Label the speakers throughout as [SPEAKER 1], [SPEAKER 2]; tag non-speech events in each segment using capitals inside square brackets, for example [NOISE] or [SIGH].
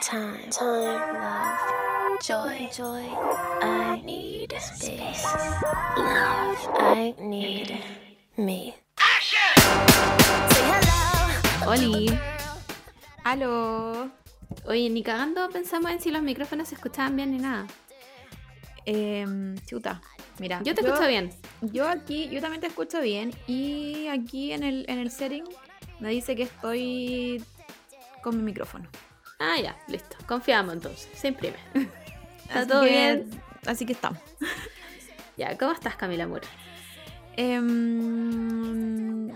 [SPEAKER 1] time, time, love, joy, joy. I need space, love. I need me. Say hello.
[SPEAKER 2] Oli.
[SPEAKER 3] Aló.
[SPEAKER 2] Oye, ni cagando pensamos en si los micrófonos se escuchaban bien ni nada.
[SPEAKER 3] Em, chuta. Mira.
[SPEAKER 2] Yo te escucho bien.
[SPEAKER 3] Yo aquí, yo también te escucho bien. Y aquí en el, en el setting me dice que estoy con mi micrófono.
[SPEAKER 2] Ah, ya, listo. Confiamos entonces. Se imprime. [LAUGHS] Está
[SPEAKER 3] Así
[SPEAKER 2] todo
[SPEAKER 3] que-
[SPEAKER 2] bien.
[SPEAKER 3] Así que estamos. [LAUGHS]
[SPEAKER 2] Ya, ¿cómo estás, Camila Moore?
[SPEAKER 3] Em,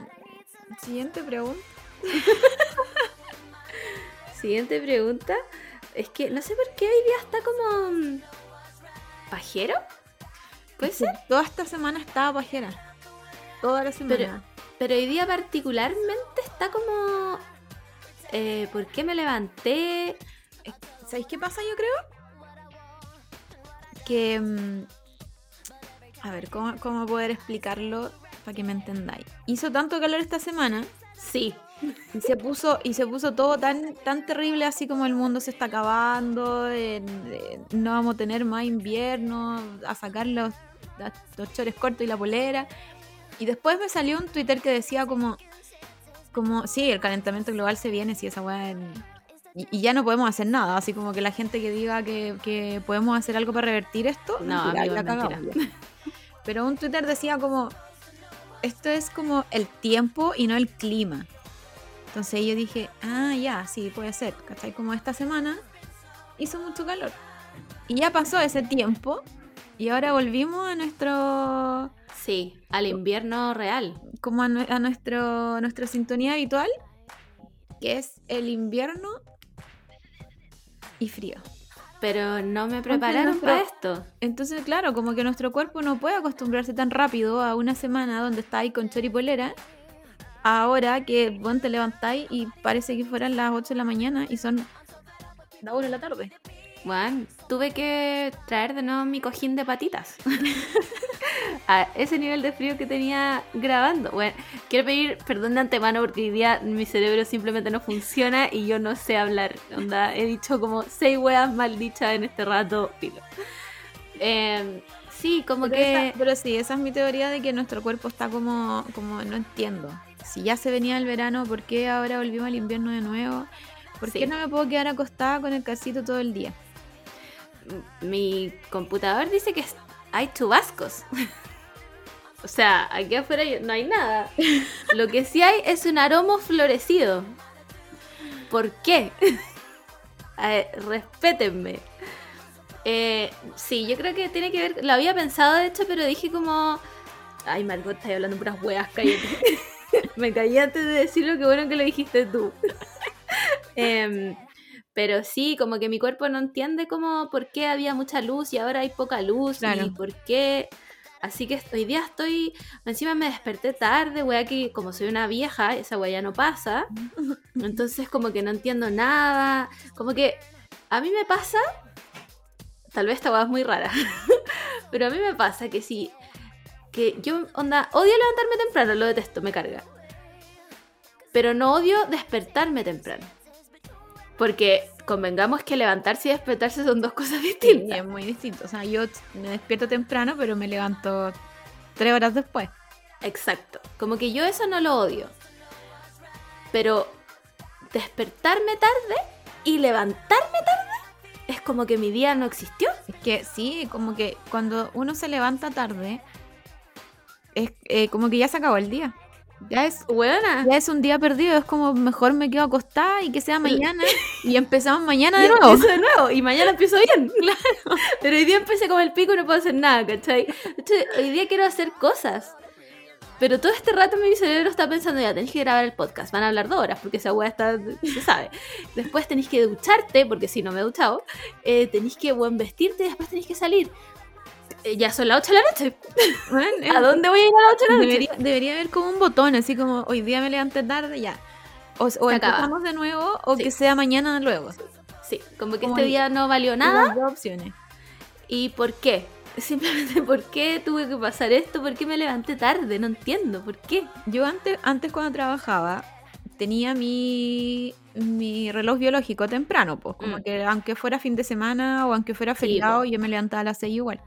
[SPEAKER 3] siguiente pregunta. [LAUGHS]
[SPEAKER 2] Siguiente pregunta. Es que no sé por qué hoy día está como. mm, ¿Pajero? ¿Puede ser?
[SPEAKER 3] Toda esta semana estaba pajera. Toda la semana.
[SPEAKER 2] Pero, pero hoy día particularmente está como. Eh, ¿Por qué me levanté?
[SPEAKER 3] ¿Sabéis qué pasa, yo creo? Que. mm, A ver, ¿cómo, cómo poder explicarlo para que me entendáis? Hizo tanto calor esta semana
[SPEAKER 2] Sí.
[SPEAKER 3] y se puso, y se puso todo tan, tan terrible así como el mundo se está acabando, no vamos a tener más invierno, a sacar los, los chores cortos y la polera. Y después me salió un Twitter que decía como, como sí, el calentamiento global se viene, si esa weá... en- Y, y ya no podemos hacer nada, así como que la gente que diga que, que podemos hacer algo para revertir esto,
[SPEAKER 2] No,
[SPEAKER 3] mentira,
[SPEAKER 2] amigo,
[SPEAKER 3] la
[SPEAKER 2] es
[SPEAKER 3] cagamos
[SPEAKER 2] mentira. [LAUGHS]
[SPEAKER 3] Pero un Twitter decía como, esto es como el tiempo y no el clima. Entonces yo dije, ah, ya, sí, puede ser. ¿Cachai? Como esta semana hizo mucho calor. Y ya pasó ese tiempo y ahora volvimos a nuestro,
[SPEAKER 2] Sí, al invierno real.
[SPEAKER 3] como a, a nuestro, nuestra sintonía habitual, que es el invierno y frío.
[SPEAKER 2] Pero no me prepararon
[SPEAKER 3] nuestro-
[SPEAKER 2] para esto.
[SPEAKER 3] Entonces, claro, como que nuestro cuerpo no puede acostumbrarse tan rápido a una semana donde está ahí con chor y polera. Ahora que bueno, te levantáis y parece que fueran las 8 de la mañana y son las 1 de la tarde.
[SPEAKER 2] Bueno, tuve que traer de nuevo mi cojín de patitas. [LAUGHS] a ese nivel de frío que tenía grabando. Bueno, quiero pedir perdón de antemano porque hoy día mi cerebro simplemente no funciona y yo no sé hablar. Onda, he dicho como seis weas mal dichas en este rato. Filo. Em, sí, como
[SPEAKER 3] Pero,
[SPEAKER 2] que...
[SPEAKER 3] esa- pero sí, esa es mi teoría de que nuestro cuerpo está como, como no entiendo. Si ya se venía el verano, ¿por qué ahora volvimos al invierno de nuevo? ¿Por
[SPEAKER 2] Sí.
[SPEAKER 3] qué no me puedo quedar acostada con el calcito todo el día?
[SPEAKER 2] Mi computador dice que hay chubascos. [LAUGHS] o sea, aquí afuera no hay nada. [LAUGHS] Lo que sí hay es un aroma florecido. ¿Por qué? [LAUGHS] Ver, respétenme. Eh, sí, yo creo que tiene que ver. Lo había pensado de hecho, pero dije como. Ay, Margot, estás hablando puras hueas, cállate. Me caí antes de decirlo, qué bueno que lo dijiste tú. Em, pero sí, como que mi cuerpo no entiende como por qué había mucha luz y ahora hay poca luz
[SPEAKER 3] Claro.
[SPEAKER 2] y por qué. Así que hoy día estoy. Encima me desperté tarde, wea, que como soy una vieja, esa wea ya no pasa. [LAUGHS] Entonces, como que no entiendo nada. Como que a mí me pasa. Tal vez esta wea es muy rara. [LAUGHS] pero a mí me pasa que sí. Que yo, onda, odio levantarme temprano, lo detesto, me carga. Pero no odio despertarme temprano. Porque convengamos que levantarse y despertarse son dos cosas
[SPEAKER 3] Sí,
[SPEAKER 2] distintas.
[SPEAKER 3] es muy distinto. O sea, yo me despierto temprano, pero me levanto tres horas después.
[SPEAKER 2] Exacto. Como que yo eso no lo odio. Pero despertarme tarde y levantarme tarde es como que mi día no existió.
[SPEAKER 3] Es que sí, como que cuando uno se levanta tarde, es eh, como que ya se acabó el día. Ya es,
[SPEAKER 2] Buena.
[SPEAKER 3] ya es un día perdido, es como mejor me quedo acostada y que sea mañana y empezamos mañana de
[SPEAKER 2] Y
[SPEAKER 3] nuevo.
[SPEAKER 2] empiezo [LAUGHS] de nuevo y mañana empiezo bien, [LAUGHS] claro. Pero hoy día empecé como el pico y no puedo hacer nada, ¿cachai? Hoy día quiero hacer cosas. Pero todo este rato mi cerebro está pensando, ya tenéis que grabar el podcast, van a hablar dos horas, porque esa weá está, se sabe. Después tenéis que ducharte, porque si no me he duchado, eh, tenéis que buen vestirte, después tenéis que salir. Eh, ya son las 8 de la noche.
[SPEAKER 3] Bueno,
[SPEAKER 2] ¿A dónde voy a ir a las 8 de la noche?
[SPEAKER 3] Debería, debería haber como un botón, así como hoy día me levanté tarde, ya. O, o empezamos de nuevo o
[SPEAKER 2] Sí.
[SPEAKER 3] que sea mañana luego.
[SPEAKER 2] Sí, como que
[SPEAKER 3] Como
[SPEAKER 2] este día no valió nada.
[SPEAKER 3] Dos opciones.
[SPEAKER 2] ¿Y por qué? [LAUGHS] Simplemente, ¿por qué tuve que pasar esto? ¿Por qué me levanté tarde? No entiendo, ¿por qué?
[SPEAKER 3] Yo antes, antes cuando trabajaba, tenía mi, mi reloj biológico temprano, pues, como
[SPEAKER 2] Mm.
[SPEAKER 3] que aunque fuera fin de semana o aunque fuera
[SPEAKER 2] Sí,
[SPEAKER 3] feriado, yo me levantaba a las 6 igual.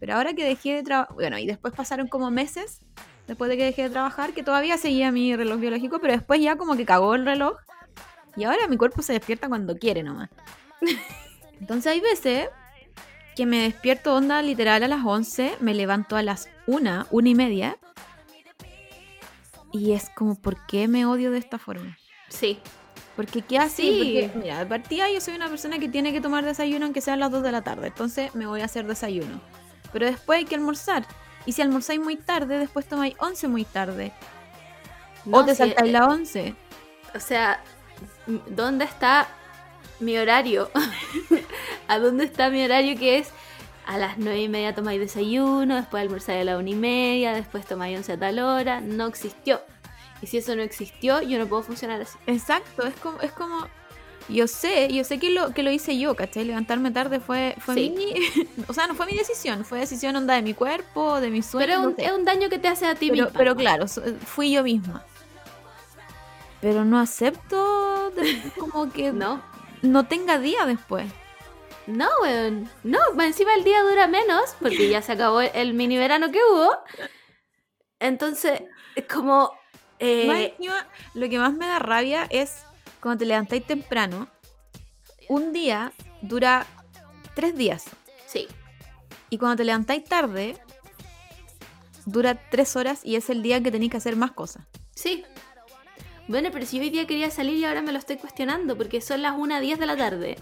[SPEAKER 3] Pero ahora que dejé de trabajar, bueno, y después pasaron como meses, después de que dejé de trabajar, que todavía seguía mi reloj biológico, pero después ya como que cagó el reloj. Y ahora mi cuerpo se despierta cuando quiere nomás. [LAUGHS] Entonces hay veces que me despierto onda literal a las 11, me levanto a las 1, 1 y media. Y es como, ¿por qué me odio de esta forma?
[SPEAKER 2] Sí.
[SPEAKER 3] Porque qué así,
[SPEAKER 2] Sí.
[SPEAKER 3] porque mira, de partida yo soy una persona que tiene que tomar desayuno aunque sean las 2 de la tarde, entonces me voy a hacer desayuno. Pero después hay que almorzar. Y si almorzáis muy tarde, después tomáis 11 muy tarde. o
[SPEAKER 2] No,
[SPEAKER 3] te
[SPEAKER 2] sí,
[SPEAKER 3] saltáis
[SPEAKER 2] eh,
[SPEAKER 3] la 11.
[SPEAKER 2] O sea, ¿dónde está mi horario? [LAUGHS] ¿A dónde está mi horario que es? A las nueve y media tomáis desayuno, después almorzáis a la una y media, después tomáis once a tal hora. No existió. Y si eso no existió, yo no puedo funcionar así.
[SPEAKER 3] Exacto, es como, es como. Yo sé, yo sé que lo, que lo hice yo, ¿cachai? Levantarme tarde fue, fue
[SPEAKER 2] Sí.
[SPEAKER 3] mi. [LAUGHS] o sea, no fue mi decisión, fue decisión onda de mi cuerpo, de mi sueño.
[SPEAKER 2] Pero es un, es un daño que te hace a ti
[SPEAKER 3] pero,
[SPEAKER 2] misma.
[SPEAKER 3] pero claro, fui yo misma. Pero no acepto de- como que [LAUGHS] no.
[SPEAKER 2] No,
[SPEAKER 3] tenga día después.
[SPEAKER 2] no, weón. No, encima el día dura menos porque ya se acabó el mini verano que hubo. Entonces, es como... eh,
[SPEAKER 3] Más lo que más me da rabia es cuando te levantáis temprano. Un día dura tres días.
[SPEAKER 2] sí,
[SPEAKER 3] Y cuando te levantáis tarde, dura tres horas y es el día que tenéis que hacer más cosas.
[SPEAKER 2] Sí. Bueno, pero si yo hoy día quería salir y ahora me lo estoy cuestionando porque son las 1.10 de la tarde.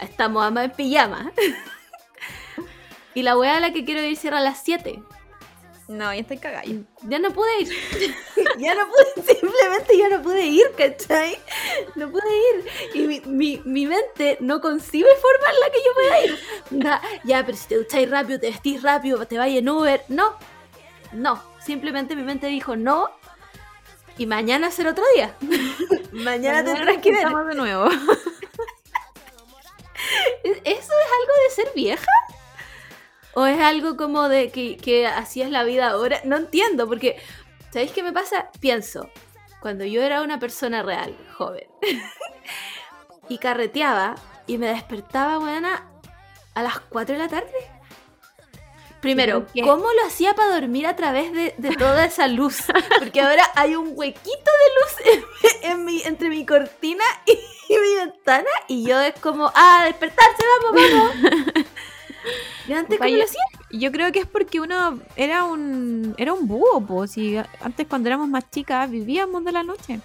[SPEAKER 2] Estamos ambas en pijama. [LAUGHS] y la weá a la que quiero ir cierra a las 7.
[SPEAKER 3] No, ya estoy cagada.
[SPEAKER 2] Ya no pude ir. [LAUGHS] ya no pude, simplemente ya no pude ir, ¿cachai? No pude ir. Y mi, mi, mi mente no concibe forma en la que yo pueda ir. Ya, pero si te ducháis rápido, te vestís rápido, te vayas en Uber. No, no. Simplemente mi mente dijo no. Y mañana será otro día. [LAUGHS] mañana tendrás que.
[SPEAKER 3] Empezamos de nuevo. [LAUGHS]
[SPEAKER 2] ¿Eso es algo de ser vieja? ¿O es algo como de que, que así es la vida ahora? No entiendo, porque, ¿sabéis qué me pasa? Pienso, cuando yo era una persona real, joven, [LAUGHS] y carreteaba y me despertaba, buena, a las 4 de la tarde. Primero, ¿cómo lo hacía para dormir a través de, de toda esa luz? Porque ahora hay un huequito de luz en, en mi, entre mi cortina y, y mi ventana y yo es como, ah, despertarse, vamos, vamos. [LAUGHS] ¿Y antes cómo lo?
[SPEAKER 3] Yo creo que es porque uno era un era un búho, pues. Y antes cuando éramos más chicas vivíamos de la noche.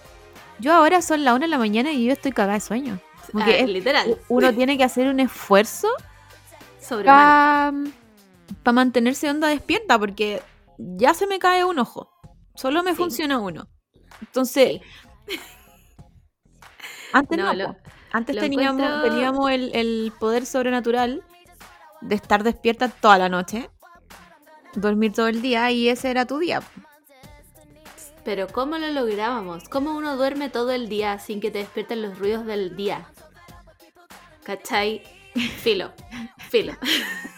[SPEAKER 3] Yo ahora son las una de la mañana y yo estoy cagada de sueño. Como que
[SPEAKER 2] Ah,
[SPEAKER 3] es- [LAUGHS]
[SPEAKER 2] literal,
[SPEAKER 3] uno tiene que hacer un esfuerzo
[SPEAKER 2] sobrehumano.
[SPEAKER 3] para mantenerse onda despierta porque ya se me cae un ojo. Solo me
[SPEAKER 2] Sí.
[SPEAKER 3] funciona uno. Entonces, [LAUGHS] antes
[SPEAKER 2] No,
[SPEAKER 3] no,
[SPEAKER 2] lo-
[SPEAKER 3] po. antes teníamos,
[SPEAKER 2] encuentro-
[SPEAKER 3] teníamos el, el poder sobrenatural de estar despierta toda la noche, dormir todo el día y ese era tu día.
[SPEAKER 2] Pero ¿cómo lo lográbamos? ¿Cómo uno duerme todo el día sin que te despierten los ruidos del día? ¿Cachai? Filo, filo. [LAUGHS]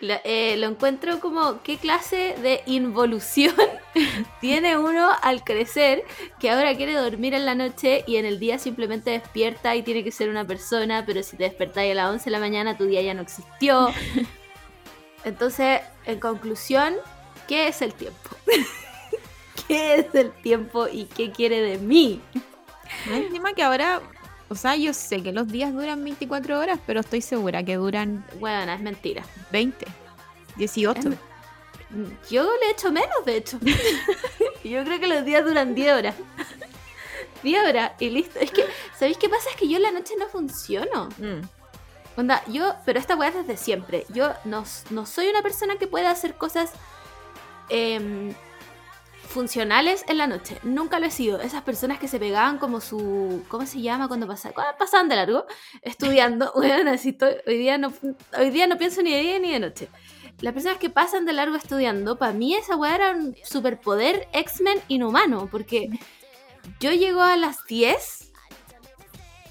[SPEAKER 2] lo, eh, lo encuentro como qué clase de involución [LAUGHS] tiene uno al crecer que ahora quiere dormir en la noche y en el día simplemente despierta y tiene que ser una persona, pero si te despertáis a las 11 de la mañana tu día ya no existió. [LAUGHS] Entonces, en conclusión, ¿qué es el tiempo? [LAUGHS] ¿Qué es el tiempo y qué quiere de mí?
[SPEAKER 3] Encima que ahora, o sea, yo sé que los días duran 24 horas, pero estoy segura que duran
[SPEAKER 2] Bueno, es mentira.
[SPEAKER 3] 20, 18.
[SPEAKER 2] Es Yo le echo menos, de hecho. [LAUGHS] yo creo que los días duran 10 horas. 10 horas y listo. Es que, ¿sabéis qué pasa? Es que yo en la noche no funciono.
[SPEAKER 3] Mm.
[SPEAKER 2] Onda, yo, pero esta weá es desde siempre. Yo no, no soy una persona que pueda hacer cosas em, funcionales en la noche. Nunca lo he sido. Esas personas que se pegaban como su. ¿Cómo se llama cuando pasaban? Cuando pasaban de largo, estudiando. [LAUGHS] Bueno, así estoy- hoy, día no, hoy día no pienso ni de día ni de noche. Las personas que pasan de largo estudiando, para mí esa weá era un superpoder X-Men inhumano. Porque yo llego a las 10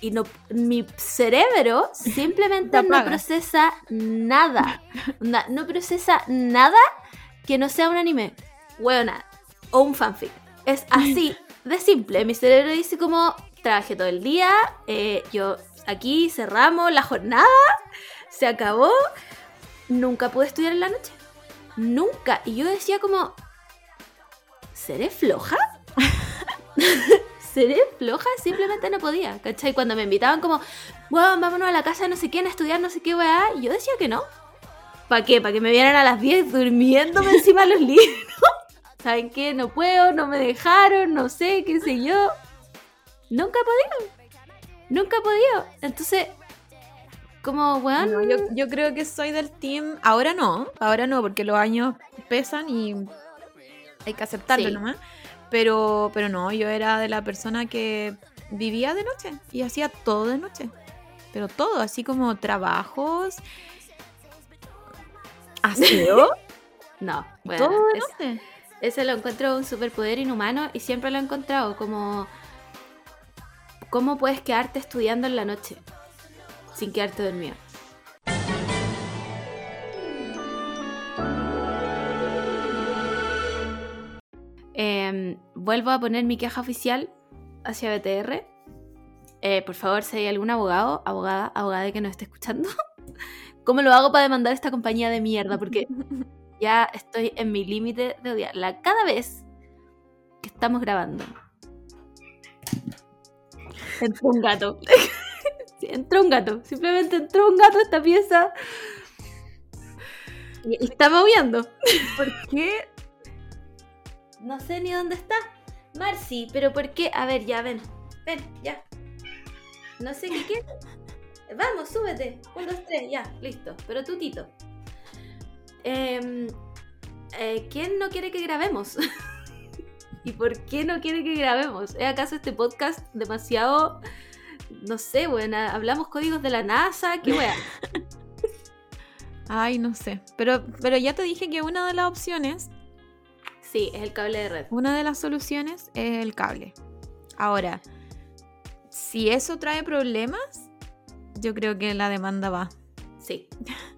[SPEAKER 2] y no, mi cerebro simplemente
[SPEAKER 3] Te
[SPEAKER 2] no procesa nada. [LAUGHS] Onda, no procesa nada que no sea un anime. Weona. O un fanfic. Es así de simple. Mi cerebro dice como, trabajé todo el día, eh, yo aquí cerramos la jornada, se acabó, nunca pude estudiar en la noche. Nunca. Y yo decía como, ¿seré floja? [LAUGHS] ¿Seré floja? Simplemente no podía, ¿cachai? Cuando me invitaban como, wow, vámonos a la casa no sé quién a estudiar no sé qué weá, yo decía que no. ¿Para qué? ¿Para que me vieran a las 10 durmiéndome encima de los libros? ¿Saben qué? No puedo, no me dejaron, no sé, qué sé yo. Nunca he podido. Nunca he podido. Entonces, como, weón.
[SPEAKER 3] No, yo, yo creo que soy del team. Ahora no, ahora no, porque los años pesan y hay que aceptarlo
[SPEAKER 2] Sí.
[SPEAKER 3] nomás. Pero, pero no, yo era de la persona que vivía de noche y hacía todo de noche. Pero todo, así como trabajos, aseo, [LAUGHS]
[SPEAKER 2] No, bueno,
[SPEAKER 3] todo de
[SPEAKER 2] es-
[SPEAKER 3] noche.
[SPEAKER 2] Ese lo encuentro un superpoder inhumano y siempre lo he encontrado como... ¿Cómo puedes quedarte estudiando en la noche sin quedarte dormido? Em, vuelvo a poner mi queja oficial hacia BTR. Eh, por favor, si hay algún abogado, abogada, abogada que nos esté escuchando, [LAUGHS] ¿cómo lo hago para demandar esta compañía de mierda? Porque [LAUGHS] ya estoy en mi límite de odiarla cada vez que estamos grabando. Entró un gato. [LAUGHS] Sí, entró un gato. Simplemente entró un gato a esta pieza. Y, está maullando.
[SPEAKER 3] ¿Por qué?
[SPEAKER 2] No sé ni dónde está. Marcy, pero ¿por qué? A ver, ya, ven. Ven, ya. No sé qué quiere. Vamos, súbete. Un, dos, tres, ya, listo. Pero tú, Tito. Em, eh, ¿Quién no quiere que grabemos? [LAUGHS] ¿Y por qué no quiere que grabemos? ¿Es acaso este podcast demasiado... No sé, bueno, hablamos códigos de la NASA? ¿Qué wea? [LAUGHS]
[SPEAKER 3] Ay, no sé. Pero, pero ya te dije que una de las opciones,
[SPEAKER 2] Sí, es el cable de red.
[SPEAKER 3] una de las soluciones es el cable. Ahora, si eso trae problemas, yo creo que la demanda va.
[SPEAKER 2] Sí. [LAUGHS]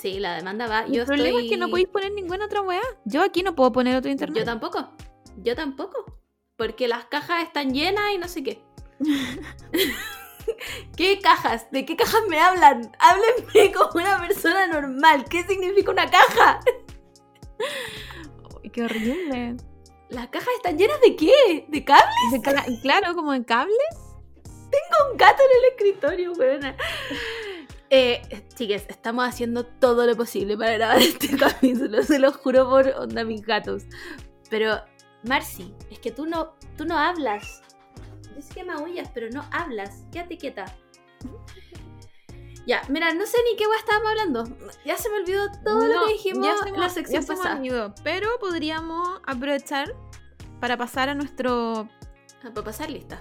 [SPEAKER 2] Sí, la demanda va.
[SPEAKER 3] El
[SPEAKER 2] Yo
[SPEAKER 3] problema
[SPEAKER 2] estoy...
[SPEAKER 3] es que no podéis poner ninguna otra weá. Yo aquí no puedo poner otro internet.
[SPEAKER 2] Yo tampoco. Yo tampoco. Porque las cajas están llenas y no sé qué. [LAUGHS] ¿Qué cajas? ¿De qué cajas me hablan? Háblenme [LAUGHS] como una persona normal. ¿Qué significa una caja? [LAUGHS]
[SPEAKER 3] Qué horrible.
[SPEAKER 2] ¿Las cajas están llenas de qué? ¿De cables?
[SPEAKER 3] De ca- claro, como en cable.
[SPEAKER 2] Un gato en el escritorio, weona. Eh, chicas, estamos haciendo todo lo posible para grabar [LAUGHS] este capítulo, se lo juro por onda mis gatos. Pero, Marcy, es que tú no, tú no hablas. Yo sé que maullas, pero no hablas. Quédate quieta. Ya, mira, no sé ni qué weá estábamos hablando. Ya se me olvidó todo lo que dijimos
[SPEAKER 3] ya se
[SPEAKER 2] en la sección
[SPEAKER 3] ya se me
[SPEAKER 2] pasada.
[SPEAKER 3] olvidó, pero podríamos aprovechar para pasar a nuestro
[SPEAKER 2] Ah, Para pasar lista.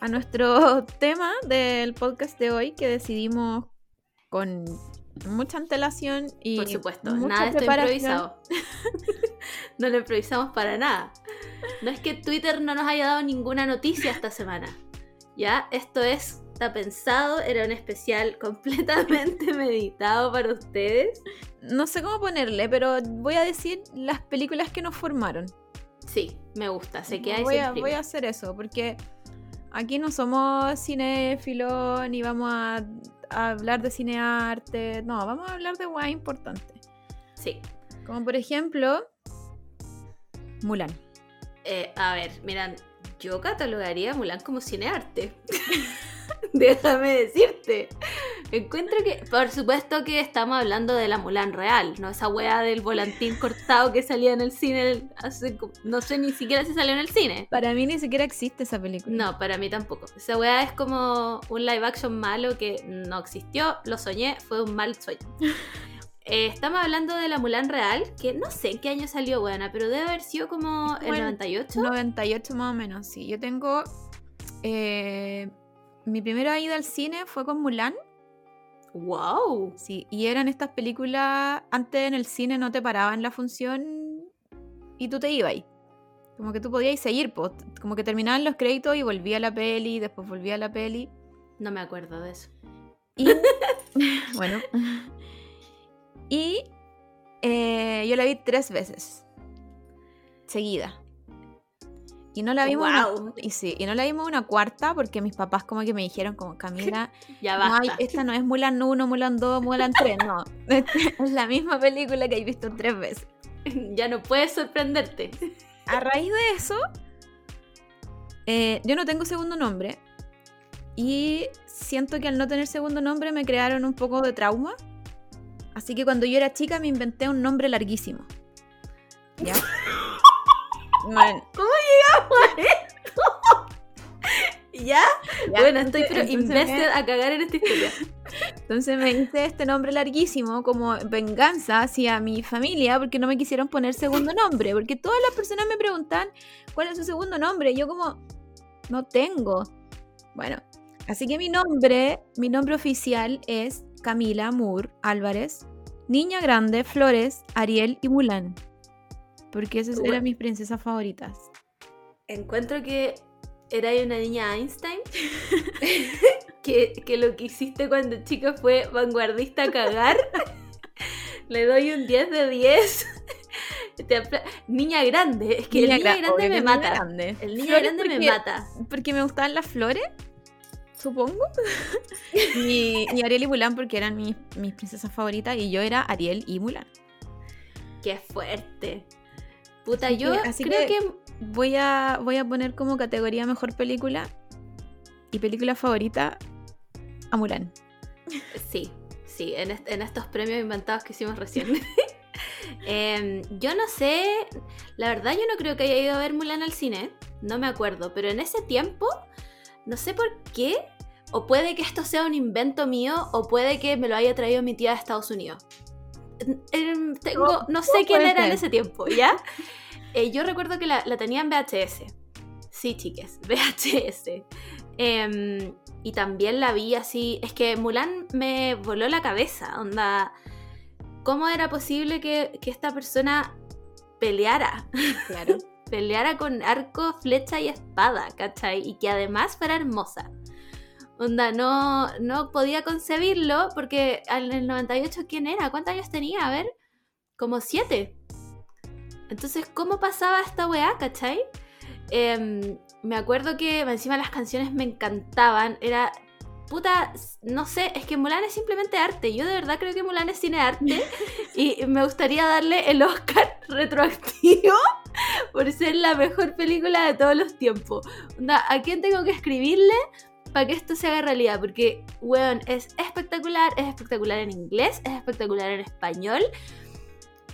[SPEAKER 3] a nuestro [LAUGHS] tema del podcast de hoy que decidimos con mucha antelación y
[SPEAKER 2] Por supuesto,
[SPEAKER 3] mucha
[SPEAKER 2] nada
[SPEAKER 3] preparación.
[SPEAKER 2] improvisado. [LAUGHS] no lo improvisamos para nada. No es que Twitter no nos haya dado ninguna noticia esta semana. Ya, esto es, está pensado, era un especial completamente [LAUGHS] meditado para ustedes.
[SPEAKER 3] No sé cómo ponerle, pero voy a decir las películas que nos formaron.
[SPEAKER 2] Sí, me gusta, se queda
[SPEAKER 3] voy, a, voy a hacer eso, porque aquí no somos cinéfilos ni vamos a, a hablar de cinearte. No, vamos a hablar de guay importante.
[SPEAKER 2] Sí.
[SPEAKER 3] Como por ejemplo, Mulan.
[SPEAKER 2] Eh, a ver, miran, yo catalogaría a Mulan como cinearte. [LAUGHS] [LAUGHS] Déjame decirte. Encuentro que, por supuesto que estamos hablando de la Mulan real, no esa wea del volantín cortado que salía en el cine hace, no sé ni siquiera si salió en el cine.
[SPEAKER 3] Para mí ni siquiera existe esa película.
[SPEAKER 2] No, para mí tampoco. Esa wea es como un live action malo que no existió, lo soñé, fue un mal sueño. [LAUGHS] Eh, estamos hablando de la Mulan real, que no sé en qué año salió, buena, pero debe haber sido como el
[SPEAKER 3] Bueno,
[SPEAKER 2] 98.
[SPEAKER 3] 98 más o menos, sí. Yo tengo... eh, mi primera ida al cine fue con Mulan.
[SPEAKER 2] ¡Wow!
[SPEAKER 3] Sí, y eran estas películas, antes en el cine no te paraban la función y tú te ibas. Como que tú podías seguir, como que terminaban los créditos y volvía la peli, después volvía la peli.
[SPEAKER 2] No me acuerdo de eso.
[SPEAKER 3] Y [LAUGHS] [LAUGHS] bueno. Y eh, yo la vi tres veces. Seguida. Y no la vimos una- y sí, y no la vimos una cuarta porque mis papás como que me dijeron como Camila, [LAUGHS]
[SPEAKER 2] Ya
[SPEAKER 3] no hay-
[SPEAKER 2] basta.
[SPEAKER 3] esta no es Mulan 1, Mulan 2, Mulan 3, no. [LAUGHS] es la misma película que he visto tres veces. [LAUGHS]
[SPEAKER 2] ya no puedes sorprenderte.
[SPEAKER 3] A raíz de eso, eh, yo no tengo segundo nombre. Y siento que al no tener segundo nombre me crearon un poco de trauma. Así que cuando yo era chica me inventé un nombre larguísimo. ¿Ya? Bueno, [LAUGHS]
[SPEAKER 2] ¿Ya?
[SPEAKER 3] ya,
[SPEAKER 2] bueno, estoy pero invested a cagar en esta historia.
[SPEAKER 3] Entonces me hice este nombre larguísimo como venganza hacia mi familia porque no me quisieron poner segundo nombre. Porque todas las personas me preguntan cuál es su segundo nombre. Y yo como, no tengo. Bueno, así que mi nombre, mi nombre oficial es Camila Moore Álvarez, Niña Grande, Flores, Ariel y Mulan. Porque esas
[SPEAKER 2] Bueno.
[SPEAKER 3] eran mis princesas favoritas.
[SPEAKER 2] Encuentro que era una niña Einstein. [LAUGHS] que, que lo que hiciste cuando chica fue vanguardista a cagar. [LAUGHS] Le doy un 10 de 10. Te apla- niña grande. Es que el niña
[SPEAKER 3] gra-
[SPEAKER 2] grande me mata.
[SPEAKER 3] Niña Grande.
[SPEAKER 2] El niño
[SPEAKER 3] Flores
[SPEAKER 2] grande me mata.
[SPEAKER 3] Porque me gustaban las flores, supongo. [LAUGHS] y, y Ariel y Mulan porque eran mis, mis princesas favoritas y yo era Ariel y Mulan.
[SPEAKER 2] Qué fuerte. Puta, yo
[SPEAKER 3] así
[SPEAKER 2] creo
[SPEAKER 3] que-
[SPEAKER 2] que
[SPEAKER 3] Voy a, voy a poner como categoría mejor película y película favorita a Mulan. [LAUGHS]
[SPEAKER 2] Sí, sí, en, est- en estos premios inventados que hicimos recién. [LAUGHS] Em, yo no sé, la verdad yo no creo que haya ido a ver Mulan al cine, no me acuerdo, pero en ese tiempo, no sé por qué, o puede que esto sea un invento mío, o puede que me lo haya traído mi tía de Estados Unidos. Em, tengo, no sé quién era en ese tiempo, ¿ya? [LAUGHS] Eh, yo recuerdo que la, la tenía en VHS. Sí, chiques, [LAUGHS] VHS. Em, y también la vi así. Es que Mulan me voló la cabeza. Onda. ¿Cómo era posible que, que esta persona peleara? [LAUGHS]
[SPEAKER 3] Claro.
[SPEAKER 2] Peleara con arco, flecha y espada, ¿cachai? Y que además fuera hermosa. Onda, no, no podía concebirlo porque en el 98, ¿quién era? ¿Cuántos años tenía? A ver, como siete. Entonces, ¿cómo pasaba esta weá, cachai? Em, me acuerdo que encima las canciones me encantaban. Era. Puta, no sé, es que Mulan es simplemente arte. Yo de verdad creo que Mulan es cine arte. [LAUGHS] y me gustaría darle el Oscar [LAUGHS] retroactivo por ser la mejor película de todos los tiempos. Onda, ¿A quién tengo que escribirle para que esto se haga realidad? Porque, weón, es espectacular. Es espectacular en inglés, es espectacular en español.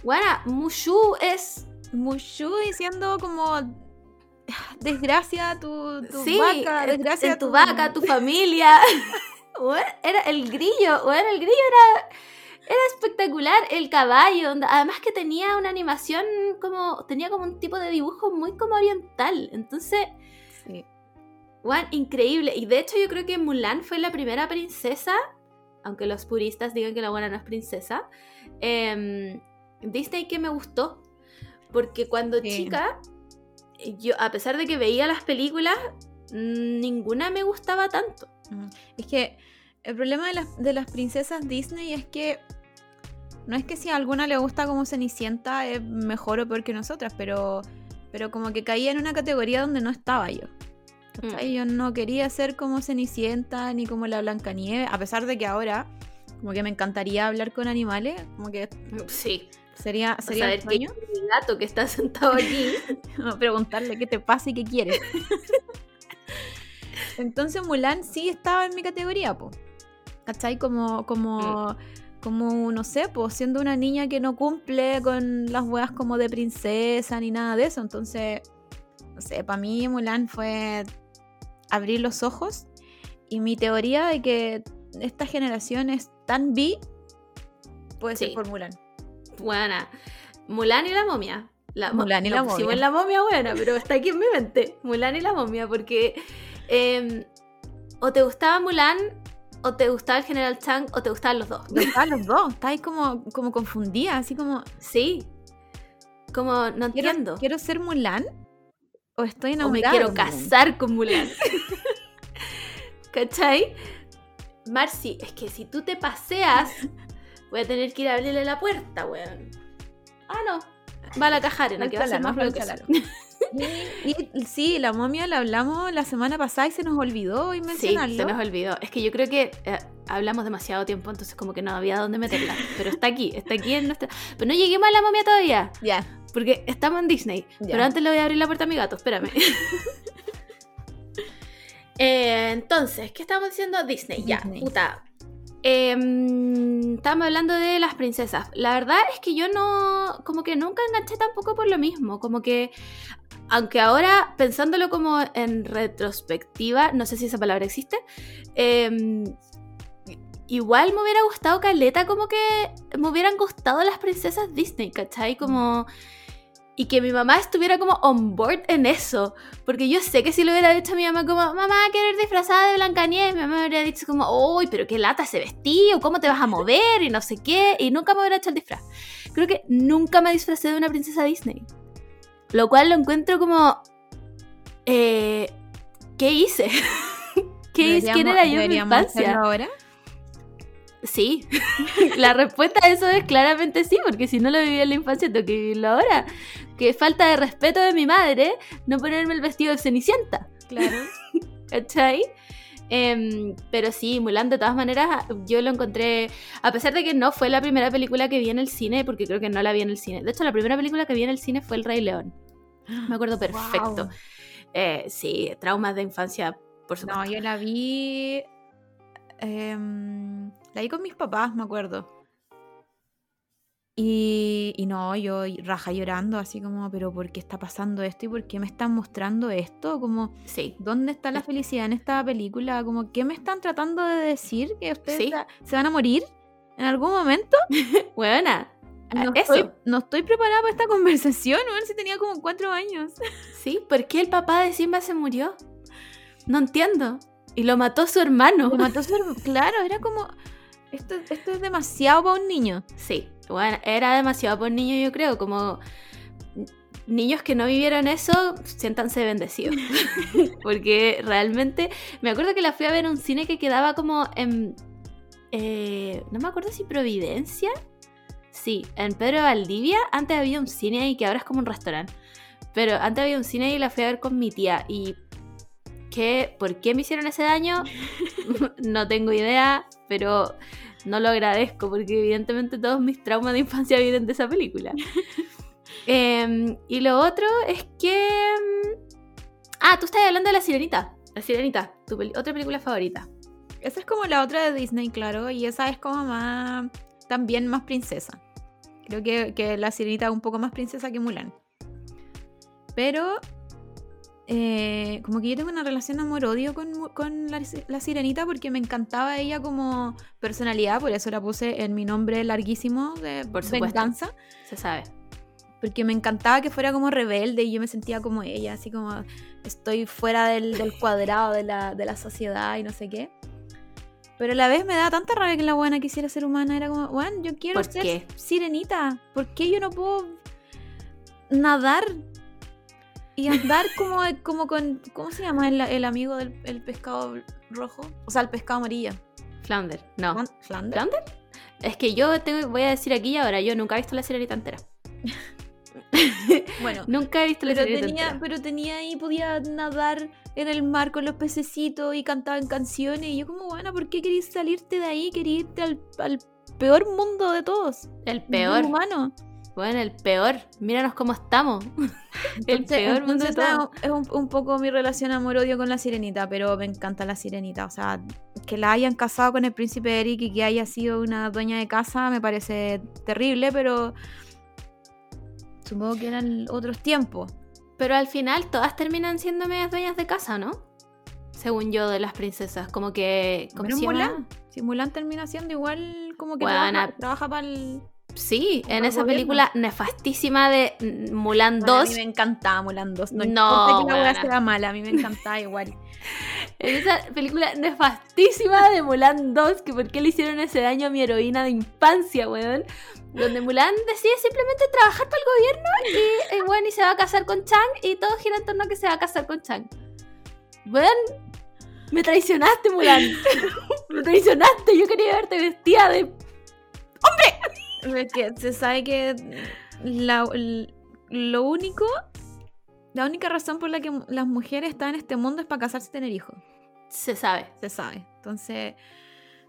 [SPEAKER 2] Bueno, Mushu es
[SPEAKER 3] Mushu diciendo como [SIGHS] desgracia tu, tu
[SPEAKER 2] sí,
[SPEAKER 3] vaca, desgracia a
[SPEAKER 2] tu vaca, tu familia. [LAUGHS] Era el grillo, weón, el grillo era, era espectacular, el caballo, además que tenía una animación como, tenía como un tipo de dibujo muy como oriental, entonces. Weón, increíble, y de hecho yo creo que Mulan fue la primera princesa, aunque los puristas digan que la buena no es princesa, em, Disney que me gustó, porque cuando
[SPEAKER 3] Sí.
[SPEAKER 2] chica, yo, a pesar de que veía las películas, ninguna me gustaba tanto.
[SPEAKER 3] Es que el problema de las, de las princesas Disney es que no es que si a alguna le gusta como Cenicienta es mejor o peor que nosotras, pero, pero como que caía en una categoría donde no estaba yo. ¿Cachai? Yo no quería ser como Cenicienta ni como la Blancanieves, a pesar de que ahora como que me encantaría hablar con animales, como que
[SPEAKER 2] Sí.
[SPEAKER 3] sería,
[SPEAKER 2] Sería saber
[SPEAKER 3] el
[SPEAKER 2] que gato que está sentado aquí. [LAUGHS]
[SPEAKER 3] preguntarle qué te pasa y qué quieres. [LAUGHS] Entonces Mulan sí estaba en mi categoría, po. ¿Cachai? Como, como, como, no sé, pues siendo una niña que no cumple con las weas como de princesa ni nada de eso. Entonces, no sé, para mí Mulan fue abrir los ojos y mi teoría de que esta generación es tan bi puede ser por Mulan.
[SPEAKER 2] Buena. Mulan y la momia. La
[SPEAKER 3] Mulan y la
[SPEAKER 2] no pusimos
[SPEAKER 3] momia.
[SPEAKER 2] la momia buena, pero está aquí en mi mente. Mulan y la momia, porque eh, o te gustaba Mulan, o te gustaba el General Chang, o te gustaban los dos.
[SPEAKER 3] Me gustaban los dos, estáis como, como confundida, así como,
[SPEAKER 2] Sí. Como, no
[SPEAKER 3] ¿quiero,
[SPEAKER 2] entiendo.
[SPEAKER 3] ¿quiero ser Mulan? ¿O estoy
[SPEAKER 2] o me
[SPEAKER 3] enamorada?
[SPEAKER 2] quiero casar con Mulan. [LAUGHS] ¿Cachai? Marcy, es que si tú te paseas, voy a tener que ir a abrirle la puerta, weón. Ah, no. Va a la cajarena, que va a ser más eso. [LAUGHS]
[SPEAKER 3] Y, y sí, la momia la hablamos la semana pasada y se nos olvidó y
[SPEAKER 2] Sí,
[SPEAKER 3] mencionarlo.
[SPEAKER 2] se nos olvidó. Es que yo creo que eh, hablamos demasiado tiempo, entonces como que no había dónde meterla. Pero está aquí, está aquí en nuestra... Pero no lleguemos a la momia todavía,
[SPEAKER 3] Ya.
[SPEAKER 2] Porque estamos en Disney.
[SPEAKER 3] Ya.
[SPEAKER 2] Pero antes le voy a abrir la puerta a mi gato, espérame. [LAUGHS] Eh, entonces, ¿qué estábamos diciendo? Disney, ya,
[SPEAKER 3] Disney.
[SPEAKER 2] puta. Em, estábamos hablando de las princesas. La verdad es que yo no, como que nunca enganché tampoco por lo mismo. Como que, aunque ahora pensándolo como en retrospectiva, no sé si esa palabra existe, em, igual me hubiera gustado Caleta, como que me hubieran gustado las princesas Disney, ¿cachai? Como... Y que mi mamá estuviera como on board en eso. Porque yo sé que si le hubiera dicho a mi mamá como, mamá, quiero ir disfrazada de Blancanieves, mi mamá me habría dicho como, uy, pero qué lata ese vestido, cómo te vas a mover y no sé qué. Y nunca me hubiera hecho el disfraz. Creo que nunca me disfracé de una princesa Disney. Lo cual lo encuentro como... eh, ¿Qué hice? [LAUGHS] ¿Qué? ¿Quién era yo en mi infancia?
[SPEAKER 3] ahora?
[SPEAKER 2] Sí, [LAUGHS] la respuesta a eso es claramente sí, porque si no lo viví en la infancia, tengo que vivirlo ahora. Que falta de respeto de mi madre no ponerme el vestido de Cenicienta,
[SPEAKER 3] Claro. [LAUGHS]
[SPEAKER 2] ¿cachai? Em, pero sí, Mulan de todas maneras yo lo encontré, a pesar de que no fue la primera película que vi en el cine, porque creo que no la vi en el cine. De hecho, la primera película que vi en el cine fue El Rey León. Me acuerdo [GASPS] perfecto.
[SPEAKER 3] Wow.
[SPEAKER 2] Eh, sí, traumas de infancia, por supuesto.
[SPEAKER 3] No, yo la vi. em, la vi con mis papás, me acuerdo. Y, y no, yo raja llorando, así como, pero ¿por qué está pasando esto y por qué me están mostrando esto? Como,
[SPEAKER 2] Sí,
[SPEAKER 3] ¿dónde está la felicidad en esta película? Como, ¿qué me están tratando de decir? ¿Que ustedes
[SPEAKER 2] Sí.
[SPEAKER 3] la- se van a morir en algún momento? [LAUGHS]
[SPEAKER 2] buena. [LAUGHS]
[SPEAKER 3] No,
[SPEAKER 2] Eso.
[SPEAKER 3] Estoy, no estoy preparada para esta conversación, a ver si tenía como cuatro años. [LAUGHS]
[SPEAKER 2] Sí, ¿por qué el papá de Simba se murió? No entiendo. Y lo mató su hermano.
[SPEAKER 3] Lo mató su herma- Claro, era como, esto, esto es demasiado para un niño.
[SPEAKER 2] Sí, bueno, era demasiado por niño, yo creo. Como niños que no vivieron eso, siéntanse bendecidos. [LAUGHS] Porque realmente, me acuerdo que la fui a ver en un cine que quedaba como en. eh, no me acuerdo si Providencia. Sí, en Pedro de Valdivia. Antes había un cine ahí que ahora es como un restaurante. Pero antes había un cine y la fui a ver con mi tía. Y. ¿qué, ¿Por qué me hicieron ese daño? [LAUGHS] no tengo idea, pero no lo agradezco porque evidentemente todos mis traumas de infancia vienen de esa película. [LAUGHS] Em, y lo otro es que... em, Ah, tú estás hablando de La Sirenita. La Sirenita, tu otra película favorita.
[SPEAKER 3] Esa es como la otra de Disney, claro, y esa es como más, también más princesa. Creo que, que la sirenita es un poco más princesa que Mulan. Pero, eh, como que yo tengo una relación amor-odio con, con la, la sirenita porque me encantaba ella como personalidad, por eso la puse en mi nombre larguísimo de
[SPEAKER 2] Por
[SPEAKER 3] venganza.
[SPEAKER 2] Se sabe.
[SPEAKER 3] Porque me encantaba que fuera como rebelde y yo me sentía como ella, así como estoy fuera del, del cuadrado de la, de la sociedad y no sé qué. Pero a la vez me da tanta rabia que la buena quisiera ser humana. Era como, bueno, yo quiero
[SPEAKER 2] ¿Por
[SPEAKER 3] ser
[SPEAKER 2] qué?
[SPEAKER 3] sirenita. ¿Por qué yo no puedo nadar y andar como, [LAUGHS] como con. ¿Cómo se llama el, el amigo del el pescado rojo? O sea, el pescado amarillo.
[SPEAKER 2] Flounder, no.
[SPEAKER 3] Flan- ¿Flander?
[SPEAKER 2] ¿Flounder? Es que yo tengo, voy a decir aquí y ahora, yo nunca he visto La Sirenita entera. [LAUGHS]
[SPEAKER 3] Bueno,
[SPEAKER 2] Nunca he visto La
[SPEAKER 3] Pero tenía,
[SPEAKER 2] entera.
[SPEAKER 3] pero tenía ahí, podía nadar en el mar con los pececitos y cantaban canciones. Y yo como, bueno, ¿por qué querías salirte de ahí? Querías irte al, al peor mundo de todos.
[SPEAKER 2] El peor.
[SPEAKER 3] Humano.
[SPEAKER 2] Bueno, el peor. Míranos cómo estamos. [LAUGHS] el
[SPEAKER 3] Entonces-
[SPEAKER 2] peor mundo de.
[SPEAKER 3] Es un, un poco mi relación amor-odio con la sirenita, pero me encanta la sirenita. O sea, que la hayan casado con el príncipe Eric y que haya sido una dueña de casa me parece terrible, pero supongo que eran otros tiempos.
[SPEAKER 2] Pero al final todas terminan siendo medias dueñas de casa, ¿no? Según yo, de las princesas. Como que. ¿Cómo se llama?
[SPEAKER 3] Mulan, si Mulan termina siendo igual como que
[SPEAKER 2] Buena.
[SPEAKER 3] trabaja, para el...
[SPEAKER 2] Sí, en esa película nefastísima de Mulan
[SPEAKER 3] Bueno, a
[SPEAKER 2] 2.
[SPEAKER 3] mí me encantaba Mulan 2. No,
[SPEAKER 2] No,
[SPEAKER 3] que la sea mala, a mí me encantaba igual. [LAUGHS]
[SPEAKER 2] En esa película nefastísima de Mulan 2, que por qué le hicieron ese daño a mi heroína de infancia, weón. Donde Mulan decide simplemente trabajar para el gobierno y, eh, weón, y se va a casar con Chang y todo gira en torno a que se va a casar con Chang. Weón, me traicionaste, Mulan. [LAUGHS] me traicionaste, yo quería verte vestida de...
[SPEAKER 3] Es que se sabe que la- lo único la única razón por la que las mujeres están en este mundo es para casarse y tener hijos.
[SPEAKER 2] Se sabe.
[SPEAKER 3] Se sabe. Entonces,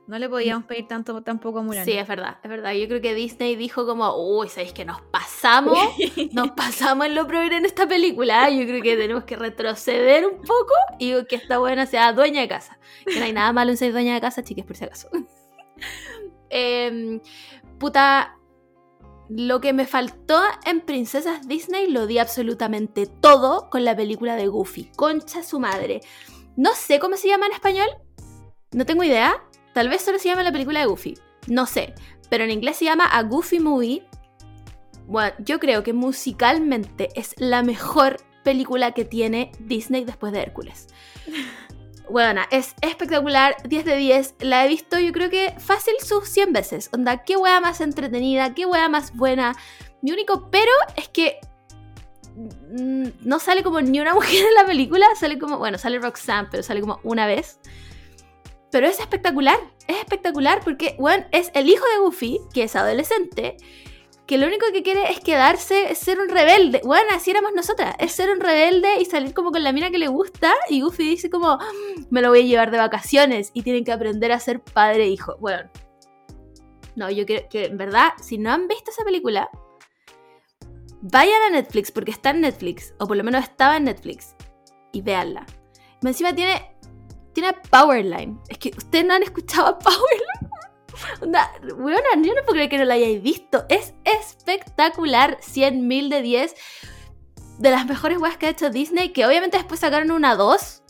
[SPEAKER 3] no le podíamos pedir tanto tampoco a Mulan.
[SPEAKER 2] Sí, es verdad, es verdad. Yo creo que Disney dijo como, uy, ¿sabéis que nos pasamos? [LAUGHS] Nos pasamos en lo progre en esta película. Yo creo que tenemos que retroceder un poco y que esta buena sea dueña de casa. Que no hay nada malo en ser dueña de casa, chiques, por si acaso. [LAUGHS] Em, puta, lo que me faltó en Princesas Disney lo di absolutamente todo con la película de Goofy. Concha su madre. No sé cómo se llama en español. No tengo idea. Tal vez solo se llama la película de Goofy. No sé. Pero en inglés se llama A Goofy Movie. Bueno, yo creo que musicalmente es la mejor película que tiene Disney después de Hércules. [LAUGHS] Bueno, es espectacular, 10 de 10. La he visto yo creo que fácil sus 100 veces. Onda, qué wea más entretenida, qué wea más buena. Mi único pero es que no sale como ni una [LAUGHS] mujer en la película, sale como, bueno, sale Roxanne, pero sale como una vez. Pero es espectacular, es espectacular porque, bueno, es el hijo de Goofy, que es adolescente, que lo único que quiere es quedarse, es ser un rebelde. Bueno, así éramos nosotras, es ser un rebelde y salir como con la mina que le gusta. Y Goofy dice como, "Ah, me lo voy a llevar de vacaciones y tienen que aprender a ser padre e hijo. Bueno, no, yo creo que en verdad, si no han visto esa película, vayan a Netflix porque está en Netflix, o por lo menos estaba en Netflix, y véanla. Encima tiene, tiene Powerline. Es que ustedes no han escuchado Powerline. Onda, weona, yo no puedo creer que no la hayáis visto. Es espectacular. 100 mil de 10. De las mejores weas que ha hecho Disney. Que obviamente después sacaron una 2.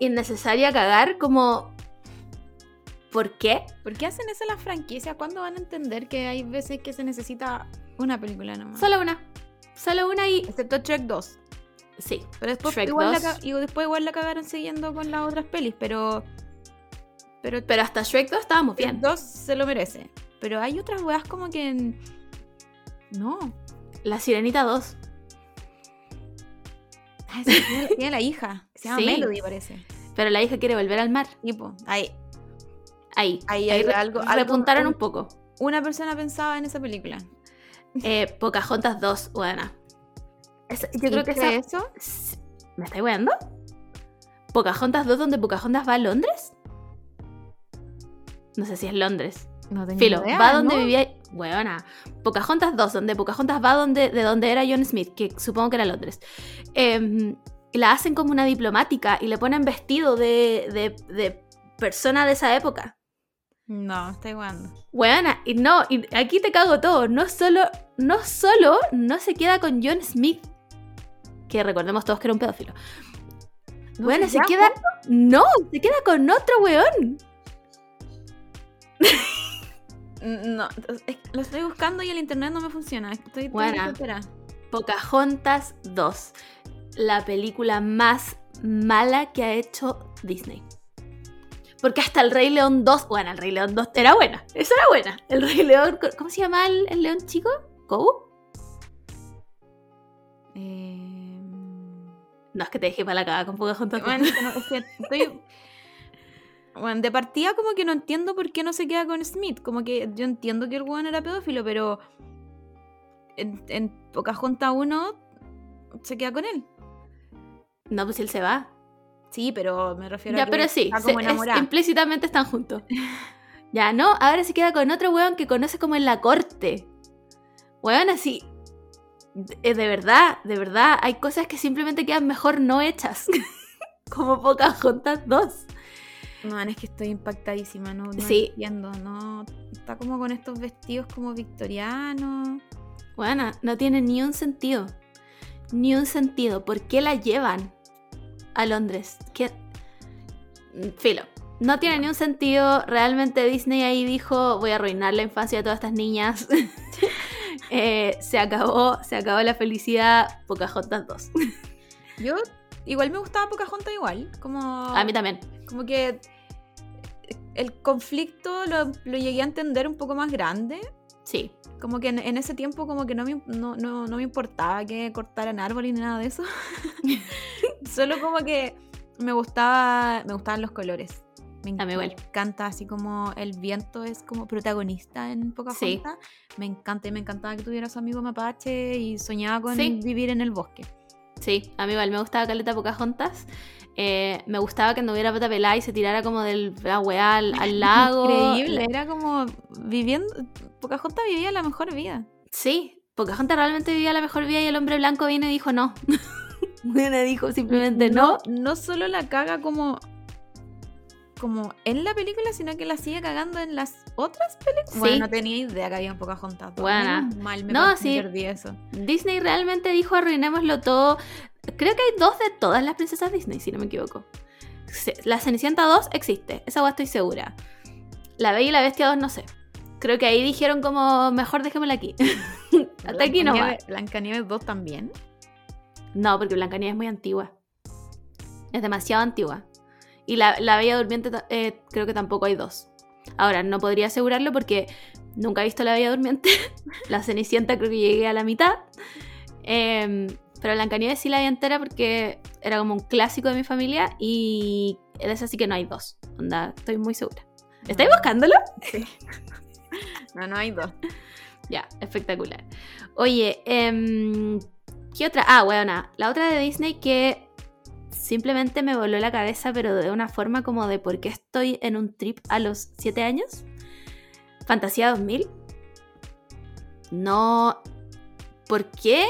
[SPEAKER 2] Innecesaria cagar. Como. ¿Por qué?
[SPEAKER 3] ¿Por qué hacen eso las franquicias? ¿Cuándo van a entender que hay veces que se necesita una película nomás?
[SPEAKER 2] Solo una. Solo una y.
[SPEAKER 3] Excepto Shrek 2.
[SPEAKER 2] Sí.
[SPEAKER 3] Pero después
[SPEAKER 2] Shrek
[SPEAKER 3] igual, la,
[SPEAKER 2] 2.
[SPEAKER 3] ca- y después igual la cagaron siguiendo con las otras pelis, pero... Pero
[SPEAKER 2] Pero hasta Shrek 2 estábamos bien.
[SPEAKER 3] Shrek 2 se lo merece. Pero hay otras weas como que... en- No.
[SPEAKER 2] La Sirenita 2.
[SPEAKER 3] Ah, sí, tiene, la hija. Se llama
[SPEAKER 2] Sí.
[SPEAKER 3] Melody, parece.
[SPEAKER 2] Pero la hija quiere volver al mar.
[SPEAKER 3] Tipo, ahí.
[SPEAKER 2] Ahí.
[SPEAKER 3] Ahí hay
[SPEAKER 2] re-
[SPEAKER 3] algo- algo-
[SPEAKER 2] repuntaron
[SPEAKER 3] un-
[SPEAKER 2] un poco.
[SPEAKER 3] Una persona pensaba en esa película.
[SPEAKER 2] Eh, Pocahontas 2, buena. Yo
[SPEAKER 3] ¿Y
[SPEAKER 2] creo que esa.
[SPEAKER 3] es eso?
[SPEAKER 2] ¿Me estáis weando? ¿Pocahontas 2 donde Pocahontas va a Londres? No sé si es Londres.
[SPEAKER 3] No tengo
[SPEAKER 2] Filo,
[SPEAKER 3] idea,
[SPEAKER 2] va donde
[SPEAKER 3] ¿no?
[SPEAKER 2] vivía. Buena. Pocahontas 2, donde Pocahontas va donde, de donde era John Smith, que supongo que era Londres. Em, la hacen como una diplomática y le ponen vestido de, de, de persona de esa época.
[SPEAKER 3] No, estoy jugando.
[SPEAKER 2] Buena, y no, y aquí te cago todo. No solo, no solo no se queda con John Smith, que recordemos todos que era un pedófilo.
[SPEAKER 3] No
[SPEAKER 2] bueno, se queda. No, se queda con otro weón.
[SPEAKER 3] No, lo estoy buscando y el internet no me funciona. Estoy, desesperada.
[SPEAKER 2] Pocahontas 2. La película más mala que ha hecho Disney. Porque hasta el Rey León 2. Bueno, el Rey León 2 era buena. Esa era buena. El Rey León. ¿Cómo se llama el, el león chico? ¿Kobu?
[SPEAKER 3] Eh,
[SPEAKER 2] No, es que te dejé para la cagada con Pocahontas.
[SPEAKER 3] Bueno, es que no- es que [LAUGHS] estoy- Bueno, de partida como que no entiendo por qué no se queda con Smith. Como que yo entiendo que el weón era pedófilo, pero en, en Pocahontas 1 se queda con él.
[SPEAKER 2] No, pues él se va.
[SPEAKER 3] Sí, pero me refiero a
[SPEAKER 2] Ya,
[SPEAKER 3] que
[SPEAKER 2] pero sí,
[SPEAKER 3] está
[SPEAKER 2] se-
[SPEAKER 3] como
[SPEAKER 2] es-
[SPEAKER 3] enamorada.
[SPEAKER 2] implícitamente están juntos. [LAUGHS] ya, no, ahora se queda con otro weón que conoce como en la corte. Weón, así. De, de verdad, de verdad, hay cosas que simplemente quedan mejor no hechas. [LAUGHS] como Pocahontas 2.
[SPEAKER 3] No, es que estoy impactadísima, no, no
[SPEAKER 2] Sí.
[SPEAKER 3] entiendo, no. Está como con estos vestidos como victorianos.
[SPEAKER 2] Bueno, no tiene ni un sentido. Ni un sentido. ¿Por qué la llevan a Londres? ¿Qué? Mm, Filo. No tiene ni un sentido. Realmente Disney ahí dijo, voy a arruinar la infancia de todas estas niñas. [LAUGHS] Eh, se acabó, se acabó la felicidad. Pocahontas 2.
[SPEAKER 3] Yo igual me gustaba Pocahontas igual, como
[SPEAKER 2] A mí también.
[SPEAKER 3] como que el conflicto lo, lo llegué a entender un poco más grande.
[SPEAKER 2] Sí.
[SPEAKER 3] Como que en, en ese tiempo como que no me, no, no- no me importaba que cortaran árboles ni nada de eso. [LAUGHS] Solo como que me gustaba me gustaban los colores. Me
[SPEAKER 2] A mí igual.
[SPEAKER 3] encanta así como el viento es como protagonista en Pocahontas.
[SPEAKER 2] Sí.
[SPEAKER 3] Me encanta y me encantaba que tuviera su amigo mapache y soñaba con
[SPEAKER 2] Sí.
[SPEAKER 3] vivir en el bosque.
[SPEAKER 2] Sí, a mí igual me gustaba Caleta Pocahontas. Eh, me gustaba que no hubiera pata pelada y se tirara como del la weá al, al [LAUGHS] lago.
[SPEAKER 3] Increíble, era como viviendo. Pocahontas vivía la mejor vida.
[SPEAKER 2] Sí, Pocahontas realmente vivía la mejor vida y el hombre blanco vino y dijo no. [LAUGHS] Viene dijo simplemente no.
[SPEAKER 3] no. No solo la caga como. Como en la película, sino que la sigue cagando en las otras películas.
[SPEAKER 2] Sí.
[SPEAKER 3] Bueno, no tenía idea que había Pocahontas.
[SPEAKER 2] Buena.
[SPEAKER 3] Menos Mal, me,
[SPEAKER 2] No, sí.
[SPEAKER 3] perdí eso.
[SPEAKER 2] Disney realmente dijo arruinémoslo todo. Creo que hay dos de todas las princesas Disney, si no me equivoco. La Cenicienta 2 existe, esa agua estoy segura. La Bella y la Bestia 2 no sé. Creo que ahí dijeron como mejor dejémosla aquí. [LAUGHS] Hasta aquí no va.
[SPEAKER 3] Blancanieve- Blancanieves 2 también.
[SPEAKER 2] No, porque Blancanieves es muy antigua. Es demasiado antigua. Y la, la Bella Durmiente eh, creo que tampoco hay dos. Ahora, no podría asegurarlo porque nunca he visto la Bella Durmiente. [LAUGHS] la Cenicienta creo que llegué a la mitad. Em, pero Blancanieves sí la vi entera porque era como un clásico de mi familia y de esa sí que no hay dos. Onda, estoy muy segura. ¿Estáis buscándolo?
[SPEAKER 3] Sí. No, no hay dos. [LAUGHS]
[SPEAKER 2] Ya, espectacular. Oye, em, ¿qué otra? Ah, bueno, la otra de Disney que simplemente me voló la cabeza, pero de una forma como de por qué estoy en un trip a los 7 años. Fantasía 2000. No. ¿Por qué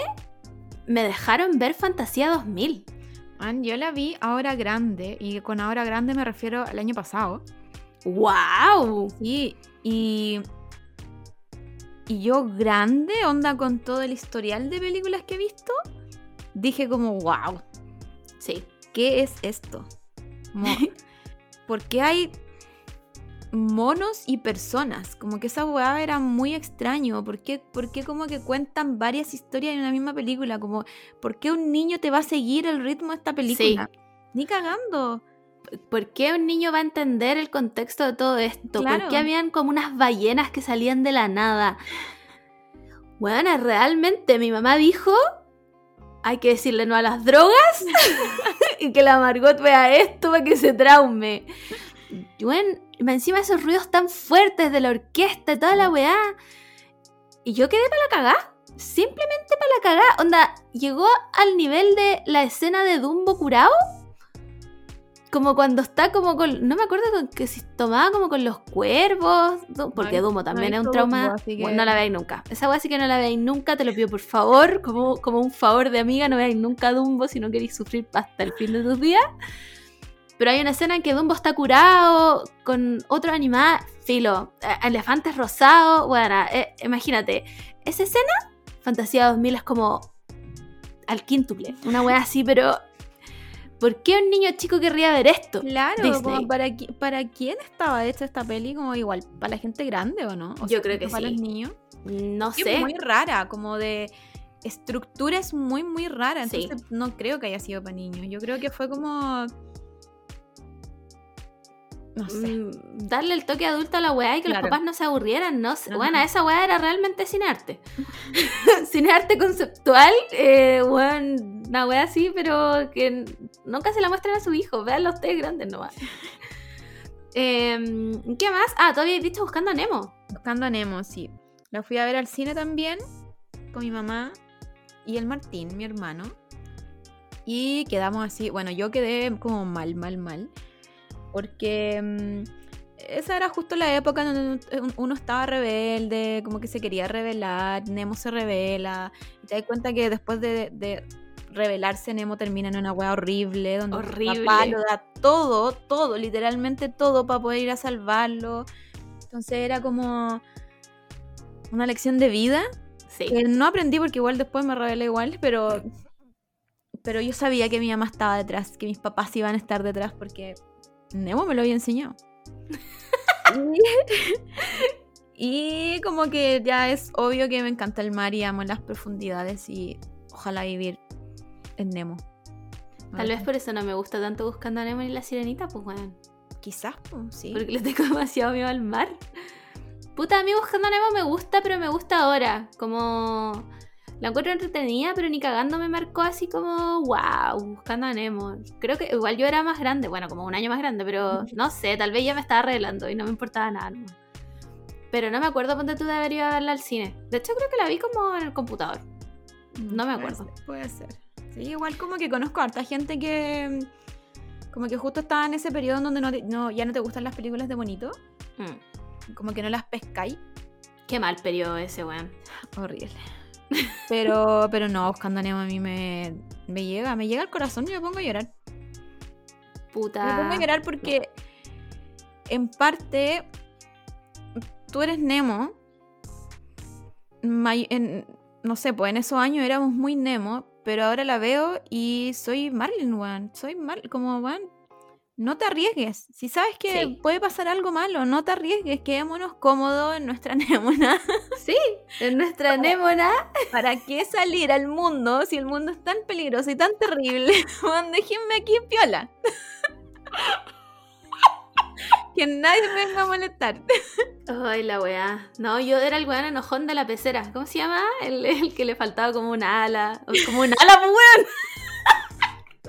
[SPEAKER 2] me dejaron ver Fantasía 2000?
[SPEAKER 3] Man, yo la vi ahora grande, y con ahora grande me refiero al año pasado.
[SPEAKER 2] ¡Wow!
[SPEAKER 3] Sí, y. Y yo grande, onda con todo el historial de películas que he visto, dije como, wow,
[SPEAKER 2] Sí.
[SPEAKER 3] ¿qué es esto? Como, [LAUGHS] ¿Por qué hay monos y personas? Como que esa weá era muy extraño. ¿Por qué, por qué como que cuentan varias historias en una misma película? Como, ¿por qué un niño te va a seguir el ritmo de esta película? Ni cagando.
[SPEAKER 2] ¿Por qué un niño va a entender el contexto de todo esto?
[SPEAKER 3] Claro.
[SPEAKER 2] ¿Por qué habían como unas ballenas que salían de la nada? Bueno, realmente mi mamá dijo, hay que decirle no a las drogas [LAUGHS] y que la Margot vea esto para que se traume. Bueno, encima esos ruidos tan fuertes de la orquesta y toda la weá. Y yo quedé para la cagá. Simplemente para la cagá. Onda, llegó al nivel de la escena de Dumbo curado como cuando está como con. No me acuerdo con que si tomaba como con los cuervos. Porque Dumbo
[SPEAKER 3] no
[SPEAKER 2] también
[SPEAKER 3] he
[SPEAKER 2] es un trauma.
[SPEAKER 3] Que-
[SPEAKER 2] Bueno, no la veáis nunca. Esa weá sí que no la veáis nunca, te lo pido por favor. Como, como un favor de amiga, no veáis nunca Dumbo si no queréis sufrir hasta el fin de tus días. Pero hay una escena en que Dumbo está curado con otro animal, filo, eh, elefantes rosados. Bueno, eh, imagínate, esa escena, Fantasía 2000 es como al quíntuple. Una weá así, pero. ¿Por qué un niño chico querría ver esto?
[SPEAKER 3] Claro, como para, ¿para quién estaba hecha esta peli? Como igual, ¿para la gente grande o no? O
[SPEAKER 2] Yo creo que
[SPEAKER 3] ¿Para
[SPEAKER 2] sí.
[SPEAKER 3] los niños?
[SPEAKER 2] No sé.
[SPEAKER 3] muy rara, como de estructura es muy, muy rara.
[SPEAKER 2] Sí.
[SPEAKER 3] Entonces no creo que haya sido para niños. Yo creo que fue como. No sé.
[SPEAKER 2] Mm, darle el toque adulto a la weá y que
[SPEAKER 3] Claro.
[SPEAKER 2] los papás no se aburrieran, no sé.
[SPEAKER 3] Ajá.
[SPEAKER 2] Bueno, esa weá era realmente cinearte. [LAUGHS] cinearte conceptual, eh, una weá así, pero que nunca se la muestran a su hijo. Veanlo ustedes grandes nomás. [LAUGHS] Em, ¿Qué más? Ah, todavía he visto Buscando a Nemo.
[SPEAKER 3] Buscando a Nemo, sí. La fui a ver al cine también con mi mamá y el Martín, mi hermano. Y quedamos así. Bueno, yo quedé como mal, mal, mal. Porque mm, esa era justo la época en donde un- uno estaba rebelde, como que se quería revelar. Nemo se revela. Y te das cuenta que después de, de revelarse, Nemo termina en una wea horrible. Donde
[SPEAKER 2] Horrible.
[SPEAKER 3] papá lo da todo, todo, literalmente todo para poder ir a salvarlo. Entonces era como una lección de vida
[SPEAKER 2] Sí.
[SPEAKER 3] que no aprendí porque igual después me rebelé igual, pero pero yo sabía que mi mamá estaba detrás, que mis papás iban a estar detrás porque Nemo me lo había enseñado. y, [LAUGHS] y como que ya es obvio que me encanta el mar y amo las profundidades y ojalá vivir en Nemo.
[SPEAKER 2] Tal vez por eso no me gusta tanto Buscando a Nemo ni La Sirenita, pues bueno.
[SPEAKER 3] Quizás, pues, sí.
[SPEAKER 2] Porque le tengo [LAUGHS] demasiado miedo al mar. Puta, a mí Buscando a Nemo me gusta, pero me gusta ahora. Como. La encuentro entretenida, pero ni cagando me marcó así como. ¡Wow! Buscando a Nemo. Creo que igual yo era más grande, bueno, como un año más grande, pero no sé, tal vez ya me estaba arreglando y no me importaba nada. nomás. Pero no me acuerdo ponte tú de haber ido a verla al cine. De hecho, creo que la vi como en el computador. No me
[SPEAKER 3] Puede
[SPEAKER 2] acuerdo.
[SPEAKER 3] ser, Puede ser. Sí, igual como que conozco a harta gente que como que justo estaba en ese periodo en donde no, te- no- ya no te gustan las películas de bonito,
[SPEAKER 2] Mm.
[SPEAKER 3] como que no las pescáis.
[SPEAKER 2] Qué mal periodo ese, weón.
[SPEAKER 3] Horrible. Pero, pero no, buscando a Nemo a mí me, me llega, me llega al corazón y me pongo a llorar.
[SPEAKER 2] Puta.
[SPEAKER 3] Me pongo a llorar porque en parte tú eres Nemo. en- no sé, pues en esos años éramos muy Nemo, pero ahora la veo y soy Marlin, weón. Soy Marlin, como, weón, no te arriesgues. Si sabes que
[SPEAKER 2] Sí.
[SPEAKER 3] puede pasar algo malo, no te arriesgues, quedémonos cómodos en nuestra [LAUGHS] Nemona.
[SPEAKER 2] Sí, en nuestra Némona.
[SPEAKER 3] ¿Para qué salir al mundo si el mundo es tan peligroso y tan terrible? [LAUGHS] Déjenme aquí en piola. [LAUGHS] que nadie me venga a molestar.
[SPEAKER 2] Ay, la weá. No, yo era el weón enojón de la pecera. ¿Cómo se llama? El, el que le faltaba como una ala. Como una ala, pues weón.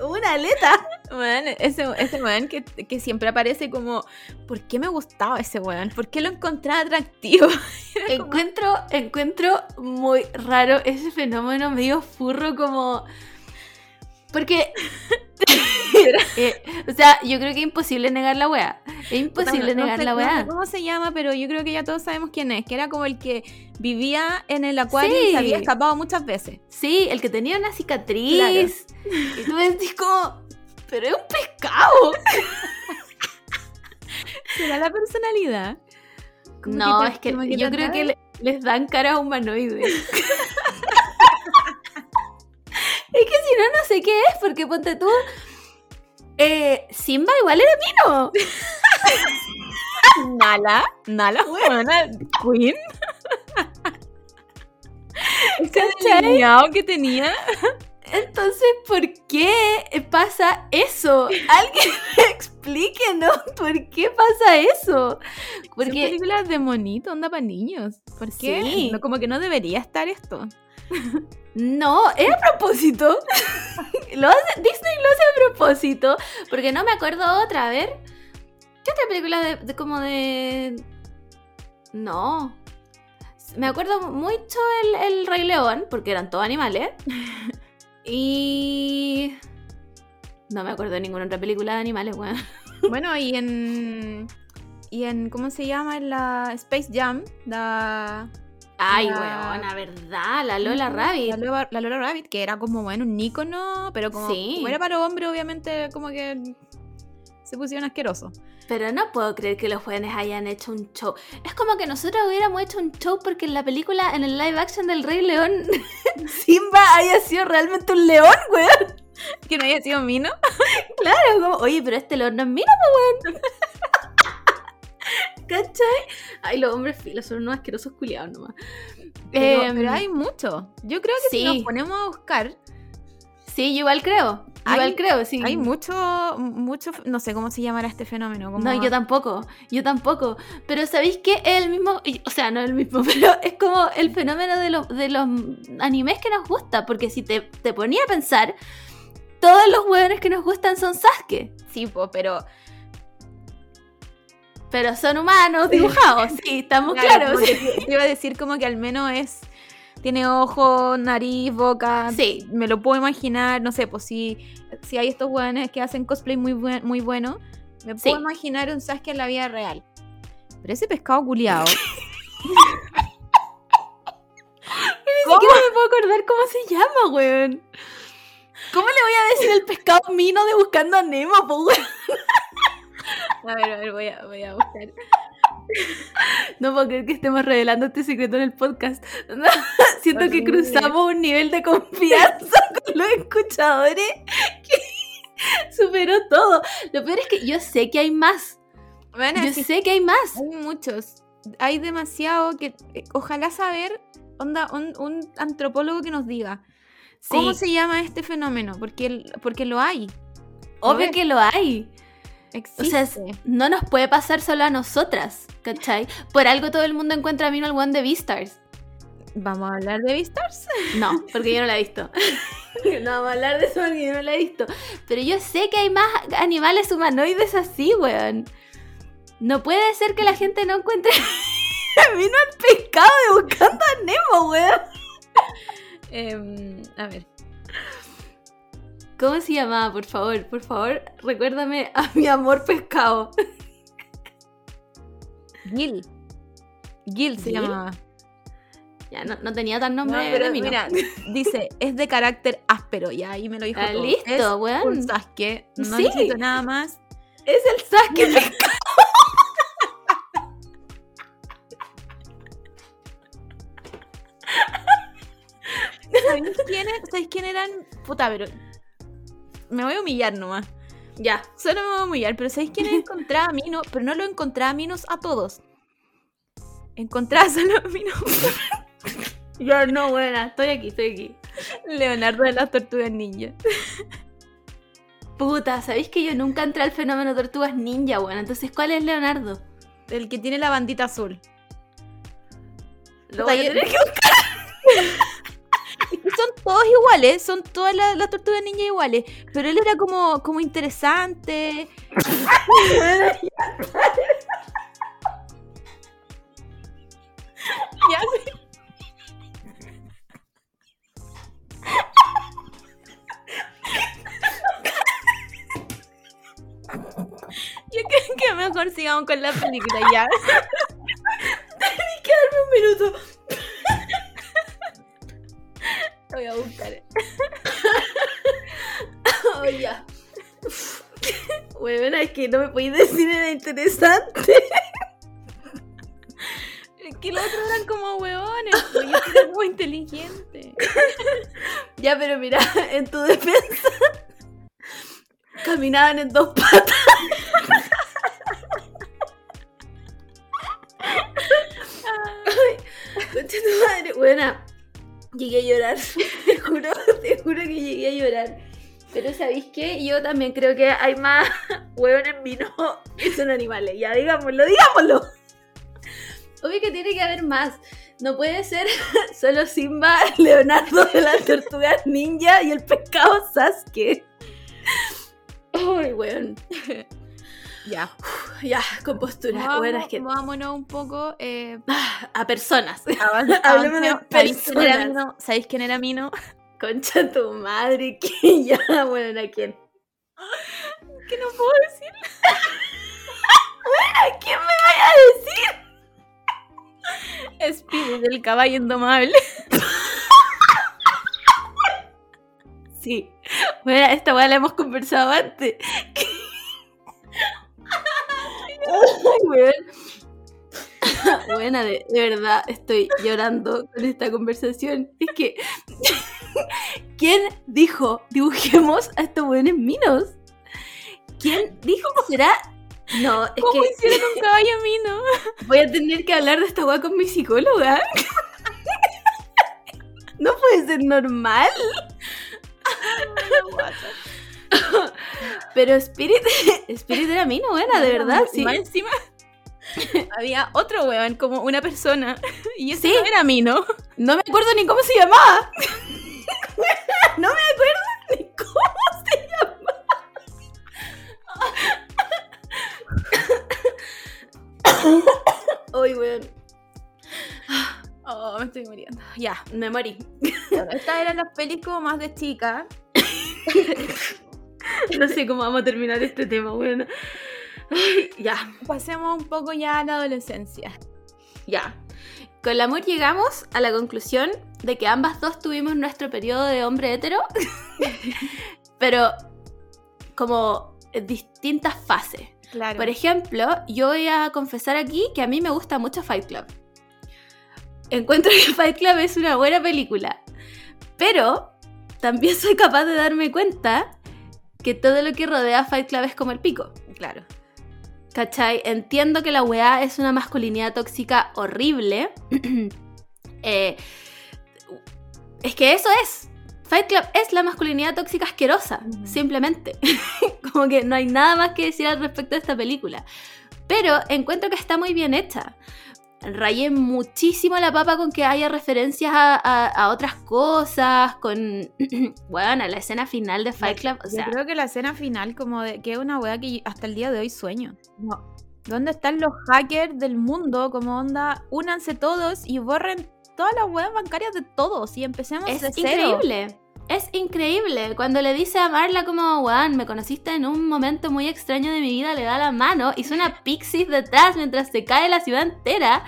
[SPEAKER 2] Una aleta. [LAUGHS]
[SPEAKER 3] Ese, ese weón que, que siempre aparece como, ¿por qué me gustaba ese weón? ¿Por qué lo encontraba atractivo? [LAUGHS]
[SPEAKER 2] Encuentro, encuentro muy raro ese fenómeno medio furro como... Porque... [LAUGHS] eh, o sea, yo creo que es imposible negar la weá. Es imposible
[SPEAKER 3] No
[SPEAKER 2] negar
[SPEAKER 3] sé-
[SPEAKER 2] la
[SPEAKER 3] no sé
[SPEAKER 2] weá.
[SPEAKER 3] ¿Cómo se llama? Pero yo creo que ya todos sabemos quién es, que era como el que vivía en el acuario y se había escapado muchas veces.
[SPEAKER 2] Sí, el que tenía una cicatriz. Y tú decís como... Pero es un pescado. [LAUGHS]
[SPEAKER 3] ¿Será la personalidad?
[SPEAKER 2] No,
[SPEAKER 3] te-
[SPEAKER 2] es que yo creo que les dan cara humanoide. [LAUGHS] es que si no, no sé qué es, porque ponte tú. eh, Simba igual era Pino. [LAUGHS]
[SPEAKER 3] Nala, Nala, buena, Queen. Delineado que tenía.
[SPEAKER 2] Entonces, ¿por qué pasa eso? Alguien [LAUGHS] explíquenos por qué pasa eso.
[SPEAKER 3] Son
[SPEAKER 2] Porque
[SPEAKER 3] películas de monito, onda para niños. ¿Por qué?
[SPEAKER 2] Sí.
[SPEAKER 3] No, como que no debería estar esto.
[SPEAKER 2] No, es a propósito. [LAUGHS] Lo hace- Disney lo hace a propósito. Porque no me acuerdo otra. A ver. ¿Qué otra película de, de como de. No. Me acuerdo mucho el, el Rey León, porque eran todos animales. [LAUGHS] Y. No me acuerdo de ninguna otra película de animales, weón. [LAUGHS]
[SPEAKER 3] Bueno, y en. Y en. ¿Cómo se llama? En la Space Jam. La.
[SPEAKER 2] Ay,
[SPEAKER 3] La-
[SPEAKER 2] weón, la verdad, la Lola Rabbit.
[SPEAKER 3] La Lola, la Lola Rabbit, que era como, bueno, un ícono, pero como,
[SPEAKER 2] Sí.
[SPEAKER 3] como era para hombres, obviamente, como que se pusieron asquerosos.
[SPEAKER 2] Pero no puedo creer que los jóvenes hayan hecho un show. Es como que nosotros hubiéramos hecho un show porque en la película, en el live action del Rey León, [LAUGHS] Simba haya sido realmente un león, weón.
[SPEAKER 3] Que no haya sido Mino.
[SPEAKER 2] Claro, como, oye, pero este león no es po, weón. [LAUGHS] ¿Cachai? Ay, los hombres filos son unos asquerosos culiados nomás.
[SPEAKER 3] Pero,
[SPEAKER 2] Em,
[SPEAKER 3] pero hay mucho. Yo creo que si nos ponemos a buscar,
[SPEAKER 2] Sí, yo igual creo. Igual creo, sí.
[SPEAKER 3] hay mucho, mucho, no sé cómo se llamará este fenómeno. como-
[SPEAKER 2] No, yo tampoco, yo tampoco. Pero ¿sabéis qué? Es el mismo, o sea, no es el mismo, [LAUGHS] pero es como el fenómeno de los, de los animes que nos gusta. Porque si te, te ponía a pensar, todos los hueones que nos gustan son Sasuke.
[SPEAKER 3] Sí, po, pero
[SPEAKER 2] Pero son humanos dibujados, sí, estamos
[SPEAKER 3] Claro,
[SPEAKER 2] claros. [LAUGHS]
[SPEAKER 3] te- iba a decir como que al menos es. Tiene ojo, nariz, boca.
[SPEAKER 2] Sí.
[SPEAKER 3] Me lo puedo imaginar. No sé, pues si, si hay estos weones que hacen cosplay muy, buen, muy bueno, me puedo imaginar un Sasuke en la vida real. Pero ese pescado culiado. [LAUGHS]
[SPEAKER 2] Ni siquiera me puedo acordar cómo se llama, weón. ¿Cómo le voy a decir el pescado mino de buscando a Nemo, po, weón? [LAUGHS]
[SPEAKER 3] A ver, a ver, voy a, voy a buscar.
[SPEAKER 2] No puedo creer que estemos revelando este secreto en el podcast. [LAUGHS] Siento que cruzamos un nivel de confianza [LAUGHS] con los escuchadores que [LAUGHS] superó todo. Lo peor es que yo sé que hay más.
[SPEAKER 3] Bueno,
[SPEAKER 2] Yo sé que hay más.
[SPEAKER 3] hay muchos. Hay demasiado que. eh, Ojalá saber. Onda, un, un antropólogo que nos diga. ¿Cómo se llama este fenómeno? Porque, porque lo hay.
[SPEAKER 2] obvio que lo hay. O
[SPEAKER 3] Existe.
[SPEAKER 2] sea, es- no nos puede pasar solo a nosotras, ¿cachai? Por algo todo el mundo encuentra a mí al one de Beastars.
[SPEAKER 3] ¿Vamos a hablar de Beastars?
[SPEAKER 2] No, porque yo no la he visto. [LAUGHS] no vamos a hablar de eso porque yo no la he visto. Pero yo sé que hay más animales humanoides así, weón. No puede ser que la gente no encuentre. [LAUGHS] Vino el pescado de buscando a Nemo, weón.
[SPEAKER 3] Em, a ver.
[SPEAKER 2] ¿Cómo se llamaba? Por favor, por favor, recuérdame a mi amor pescado.
[SPEAKER 3] Gil. Gil se
[SPEAKER 2] ¿Gil?
[SPEAKER 3] llamaba.
[SPEAKER 2] Ya, no, no tenía tan
[SPEAKER 3] No,
[SPEAKER 2] nombre
[SPEAKER 3] pero
[SPEAKER 2] ¿no?
[SPEAKER 3] mira, dice, es de carácter áspero. Ya ahí me lo dijo
[SPEAKER 2] Ah,
[SPEAKER 3] todo.
[SPEAKER 2] listo,
[SPEAKER 3] es
[SPEAKER 2] weón.
[SPEAKER 3] un Sasuke. No
[SPEAKER 2] Sí.
[SPEAKER 3] necesito nada más.
[SPEAKER 2] Es el Sasuke pescado. [LAUGHS]
[SPEAKER 3] ¿Sabéis quién, ¿Sabéis quién eran? Puta, pero... Me voy a humillar nomás.
[SPEAKER 2] Ya.
[SPEAKER 3] Solo me voy a humillar, pero ¿sabéis quién [LAUGHS] encontraba a Mino? Pero no lo encontraba a Minos a todos. Encontraba solo a Minos. [LAUGHS]
[SPEAKER 2] Yo no, buena. Estoy aquí, estoy aquí.
[SPEAKER 3] Leonardo de las Tortugas Ninja.
[SPEAKER 2] Puta, ¿sabéis que yo nunca entré al fenómeno Tortugas Ninja, weón? Entonces, ¿cuál es Leonardo?
[SPEAKER 3] El que tiene la bandita azul.
[SPEAKER 2] Lo voy a tener que [LAUGHS] [LAUGHS]
[SPEAKER 3] son todos iguales, son todas las, tortugas ninja iguales. Pero él era como, como interesante. Ya, [LAUGHS] sí. Yo creo que mejor sigamos con la película ya. [LAUGHS]
[SPEAKER 2] un minuto.
[SPEAKER 3] Lo voy a buscar. [LAUGHS]
[SPEAKER 2] Oh, ya. Weón, es que no me podéis decir era interesante.
[SPEAKER 3] Es que los otros eran como hueones, pues, yo era muy inteligente.
[SPEAKER 2] Ya, pero mira, en tu defensa. Caminaban en dos patas. Ay, concha tu madre. Buena. Llegué a llorar. [LAUGHS] Te juro, [LAUGHS] te juro que llegué a llorar. Pero ¿sabéis qué? Yo también creo que hay más [LAUGHS] hueones en vino que son animales. Ya, digámoslo, digámoslo. Obvio que tiene que haber más. No puede ser solo Simba, Leonardo de las Tortugas Ninja y el pescado Sasuke. Uy, weón.
[SPEAKER 3] Ya. [SIGHS]
[SPEAKER 2] Ya, con postura. Bueno, es que
[SPEAKER 3] Vámonos un poco. Eh, [LAUGHS]
[SPEAKER 2] a personas. [LAUGHS] [LAUGHS] Hablemos de
[SPEAKER 3] avancemos. ¿Sabéis quién era
[SPEAKER 2] personas.
[SPEAKER 3] ¿Sabéis quién era Mino?
[SPEAKER 2] Concha tu madre, que ya, bueno, ¿a quién?
[SPEAKER 3] Que no puedo decir.
[SPEAKER 2] ¿A quién me vaya a decir?
[SPEAKER 3] Spirit del caballo indomable.
[SPEAKER 2] Sí. Bueno, esta weá la hemos conversado antes. Weón. [LAUGHS] Buena, de, de verdad estoy llorando con esta conversación. Es que, [LAUGHS] ¿quién dijo dibujemos a estos buenos minos? ¿Quién dijo será? No, es
[SPEAKER 3] ¿Cómo
[SPEAKER 2] que
[SPEAKER 3] hicieron un caballo Mino? [LAUGHS]
[SPEAKER 2] voy a tener que hablar de esta weá con mi psicóloga. No puede ser normal. [LAUGHS] Pero Spirit, [LAUGHS] Spirit era mí, no buena, de verdad, sí.
[SPEAKER 3] Más encima [LAUGHS] había otro weón, como una persona. Y ese
[SPEAKER 2] Sí.
[SPEAKER 3] no era Mino.
[SPEAKER 2] No me acuerdo ni cómo se llamaba. No me acuerdo ni cómo se llamaba. Uy, weón.
[SPEAKER 3] Oh, me estoy muriendo. Ya.
[SPEAKER 2] Me morí.
[SPEAKER 3] Estas eran las pelis como más de chica. [LAUGHS]
[SPEAKER 2] No sé cómo vamos a terminar este tema. Ay, ya,
[SPEAKER 3] Pasemos un poco ya a la adolescencia.
[SPEAKER 2] ya. Con el amor llegamos a la conclusión de que ambas dos tuvimos nuestro periodo de hombre hetero, [LAUGHS] pero como distintas fases.
[SPEAKER 3] Claro.
[SPEAKER 2] Por ejemplo, yo voy a confesar aquí que a mí me gusta mucho Fight Club. Encuentro que Fight Club es una buena película. Pero también soy capaz de darme cuenta que todo lo que rodea a Fight Club es como el pico.
[SPEAKER 3] claro.
[SPEAKER 2] ¿Cachai? Entiendo que la weá es una masculinidad tóxica horrible. [CLEARS THROAT] Eh, es que eso es. Fight Club es la masculinidad tóxica asquerosa, simplemente. [LAUGHS] Como que no hay nada más que decir al respecto de esta película. Pero encuentro que está muy bien hecha. Rayé muchísimo la papa con que haya referencias a, a- a otras cosas, con, [CLEARS THROAT] bueno, la escena final de Fight Club. O
[SPEAKER 3] Yo creo que la escena final, como de que es una weá que hasta el día de hoy sueño. No. ¿Dónde están los hackers del mundo? Como onda, únanse todos y borren todas las weas bancarias de todos y empecemos
[SPEAKER 2] es
[SPEAKER 3] de cero.
[SPEAKER 2] increíble. Es increíble. Cuando le dice a Marla como, Juan, me conociste en un momento muy extraño de mi vida, le da la mano y suena Pixies detrás mientras se cae la ciudad entera.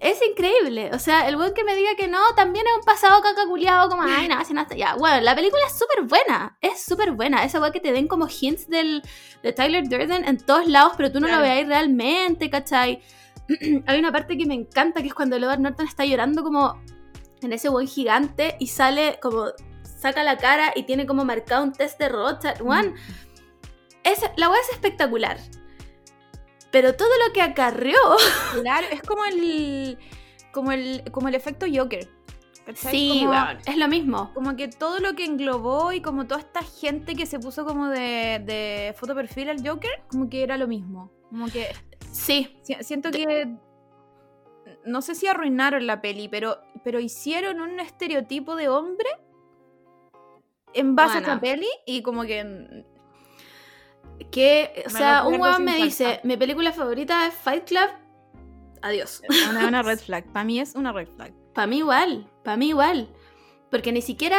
[SPEAKER 2] Es increíble. O sea, el weón que me diga que no, también es un pasado cacaculeado como, ay, nada, si nada, ya. Bueno, la película es súper buena. Es súper buena. Esa weón que te den como hints del, de Tyler Durden en todos lados, pero tú no
[SPEAKER 3] Claro.
[SPEAKER 2] lo veáis realmente, ¿cachai? [CLEARS THROAT] Hay una parte que me encanta, que es cuando Edward Norton está llorando como en ese buen gigante y sale como, saca la cara y tiene como marcado un test de Rothschild. Weón, es, la weá es espectacular. Pero todo lo que acarreó [LAUGHS]
[SPEAKER 3] Claro, es como el. como el. como el efecto Joker.
[SPEAKER 2] Sí,
[SPEAKER 3] como,
[SPEAKER 2] es lo mismo.
[SPEAKER 3] como que todo lo que englobó y como toda esta gente que se puso como de, de foto perfil al Joker, como que era lo mismo. Como que
[SPEAKER 2] Sí,
[SPEAKER 3] si- siento que no sé si arruinaron la peli, pero, pero hicieron un estereotipo de hombre en base a esta peli y como que
[SPEAKER 2] que, o
[SPEAKER 3] Me
[SPEAKER 2] sea, un weón me
[SPEAKER 3] falta.
[SPEAKER 2] dice, mi película favorita es Fight Club. Adiós.
[SPEAKER 3] una, una [LAUGHS] red flag. Para mí es una red flag.
[SPEAKER 2] Para mí igual, para mí igual. Porque ni siquiera,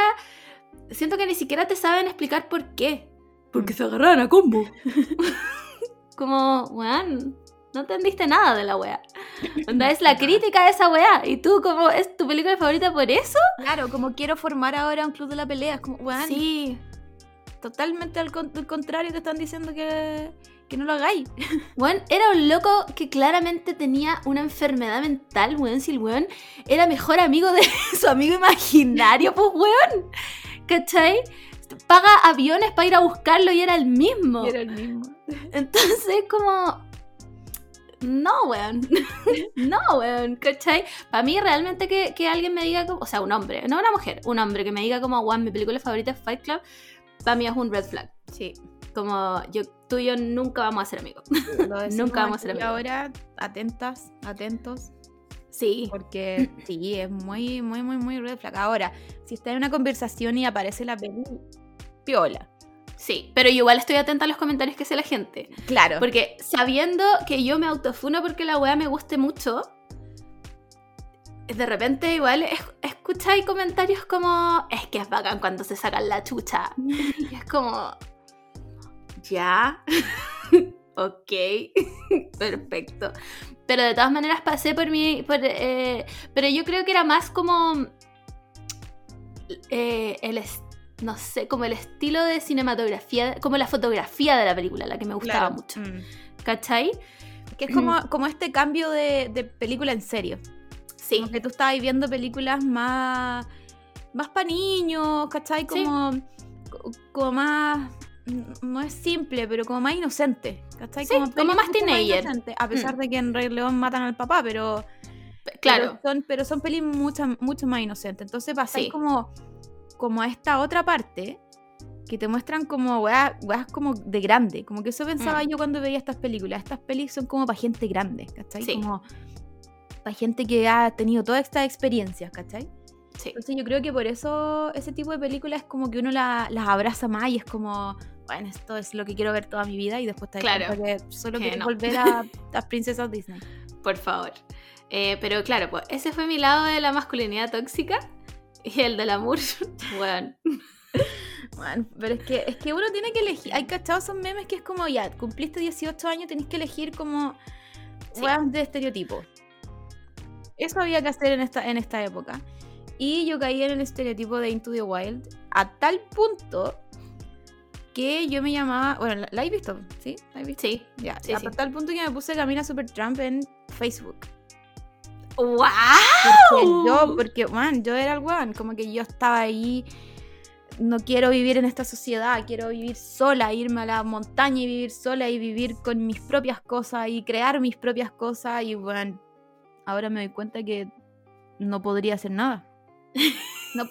[SPEAKER 2] siento que ni siquiera te saben explicar por qué. Porque se agarraron a combo. [LAUGHS] Como, weón, no entendiste nada de la wea. [LAUGHS] Onda, es la crítica de esa wea. Y tú, como, ¿es tu película favorita por eso?
[SPEAKER 3] Claro, como quiero formar ahora un club de la pelea. Es como, weón,
[SPEAKER 2] Sí.
[SPEAKER 3] totalmente al, con- al contrario te están diciendo que, que no lo hagáis. [LAUGHS]
[SPEAKER 2] Weón, era un loco que claramente tenía una enfermedad mental, weón. Si el weón era mejor amigo de [LAUGHS] su amigo imaginario, pues weón. ¿Cachai? Paga aviones para ir a buscarlo y era el mismo.
[SPEAKER 3] Era el mismo.
[SPEAKER 2] Entonces, como. No, weón. [LAUGHS] no, weón. ¿Cachai? Para mí, realmente que, que alguien me diga, como, o sea, un hombre, no una mujer, un hombre que me diga, como, weón, mi película favorita es Fight Club, para mí es un red flag.
[SPEAKER 3] Sí.
[SPEAKER 2] Como, yo, tú y yo nunca vamos a ser amigos. [LAUGHS] Nunca vamos a ser amigos.
[SPEAKER 3] ahora, atentas, atentos,
[SPEAKER 2] Sí.
[SPEAKER 3] porque sí, es muy, muy, muy, muy red flag. Ahora, si está en una conversación y aparece la peli, piola.
[SPEAKER 2] Sí, pero yo igual estoy atenta a los comentarios que hace la gente.
[SPEAKER 3] Claro.
[SPEAKER 2] Porque sabiendo que yo me autofuno porque la weá me guste mucho, de repente igual es- escucháis comentarios como, es que es bacán cuando se sacan la chucha. Y es como, ya, [LAUGHS] ok, [LAUGHS] perfecto. Pero de todas maneras pasé por mi... por, eh, pero yo creo que era más como... eh, el est- no sé, como el estilo de cinematografía, como la fotografía de la película, la que me gustaba
[SPEAKER 3] Claro.
[SPEAKER 2] mucho.
[SPEAKER 3] Mm.
[SPEAKER 2] ¿Cachai?
[SPEAKER 3] Que es [CLEARS THROAT] como, como este cambio de, de película en serio.
[SPEAKER 2] Sí.
[SPEAKER 3] Como que tú estabas viendo películas más, más para niños, ¿cachai? Como, co- como más, no es simple, pero como más inocente, ¿cachai?
[SPEAKER 2] Sí, como
[SPEAKER 3] pelis
[SPEAKER 2] más teenager.
[SPEAKER 3] a pesar
[SPEAKER 2] Mm.
[SPEAKER 3] de que en Rey León matan al papá, pero,
[SPEAKER 2] Claro.
[SPEAKER 3] pero son, pero son pelis mucho, mucho más inocentes. Entonces pasáis
[SPEAKER 2] Sí.
[SPEAKER 3] como, como a esta otra parte que te muestran como weas, weas como de grande. Como que eso pensaba
[SPEAKER 2] Mm.
[SPEAKER 3] yo cuando veía estas películas. Estas pelis son como para gente grande, ¿cachai?
[SPEAKER 2] Sí.
[SPEAKER 3] Como para gente que ha tenido todas estas experiencias, ¿cachai?
[SPEAKER 2] Sí.
[SPEAKER 3] Entonces yo creo que por eso ese tipo de películas es como que uno la- las abraza más y es como, bueno, esto es lo que quiero ver toda mi vida y después te
[SPEAKER 2] Claro.
[SPEAKER 3] que solo
[SPEAKER 2] Que
[SPEAKER 3] quieres
[SPEAKER 2] no.
[SPEAKER 3] volver a [LAUGHS] las princesas Disney.
[SPEAKER 2] Por favor. Eh, pero claro, pues ese fue mi lado de la masculinidad tóxica [LAUGHS] y el del amor. [LAUGHS] bueno,
[SPEAKER 3] Bueno, pero es que, es que uno tiene que elegir. Hay cachados esos memes que es como, ya, cumpliste 18 años, tenés que elegir como
[SPEAKER 2] Sí.
[SPEAKER 3] weas de estereotipo. Eso había que hacer en esta, en esta época. Y yo caí en el estereotipo de Into the Wild a tal punto que yo me llamaba. Bueno, ¿la, he visto? ¿Sí? ¿La he visto?
[SPEAKER 2] sí.
[SPEAKER 3] Ya,
[SPEAKER 2] Sí,
[SPEAKER 3] hasta
[SPEAKER 2] sí.
[SPEAKER 3] tal punto que me puse Camila Supertramp en Facebook.
[SPEAKER 2] ¡Wow!
[SPEAKER 3] Porque yo, porque, man, yo era el weón, como que yo estaba ahí, no quiero vivir en esta sociedad, quiero vivir sola, irme a la montaña y vivir sola y vivir con mis propias cosas y crear mis propias cosas y, bueno, ahora me doy cuenta que no podría hacer nada. [LAUGHS] No,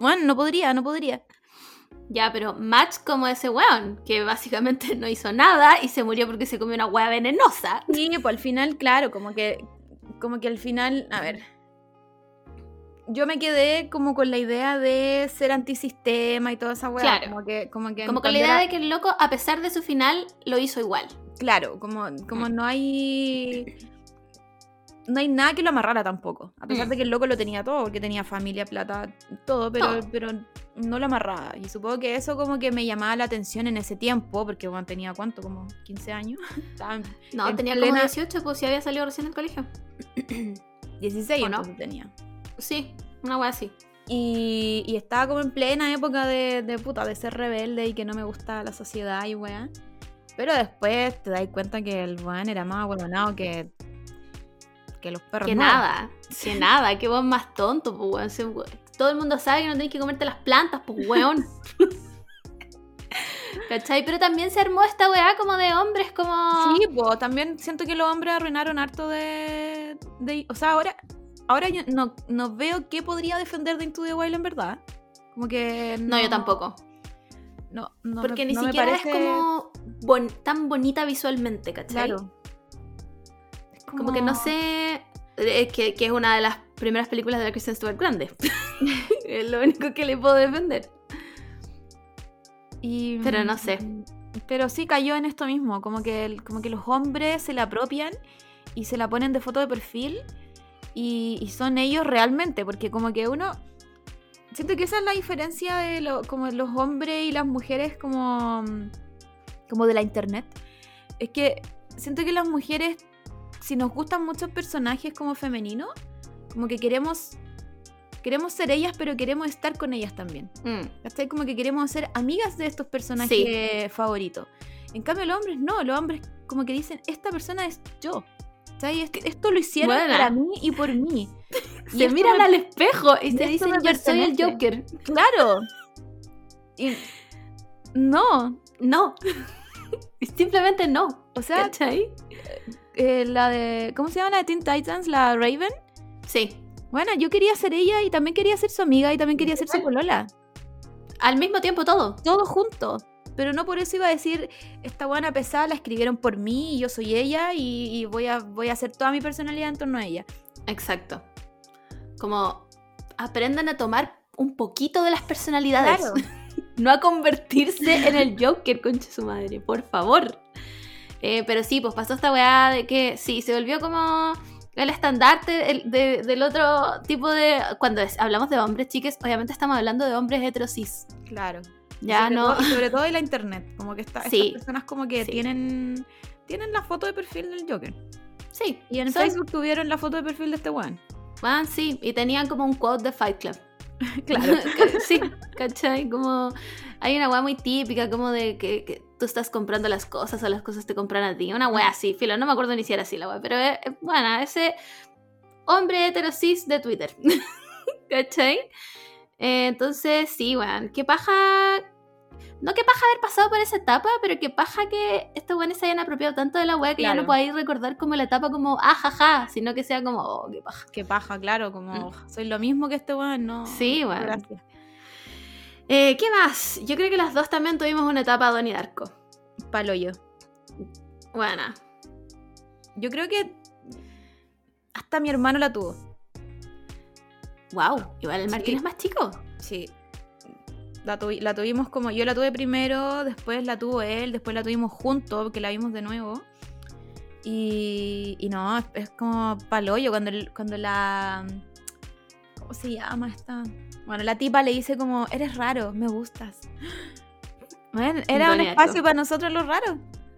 [SPEAKER 3] bueno, no podría, no podría.
[SPEAKER 2] Ya, pero match como ese weón, que básicamente [LAUGHS] no hizo nada y se murió porque se comió una hueá venenosa.
[SPEAKER 3] Sí, pues al final, claro, como que, como que al final, a ver, yo me quedé como con la idea de ser antisistema y toda esa weá.
[SPEAKER 2] Claro.
[SPEAKER 3] Como que, como que,
[SPEAKER 2] Como con la idea de que el loco, a pesar de su final, lo hizo igual.
[SPEAKER 3] Claro, como, como
[SPEAKER 2] Mm.
[SPEAKER 3] no hay. [LAUGHS] no hay nada que lo amarrara tampoco. A pesar
[SPEAKER 2] Mm.
[SPEAKER 3] de que el loco lo tenía todo, porque tenía familia, plata, todo, pero,
[SPEAKER 2] Todo.
[SPEAKER 3] pero no lo amarraba. Y supongo que eso como que me llamaba la atención en ese tiempo, porque bueno, tenía cuánto, como 15 años. [LAUGHS]
[SPEAKER 2] No,
[SPEAKER 3] En
[SPEAKER 2] tenía
[SPEAKER 3] plena-
[SPEAKER 2] como 18, pues si había salido recién del colegio. [CLEARS THROAT]
[SPEAKER 3] 16
[SPEAKER 2] ¿O no?
[SPEAKER 3] tenía.
[SPEAKER 2] Sí, una wea así.
[SPEAKER 3] Y, y estaba como en plena época de, de puta, de ser rebelde y que no me gustaba la sociedad y weá. Pero después te das cuenta que el weón era más huevonado que, que los perros.
[SPEAKER 2] Que nada, que [LAUGHS] nada, que vos más tonto, pues weón. Todo el mundo sabe que no tenés que comerte las plantas, pues weón. [LAUGHS] ¿Cachai? Pero también se armó esta weá como de hombres, como.
[SPEAKER 3] Sí, pues también siento que los hombres arruinaron harto de. de- o sea, ahora, ahora yo no, no veo qué podría defender de Into the Wild en verdad. Como que.
[SPEAKER 2] No, yo tampoco.
[SPEAKER 3] No, no
[SPEAKER 2] Porque
[SPEAKER 3] me-
[SPEAKER 2] ni
[SPEAKER 3] no
[SPEAKER 2] siquiera
[SPEAKER 3] parece-
[SPEAKER 2] es como bon- tan bonita visualmente, ¿cachai?
[SPEAKER 3] Claro.
[SPEAKER 2] Como que no sé. Es que, que es una de las primeras películas de la Kristen Stewart grande. [LAUGHS] es lo único que le puedo defender.
[SPEAKER 3] Y,
[SPEAKER 2] Pero no sé.
[SPEAKER 3] Pero sí cayó en esto mismo, como que, el- como que los hombres se la apropian y se la ponen de foto de perfil y, y son ellos realmente, porque como que uno... Siento que esa es la diferencia de lo, como los hombres y las mujeres como, como de la internet. Es que siento que las mujeres, si nos gustan muchos personajes como femeninos, como que queremos... Queremos ser ellas, pero queremos estar con ellas también.
[SPEAKER 2] Mm.
[SPEAKER 3] Como que queremos ser amigas de estos personajes favoritos. En cambio, los hombres no, los hombres como que dicen, esta persona es yo. ¿Cachai? Est- Esto lo hicieron
[SPEAKER 2] Buena.
[SPEAKER 3] para mí y por mí. [LAUGHS] Y
[SPEAKER 2] Se miran
[SPEAKER 3] me-
[SPEAKER 2] al espejo y
[SPEAKER 3] y
[SPEAKER 2] se
[SPEAKER 3] esto
[SPEAKER 2] dicen yo soy el
[SPEAKER 3] pertenece".
[SPEAKER 2] Joker.
[SPEAKER 3] Claro. Y no.
[SPEAKER 2] No. [LAUGHS] Simplemente no.
[SPEAKER 3] O sea,
[SPEAKER 2] ¿Cachai?
[SPEAKER 3] Eh, la de. ¿Cómo se llama la de Teen Titans? La Raven.
[SPEAKER 2] Sí.
[SPEAKER 3] Bueno, yo quería ser ella y también quería ser su amiga y también quería ser su polola.
[SPEAKER 2] Al mismo tiempo todo.
[SPEAKER 3] todo junto. Pero no por eso iba a decir, esta buena pesada la escribieron por mí y yo soy ella y, y voy, a, voy a hacer toda mi personalidad en torno a ella.
[SPEAKER 2] Exacto. Como aprendan a tomar un poquito de las personalidades.
[SPEAKER 3] Claro. [LAUGHS]
[SPEAKER 2] no a convertirse en el Joker, concha su madre, por favor. Eh, pero sí, pues pasó esta weá de que sí, se volvió como el estandarte el- de- del otro tipo de... Cuando es- hablamos de hombres, chiques, obviamente estamos hablando de hombres heterosis.
[SPEAKER 3] Claro.
[SPEAKER 2] Ya
[SPEAKER 3] sobre
[SPEAKER 2] no...
[SPEAKER 3] Todo, y sobre todo [LAUGHS] en la internet. Como que esta-
[SPEAKER 2] Sí.
[SPEAKER 3] estas personas como que
[SPEAKER 2] Sí.
[SPEAKER 3] tienen, tienen la foto de perfil del Joker.
[SPEAKER 2] Sí.
[SPEAKER 3] Y en
[SPEAKER 2] son-
[SPEAKER 3] Facebook tuvieron la foto de perfil de este weón.
[SPEAKER 2] Ah, sí, y tenían como un quote de Fight Club. [LAUGHS]
[SPEAKER 3] Claro. [LAUGHS]
[SPEAKER 2] sí, ¿cachai? Como hay una weá muy típica como de que, que tú estás comprando las cosas o las cosas te compran a ti. Una weá así, filo, no me acuerdo ni si era así la weá, pero es, es- bueno, ese hombre heterosis de Twitter. [LAUGHS] ¿Cachai? Eh, entonces, sí, weón, qué paja... No que paja haber pasado por esa etapa, pero que paja que estos weones se hayan apropiado tanto de la weá que ya
[SPEAKER 3] Claro.
[SPEAKER 2] no podáis recordar como la etapa como, ah, jaja, sino que sea como, oh, qué paja.
[SPEAKER 3] Qué paja, claro. Como soy lo mismo que este weón, no.
[SPEAKER 2] Mm. Sí, weón.
[SPEAKER 3] Gracias.
[SPEAKER 2] Eh, ¿Qué más? Yo creo que las dos también tuvimos una etapa Donnie Darko.
[SPEAKER 3] Palo yo.
[SPEAKER 2] Buena.
[SPEAKER 3] Yo creo que hasta mi hermano la tuvo.
[SPEAKER 2] Wow, igual el Martín
[SPEAKER 3] Sí.
[SPEAKER 2] es más chico.
[SPEAKER 3] Sí. La, tuvi- la tuvimos como. Yo la tuve primero, después la tuvo él, después la tuvimos juntos, porque la vimos de nuevo. Y, y no, es, es como paloyo cuando, el- cuando la. ¿Cómo se llama esta? Bueno, la tipa le dice como: Eres raro, me gustas. [GASPS] Bueno, era un espacio para nosotros los raros.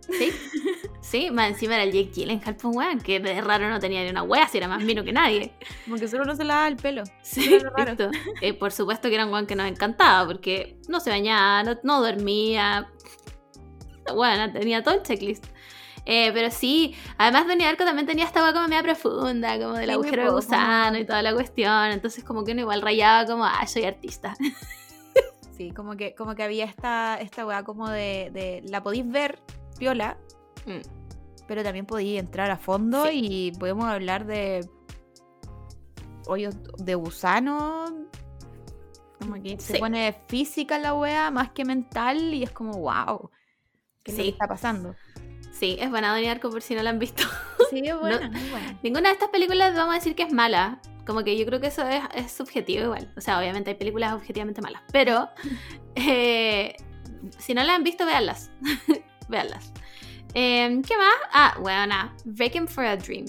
[SPEAKER 2] Sí. Sí, más encima era el Jake Gyllenhaal, pues weón, que de raro no tenía ni una wea, si era más mino que nadie. [LAUGHS]
[SPEAKER 3] Como que solo no se la da el pelo.
[SPEAKER 2] Sí,
[SPEAKER 3] raro.
[SPEAKER 2] Eh, por supuesto que era un weón que nos encantaba, porque no se bañaba, no, no dormía. Bueno, tenía todo el checklist. Eh, pero sí, además Donnie Darko también tenía esta weá como media profunda, como del
[SPEAKER 3] Sí,
[SPEAKER 2] agujero de gusano y toda la cuestión. Entonces como que uno igual rayaba como, ah, soy artista. [LAUGHS]
[SPEAKER 3] Sí, como que, como que había esta, esta weá como de, de- La podéis ver, piola,
[SPEAKER 2] Mm.
[SPEAKER 3] pero también podéis entrar a fondo
[SPEAKER 2] Sí.
[SPEAKER 3] y podemos hablar de hoyos de gusano. Como que se pone física la wea más que mental y es como, wow, ¿qué
[SPEAKER 2] Sí.
[SPEAKER 3] está pasando?
[SPEAKER 2] Sí, es buena Donnie Darko por si no la han visto.
[SPEAKER 3] Sí, es [LAUGHS] buena, muy buena.
[SPEAKER 2] Ninguna de estas películas vamos a decir que es mala. Como que yo creo que eso es, es subjetivo igual. O sea, obviamente hay películas objetivamente malas. Pero [LAUGHS] eh, si no las han visto, véanlas. [LAUGHS] véanlas. Eh, ¿Qué más? Ah, bueno, Breaking for a Dream.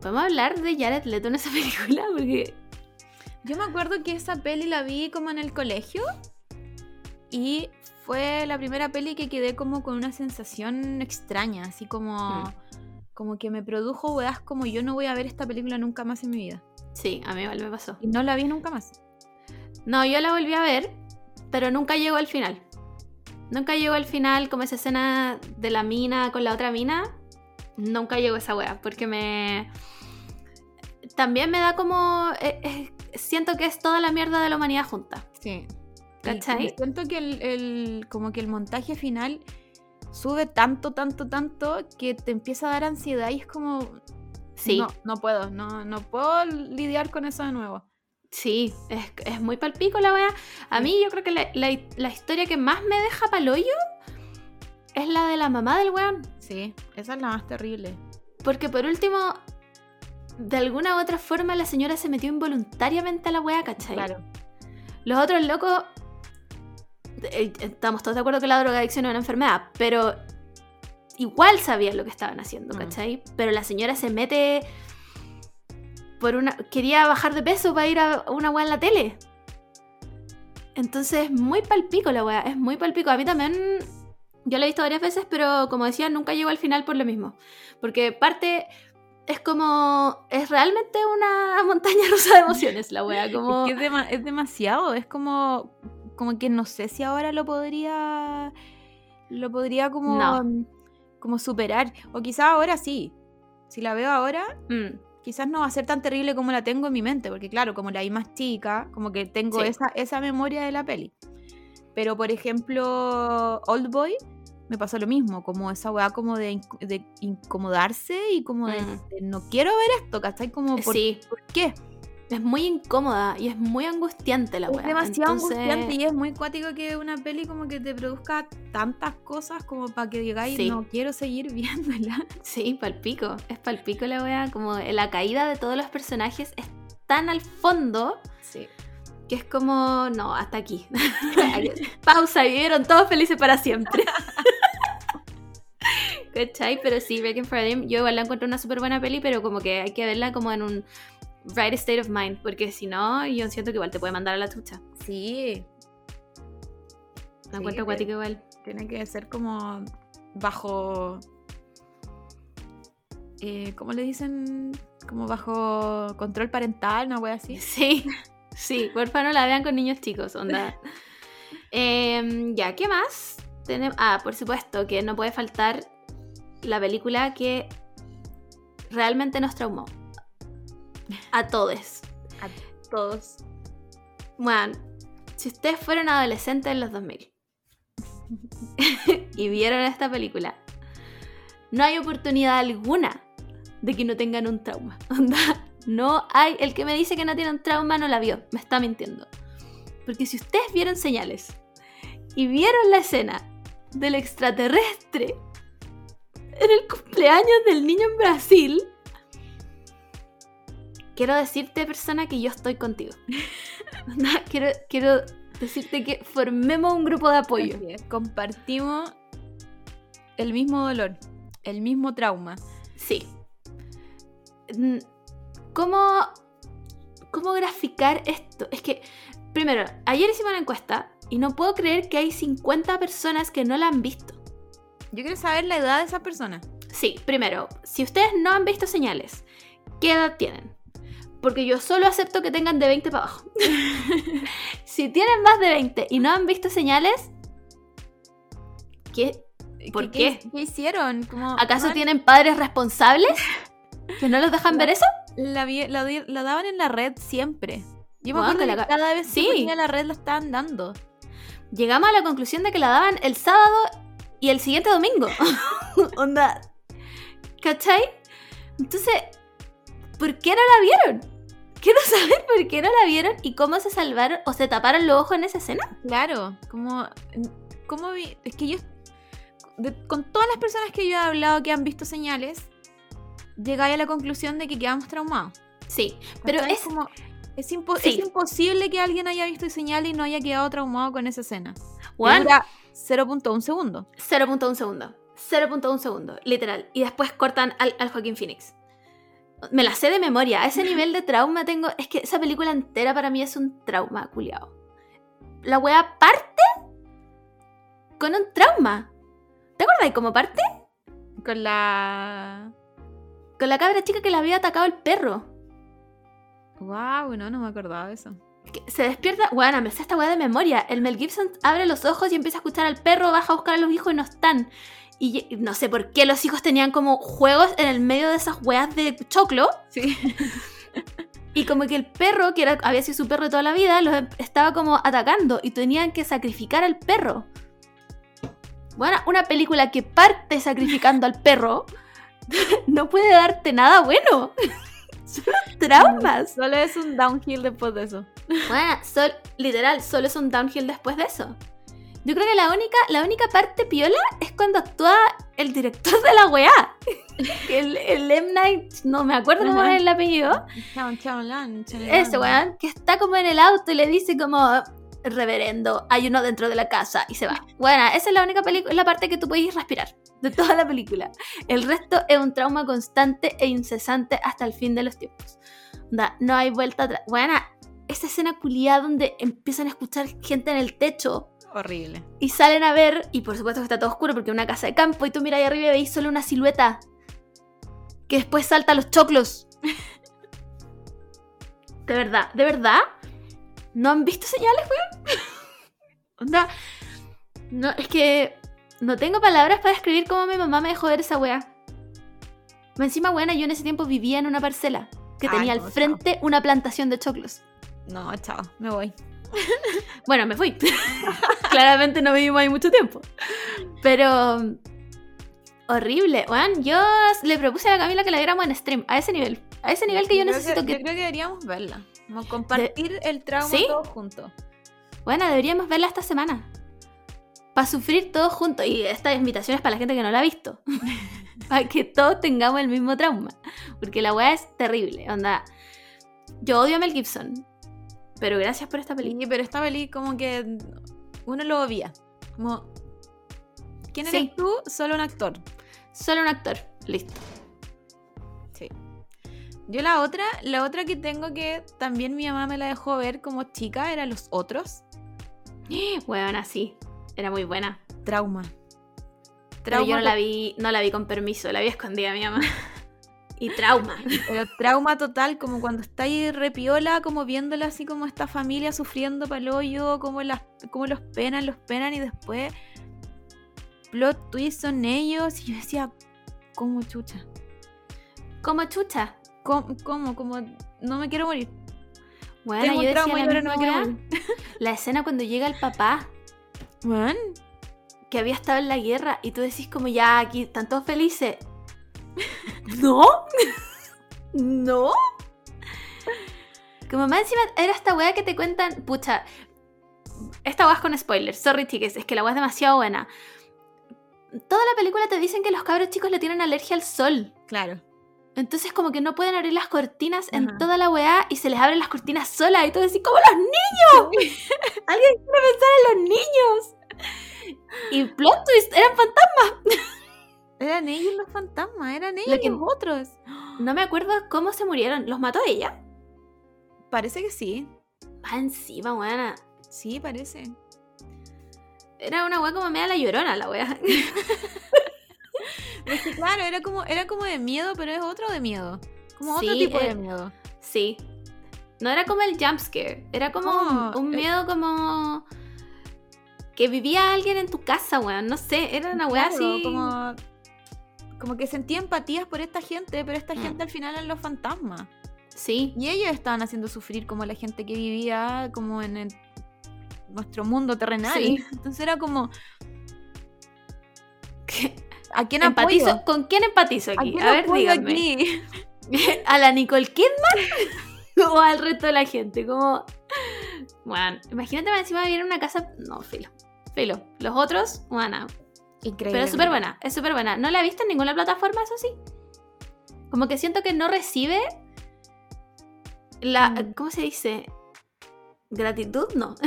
[SPEAKER 2] ¿Podemos hablar de Jared Leto en esa película? Porque
[SPEAKER 3] Yo me acuerdo que esa peli la vi como en el colegio y fue la primera peli que quedé como con una sensación extraña, así como,
[SPEAKER 2] Mm.
[SPEAKER 3] como que me produjo weas como yo no voy a ver esta película nunca más en mi vida.
[SPEAKER 2] sí, a mí igual me pasó.
[SPEAKER 3] Y no la vi nunca más.
[SPEAKER 2] No, yo la volví a ver, pero nunca llegó al final. Nunca llegó al final como esa escena de la mina con la otra mina. Nunca llegó esa wea, porque me... También me da como... eh, eh, siento que es toda la mierda de la humanidad junta.
[SPEAKER 3] Sí.
[SPEAKER 2] ¿Cachai?
[SPEAKER 3] Siento que el, el- como que el montaje final sube tanto, tanto, tanto que te empieza a dar ansiedad y es como...
[SPEAKER 2] Sí,
[SPEAKER 3] No, no puedo, no, no puedo lidiar con eso de nuevo.
[SPEAKER 2] sí, es, es muy palpico la wea. A
[SPEAKER 3] Sí.
[SPEAKER 2] mí yo creo que la, la- la historia que más me deja paloyo es la de la mamá del weón.
[SPEAKER 3] Sí, esa es la más terrible.
[SPEAKER 2] Porque por último, de alguna u otra forma la señora se metió involuntariamente a la wea, ¿cachai?
[SPEAKER 3] Claro.
[SPEAKER 2] Los otros locos. Eh, Estamos todos de acuerdo que la drogadicción es una enfermedad, pero igual sabían lo que estaban haciendo,
[SPEAKER 3] Mm.
[SPEAKER 2] ¿cachai? Pero la señora se mete por una. quería bajar de peso para ir a una weá en la tele. Entonces es muy palpico la weá, es muy palpico. A mí también. Yo la he visto varias veces, pero como decía, nunca llegó al final por lo mismo. Porque parte. Es como. Es realmente una [LAUGHS] montaña rusa de emociones la weá. Como.
[SPEAKER 3] Es que es, dema- es demasiado, es como, como que no sé si ahora lo podría, lo podría como,
[SPEAKER 2] No.
[SPEAKER 3] como superar, o quizás ahora sí, si la veo ahora,
[SPEAKER 2] Mm.
[SPEAKER 3] quizás no va a ser tan terrible como la tengo en mi mente, porque claro, como la vi más chica, como que tengo
[SPEAKER 2] Sí.
[SPEAKER 3] esa, esa memoria de la peli. Pero por ejemplo, Old Boy me pasó lo mismo, como esa weá como de, de incomodarse y como de,
[SPEAKER 2] Mm.
[SPEAKER 3] de no quiero ver esto, ¿cachai? Como, ¿por,
[SPEAKER 2] Sí,
[SPEAKER 3] ¿por qué?
[SPEAKER 2] Es muy incómoda y es muy angustiante la
[SPEAKER 3] Es
[SPEAKER 2] weá.
[SPEAKER 3] demasiado
[SPEAKER 2] Entonces,
[SPEAKER 3] angustiante y es muy cuático que una peli como que te produzca tantas cosas como para que digáis,
[SPEAKER 2] Sí.
[SPEAKER 3] no quiero seguir [LAUGHS] viéndola.
[SPEAKER 2] Sí, palpico. Es palpico la weá. Como la caída de todos los personajes es tan al fondo
[SPEAKER 3] Sí.
[SPEAKER 2] que es como, no, hasta aquí. [LAUGHS] Pausa y vivieron todos felices para siempre. [LAUGHS] ¿Cachai? Pero sí, Breaking for Dream, yo igual la encuentro una súper buena peli, pero como que hay que verla como en un right state of mind, porque si no, yo siento que igual te puede mandar a la chucha.
[SPEAKER 3] Sí,
[SPEAKER 2] La
[SPEAKER 3] Sí,
[SPEAKER 2] encuentro
[SPEAKER 3] te-
[SPEAKER 2] acuática igual.
[SPEAKER 3] tiene que ser como bajo... eh, ¿Cómo le dicen? Como bajo control parental, una wea así. [LAUGHS]
[SPEAKER 2] Sí, sí, porfa no la vean con niños chicos, onda. [LAUGHS] Em, ya, ¿qué más? Tenem- ah, por supuesto que no puede faltar la película que realmente nos traumó. A todos.
[SPEAKER 3] Todos.
[SPEAKER 2] Bueno, si ustedes fueron adolescentes en los 2000 [LAUGHS] y vieron esta película, no hay oportunidad alguna de que no tengan un trauma. [LAUGHS] No hay. El que me dice que no tiene un trauma no la vio, me está mintiendo. Porque si ustedes vieron señales y vieron la escena del extraterrestre en el cumpleaños del niño en Brasil, quiero decirte, persona, que yo estoy contigo. [LAUGHS] Quiero, quiero decirte que formemos un grupo de apoyo.
[SPEAKER 3] Compartimos el mismo dolor, el mismo trauma.
[SPEAKER 2] Sí. ¿Cómo, ¿Cómo graficar esto? Es que, primero, ayer hicimos una encuesta y no puedo creer que hay 50 personas que no la han visto.
[SPEAKER 3] Yo quiero saber la edad de esa persona.
[SPEAKER 2] Sí, primero, si ustedes no han visto señales, ¿qué edad tienen? Porque yo solo acepto que tengan de 20 para abajo. [LAUGHS] si tienen más de 20 y no han visto señales, ¿qué? ¿Por qué?
[SPEAKER 3] ¿Qué, hicieron?
[SPEAKER 2] ¿Acaso
[SPEAKER 3] man,
[SPEAKER 2] tienen padres responsables que no los dejan ver eso?
[SPEAKER 3] La, daban en la red siempre. Yo me acuerdo
[SPEAKER 2] que la ca-
[SPEAKER 3] cada vez
[SPEAKER 2] Sí.
[SPEAKER 3] que la red la estaban dando.
[SPEAKER 2] Llegamos a la conclusión de que la daban el sábado y el siguiente domingo. [LAUGHS] [LAUGHS] Onda. ¿Cachai? Entonces, ¿por qué no la vieron? Quiero saber por qué no la vieron y cómo se salvaron o se taparon los ojos en esa escena.
[SPEAKER 3] Claro, como, como vi- es que yo, de- con todas las personas que yo he hablado que han visto señales, llegáis a la conclusión de que quedamos traumados.
[SPEAKER 2] Sí, pero es.
[SPEAKER 3] como, es, impo-
[SPEAKER 2] Sí.
[SPEAKER 3] es imposible que alguien haya visto señales y no haya quedado traumado con esa escena. Dura 0.1 segundo.
[SPEAKER 2] 0.1 segundo. 0.1 segundo, literal. Y después cortan al, al Joaquín Phoenix. Me la sé de memoria. A ese [LAUGHS] nivel de trauma tengo. Es que esa película entera para mí es un trauma, culiao. La wea parte con un trauma. ¿Te acuerdas cómo parte?
[SPEAKER 3] Con la.
[SPEAKER 2] Con la cabra chica que la había atacado el perro.
[SPEAKER 3] Wow, no, no me acordaba de eso.
[SPEAKER 2] Que se despierta. Bueno, me sé esta weá de memoria. El Mel Gibson abre los ojos y empieza a escuchar al perro, baja a buscar a los hijos y no están. Y no sé por qué los hijos tenían como juegos en el medio de esas weas de choclo.
[SPEAKER 3] Sí. [LAUGHS]
[SPEAKER 2] Y como que el perro, que era, había sido su perro toda la vida, los em- estaba como atacando y tenían que sacrificar al perro. Bueno, una película que parte sacrificando al perro [LAUGHS] no puede darte nada bueno. [LAUGHS] Solo traumas.
[SPEAKER 3] Solo es un downhill después de eso.
[SPEAKER 2] Bueno, sol- literal, solo es un downhill después de eso. Yo creo que la única, la única parte piola es cuando actúa el director de la weá. [LAUGHS] El, el M. Night, no me acuerdo cómo es el apellido. Ese weón, que está como en el auto y le dice como, reverendo, hay uno dentro de la casa y se va. [LAUGHS] Bueno, esa es la única película, la parte que tú puedes respirar de toda la película. El resto es un trauma constante e incesante hasta el fin de los tiempos. Onda, no hay vuelta atrás. Bueno, esa escena culiada donde empiezan a escuchar gente en el techo
[SPEAKER 3] Horrible.
[SPEAKER 2] y salen a ver, y por supuesto que está todo oscuro porque es una casa de campo, y tú miras ahí arriba y veis solo una silueta que después salta a los choclos. [LAUGHS] De verdad, de verdad. ¿No han visto señales, weón? [LAUGHS] Onda. No, es que no tengo palabras para describir cómo mi mamá me dejó ver esa weá. Encima, buena, yo en ese tiempo vivía en una parcela que
[SPEAKER 3] Ay,
[SPEAKER 2] tenía
[SPEAKER 3] no,
[SPEAKER 2] al frente una plantación de choclos.
[SPEAKER 3] No, chao, me voy.
[SPEAKER 2] Bueno, me fui. [LAUGHS] Claramente no vivimos ahí mucho tiempo. Pero. Horrible. Bueno, yo le propuse a la Camila que la viéramos en stream, a ese nivel. A ese nivel que yo necesito
[SPEAKER 3] Yo
[SPEAKER 2] que.
[SPEAKER 3] creo que deberíamos verla. Como compartir el trauma
[SPEAKER 2] ¿Sí?
[SPEAKER 3] todos juntos.
[SPEAKER 2] Bueno, deberíamos verla esta semana. Para sufrir todos juntos. Y esta invitación es para la gente que no la ha visto. [LAUGHS] para que todos tengamos el mismo trauma. Porque la weá es terrible. Onda. Yo odio a Mel Gibson. Pero gracias por esta película.
[SPEAKER 3] Sí, pero esta peli como que uno lo obvia. Como, ¿quién eres
[SPEAKER 2] Sí.
[SPEAKER 3] tú? Solo un actor.
[SPEAKER 2] Solo un actor. Listo.
[SPEAKER 3] Sí. Yo la otra, la otra que tengo que también mi mamá me la dejó ver como chica era Los Otros. [GASPS]
[SPEAKER 2] Bueno, así. Era muy buena.
[SPEAKER 3] Trauma.
[SPEAKER 2] Pero yo no la vi, no la vi con permiso, la vi escondida mi mamá. [LAUGHS] y trauma. [LAUGHS]
[SPEAKER 3] Pero trauma total, como cuando está ahí repiola, como viéndola así como esta familia sufriendo para el hoyo, como, las, como los penan, los penan y después plot twist son ellos. Y yo decía, ¿cómo chucha?
[SPEAKER 2] Como chucha.
[SPEAKER 3] ¿Cómo? ¿Cómo? Como, no me quiero morir.
[SPEAKER 2] Bueno,
[SPEAKER 3] Tengo
[SPEAKER 2] yo decía
[SPEAKER 3] trauma y
[SPEAKER 2] la
[SPEAKER 3] no me quiero morir. [LAUGHS]
[SPEAKER 2] La escena cuando llega el papá, que había estado en la guerra, y tú decís como ya, aquí están todos felices. ¿No? [LAUGHS] ¿No? Como más encima era esta weá que te cuentan, pucha, esta weá es con spoilers, sorry chicas, es que la weá es demasiado buena. Toda la película te dicen que los cabros chicos le tienen alergia al sol.
[SPEAKER 3] claro.
[SPEAKER 2] Entonces como que no pueden abrir las cortinas en toda la weá y se les abren las cortinas solas y tú decís, como los niños. [LAUGHS] Alguien quiere pensar en los niños. Y plot twist, eran fantasmas.
[SPEAKER 3] Eran ellos los fantasmas, eran ellos
[SPEAKER 2] Lo que-
[SPEAKER 3] los otros.
[SPEAKER 2] No me acuerdo cómo se murieron. ¿Los mató ella?
[SPEAKER 3] Parece que sí.
[SPEAKER 2] Ah, encima, weá.
[SPEAKER 3] Sí, parece.
[SPEAKER 2] Era una weá como media la llorona, la weá. [LAUGHS]
[SPEAKER 3] Es que claro, era como, era como de miedo, pero es otro de miedo. Como otro
[SPEAKER 2] Sí,
[SPEAKER 3] tipo
[SPEAKER 2] eh,
[SPEAKER 3] de miedo.
[SPEAKER 2] Sí. No era como el jumpscare. Era como
[SPEAKER 3] No,
[SPEAKER 2] un, un
[SPEAKER 3] eh.
[SPEAKER 2] miedo como... Que vivía alguien en tu casa, weón. No sé, era una weá
[SPEAKER 3] Claro,
[SPEAKER 2] así...
[SPEAKER 3] Como, como que sentía empatías por esta gente, pero esta
[SPEAKER 2] Mm.
[SPEAKER 3] gente al final eran los fantasmas.
[SPEAKER 2] Sí.
[SPEAKER 3] Y ellos estaban haciendo sufrir como la gente que vivía como en el- nuestro mundo terrenal.
[SPEAKER 2] Sí. [LAUGHS]
[SPEAKER 3] Entonces era como,
[SPEAKER 2] ¿Qué?
[SPEAKER 3] ¿a quién
[SPEAKER 2] Empatizo,
[SPEAKER 3] apoyo?
[SPEAKER 2] ¿Con quién empatizo
[SPEAKER 3] ¿A
[SPEAKER 2] aquí?
[SPEAKER 3] quién
[SPEAKER 2] A ver,
[SPEAKER 3] apoyo
[SPEAKER 2] díganme.
[SPEAKER 3] aquí? [LAUGHS]
[SPEAKER 2] ¿A la Nicole Kidman? [LAUGHS] ¿O al resto de la gente? Como. Bueno, imagínate encima vivir en una casa. No, filo. Filo. Los otros, bueno.
[SPEAKER 3] Increíble.
[SPEAKER 2] Pero es súper buena, es súper buena. No la he visto en ninguna plataforma, eso sí. Como que siento que no recibe la.
[SPEAKER 3] Mm.
[SPEAKER 2] ¿Cómo se dice? Gratitud, no. [LAUGHS]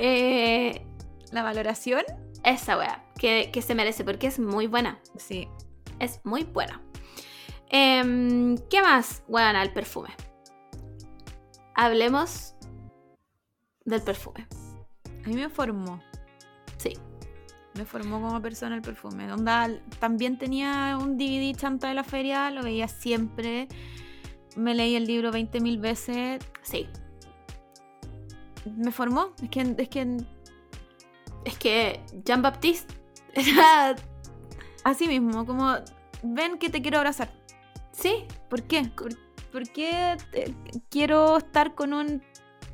[SPEAKER 2] Eh,
[SPEAKER 3] La valoración,
[SPEAKER 2] esa wea, que, que se merece, porque es muy buena.
[SPEAKER 3] sí.
[SPEAKER 2] Es muy buena. Em, ¿Qué más? Bueno, el perfume. Hablemos del perfume.
[SPEAKER 3] A mí me formó. Me formó como persona el perfume. Onda, también tenía un DVD chanta de la feria, lo veía siempre. Me leí el libro 20.000 veces.
[SPEAKER 2] Sí.
[SPEAKER 3] Me formó. Es que, es que
[SPEAKER 2] Es que Jean Baptiste era.
[SPEAKER 3] así mismo, como ven que te quiero abrazar.
[SPEAKER 2] Sí,
[SPEAKER 3] ¿Por qué? ¿Por, por qué te- quiero estar con un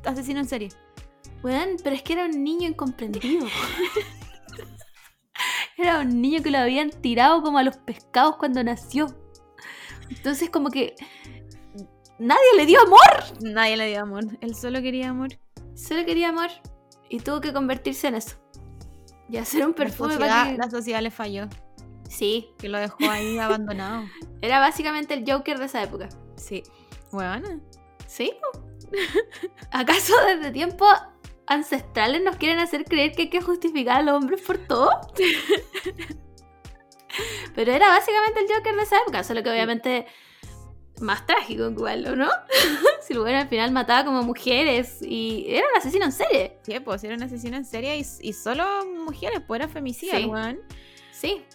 [SPEAKER 3] asesino en serie?
[SPEAKER 2] weón, pero es que era un niño incomprendido. [LAUGHS] era un niño que lo habían tirado como a los pescados cuando nació. Entonces, como que. Nadie le dio amor.
[SPEAKER 3] Nadie le dio amor. Él solo quería amor.
[SPEAKER 2] Solo quería amor. Y tuvo que convertirse en eso. Y hacer un
[SPEAKER 3] La
[SPEAKER 2] perfume
[SPEAKER 3] sociedad,
[SPEAKER 2] para que.
[SPEAKER 3] la sociedad le falló.
[SPEAKER 2] Sí,
[SPEAKER 3] Que lo dejó ahí [LAUGHS] abandonado.
[SPEAKER 2] era básicamente el Joker de esa época.
[SPEAKER 3] Sí. Bueno.
[SPEAKER 2] ¿Sí? [LAUGHS] ¿Acaso desde tiempos ancestrales nos quieren hacer creer que hay que justificar a los hombres por todo? [LAUGHS] Pero era básicamente el Joker de esa época, solo que obviamente más trágico igual, ¿o no? [LAUGHS] si el güey al final mataba como mujeres y era un asesino en serie.
[SPEAKER 3] Sí, pues era un asesino en serie y, y solo mujeres, pues era femicida,
[SPEAKER 2] Sí.
[SPEAKER 3] weón.
[SPEAKER 2] Sí.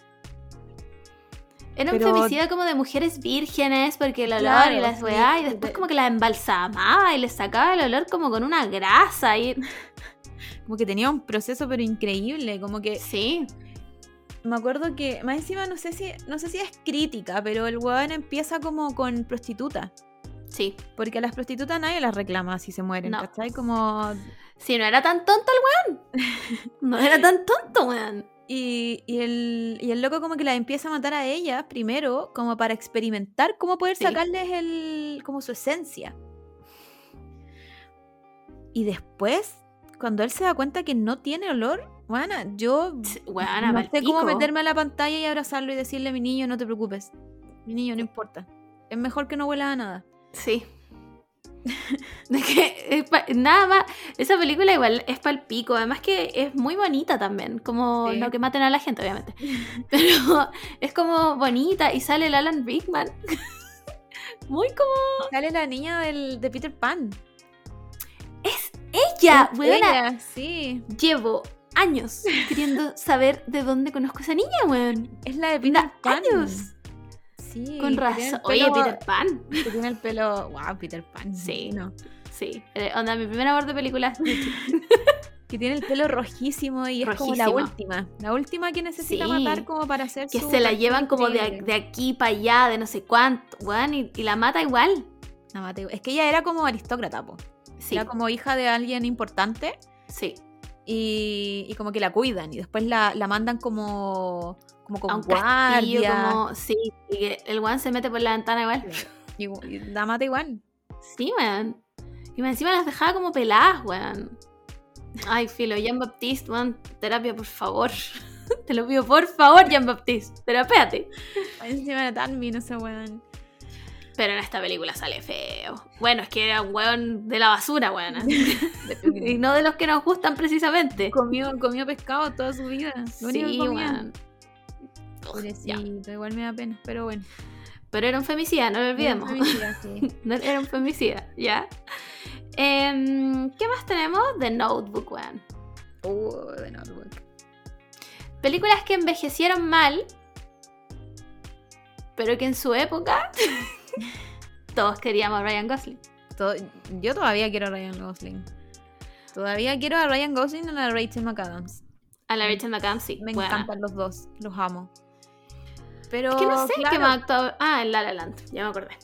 [SPEAKER 2] Era un femicida como de mujeres vírgenes, porque el olor
[SPEAKER 3] Claro,
[SPEAKER 2] y las weá, y después
[SPEAKER 3] de-
[SPEAKER 2] como que las embalsamaba y les sacaba el olor como con una grasa y... [LAUGHS]
[SPEAKER 3] Como que tenía un proceso pero increíble, como que
[SPEAKER 2] Sí,
[SPEAKER 3] me acuerdo que más encima no sé si no sé si es crítica, pero el weón empieza como con prostitutas,
[SPEAKER 2] sí.
[SPEAKER 3] porque a las prostitutas nadie las reclama si se mueren,
[SPEAKER 2] No.
[SPEAKER 3] ¿cachai? Como
[SPEAKER 2] Si no era tan tonto el weón. [LAUGHS] No era tan tonto, weón.
[SPEAKER 3] Y, y el, y el loco como que las empieza a matar a ellas primero, como para experimentar cómo poder
[SPEAKER 2] Sí.
[SPEAKER 3] sacarles el como su esencia. Y después, cuando él se da cuenta que no tiene olor, bueno, yo
[SPEAKER 2] Weón,
[SPEAKER 3] no sé cómo meterme a la pantalla y abrazarlo y decirle, mi niño, no te preocupes. Mi niño, no importa. Es mejor que no huela a nada.
[SPEAKER 2] Sí. [LAUGHS] Que nada más, esa película igual es pal pico, además que es muy bonita también, como
[SPEAKER 3] Sí.
[SPEAKER 2] no que maten a la gente, obviamente. [LAUGHS] Pero es como bonita y sale el Alan Rickman. [LAUGHS] Muy como
[SPEAKER 3] Sale la niña del, de Peter Pan.
[SPEAKER 2] es ella,
[SPEAKER 3] Es ella, sí.
[SPEAKER 2] Llevo años queriendo saber de dónde conozco a esa niña, weón.
[SPEAKER 3] Es la de Peter Pan.
[SPEAKER 2] años.
[SPEAKER 3] Sí.
[SPEAKER 2] Con razón. Oye, Peter Pan.
[SPEAKER 3] Que tiene el pelo. Wow, Peter Pan.
[SPEAKER 2] Sí.
[SPEAKER 3] No.
[SPEAKER 2] Sí. Eh, onda, mi primer amor de películas. [LAUGHS]
[SPEAKER 3] Que tiene el pelo rojísimo y es como la última. La última que necesita
[SPEAKER 2] Sí.
[SPEAKER 3] matar como para hacer
[SPEAKER 2] que
[SPEAKER 3] su
[SPEAKER 2] se la llevan como de, de aquí para allá, de no sé cuánto, y, y la mata igual.
[SPEAKER 3] La mata igual. Es que ella era como aristócrata, po.
[SPEAKER 2] Sí,
[SPEAKER 3] Era como hija de alguien importante
[SPEAKER 2] sí.
[SPEAKER 3] y, y como que la cuidan y después la, la mandan como, como con
[SPEAKER 2] un castillo,
[SPEAKER 3] guardia.
[SPEAKER 2] como. Sí, y el weón se mete por la ventana igual. [LAUGHS]
[SPEAKER 3] Y, y la mata igual.
[SPEAKER 2] Sí, weón. Y encima las dejaba como peladas, weón. Ay, filo, Jean Baptiste, weón, terapia, por favor. [LAUGHS] Te lo pido, por favor, Jean Baptiste, terapéate.
[SPEAKER 3] Encima era tan ese weón.
[SPEAKER 2] Pero en esta película sale feo. Bueno, es que era un weón de la basura, weón. [LAUGHS] y no de los que nos gustan precisamente.
[SPEAKER 3] comió, comió pescado toda su vida. Lo único que
[SPEAKER 2] Sí, weón.
[SPEAKER 3] Pobrecito, igual me da pena, pero bueno.
[SPEAKER 2] Pero era un femicida, no lo olvidemos.
[SPEAKER 3] Era femicida, sí. [LAUGHS]
[SPEAKER 2] Era un femicida, ¿ya? Em, ¿Qué más tenemos? The Notebook, weón.
[SPEAKER 3] Uh, de Notebook.
[SPEAKER 2] Películas que envejecieron mal, pero que en su época [LAUGHS] todos queríamos a Ryan Gosling.
[SPEAKER 3] Todo- yo todavía quiero a Ryan Gosling. Todavía quiero a Ryan Gosling y a la Rachel McAdams.
[SPEAKER 2] A la Rachel McAdams, sí.
[SPEAKER 3] Me
[SPEAKER 2] buena.
[SPEAKER 3] encantan los dos, los amo. Pero,
[SPEAKER 2] Es que no sé en qué
[SPEAKER 3] claro,
[SPEAKER 2] más actuado. Ah, en La La Land, ya me acordé.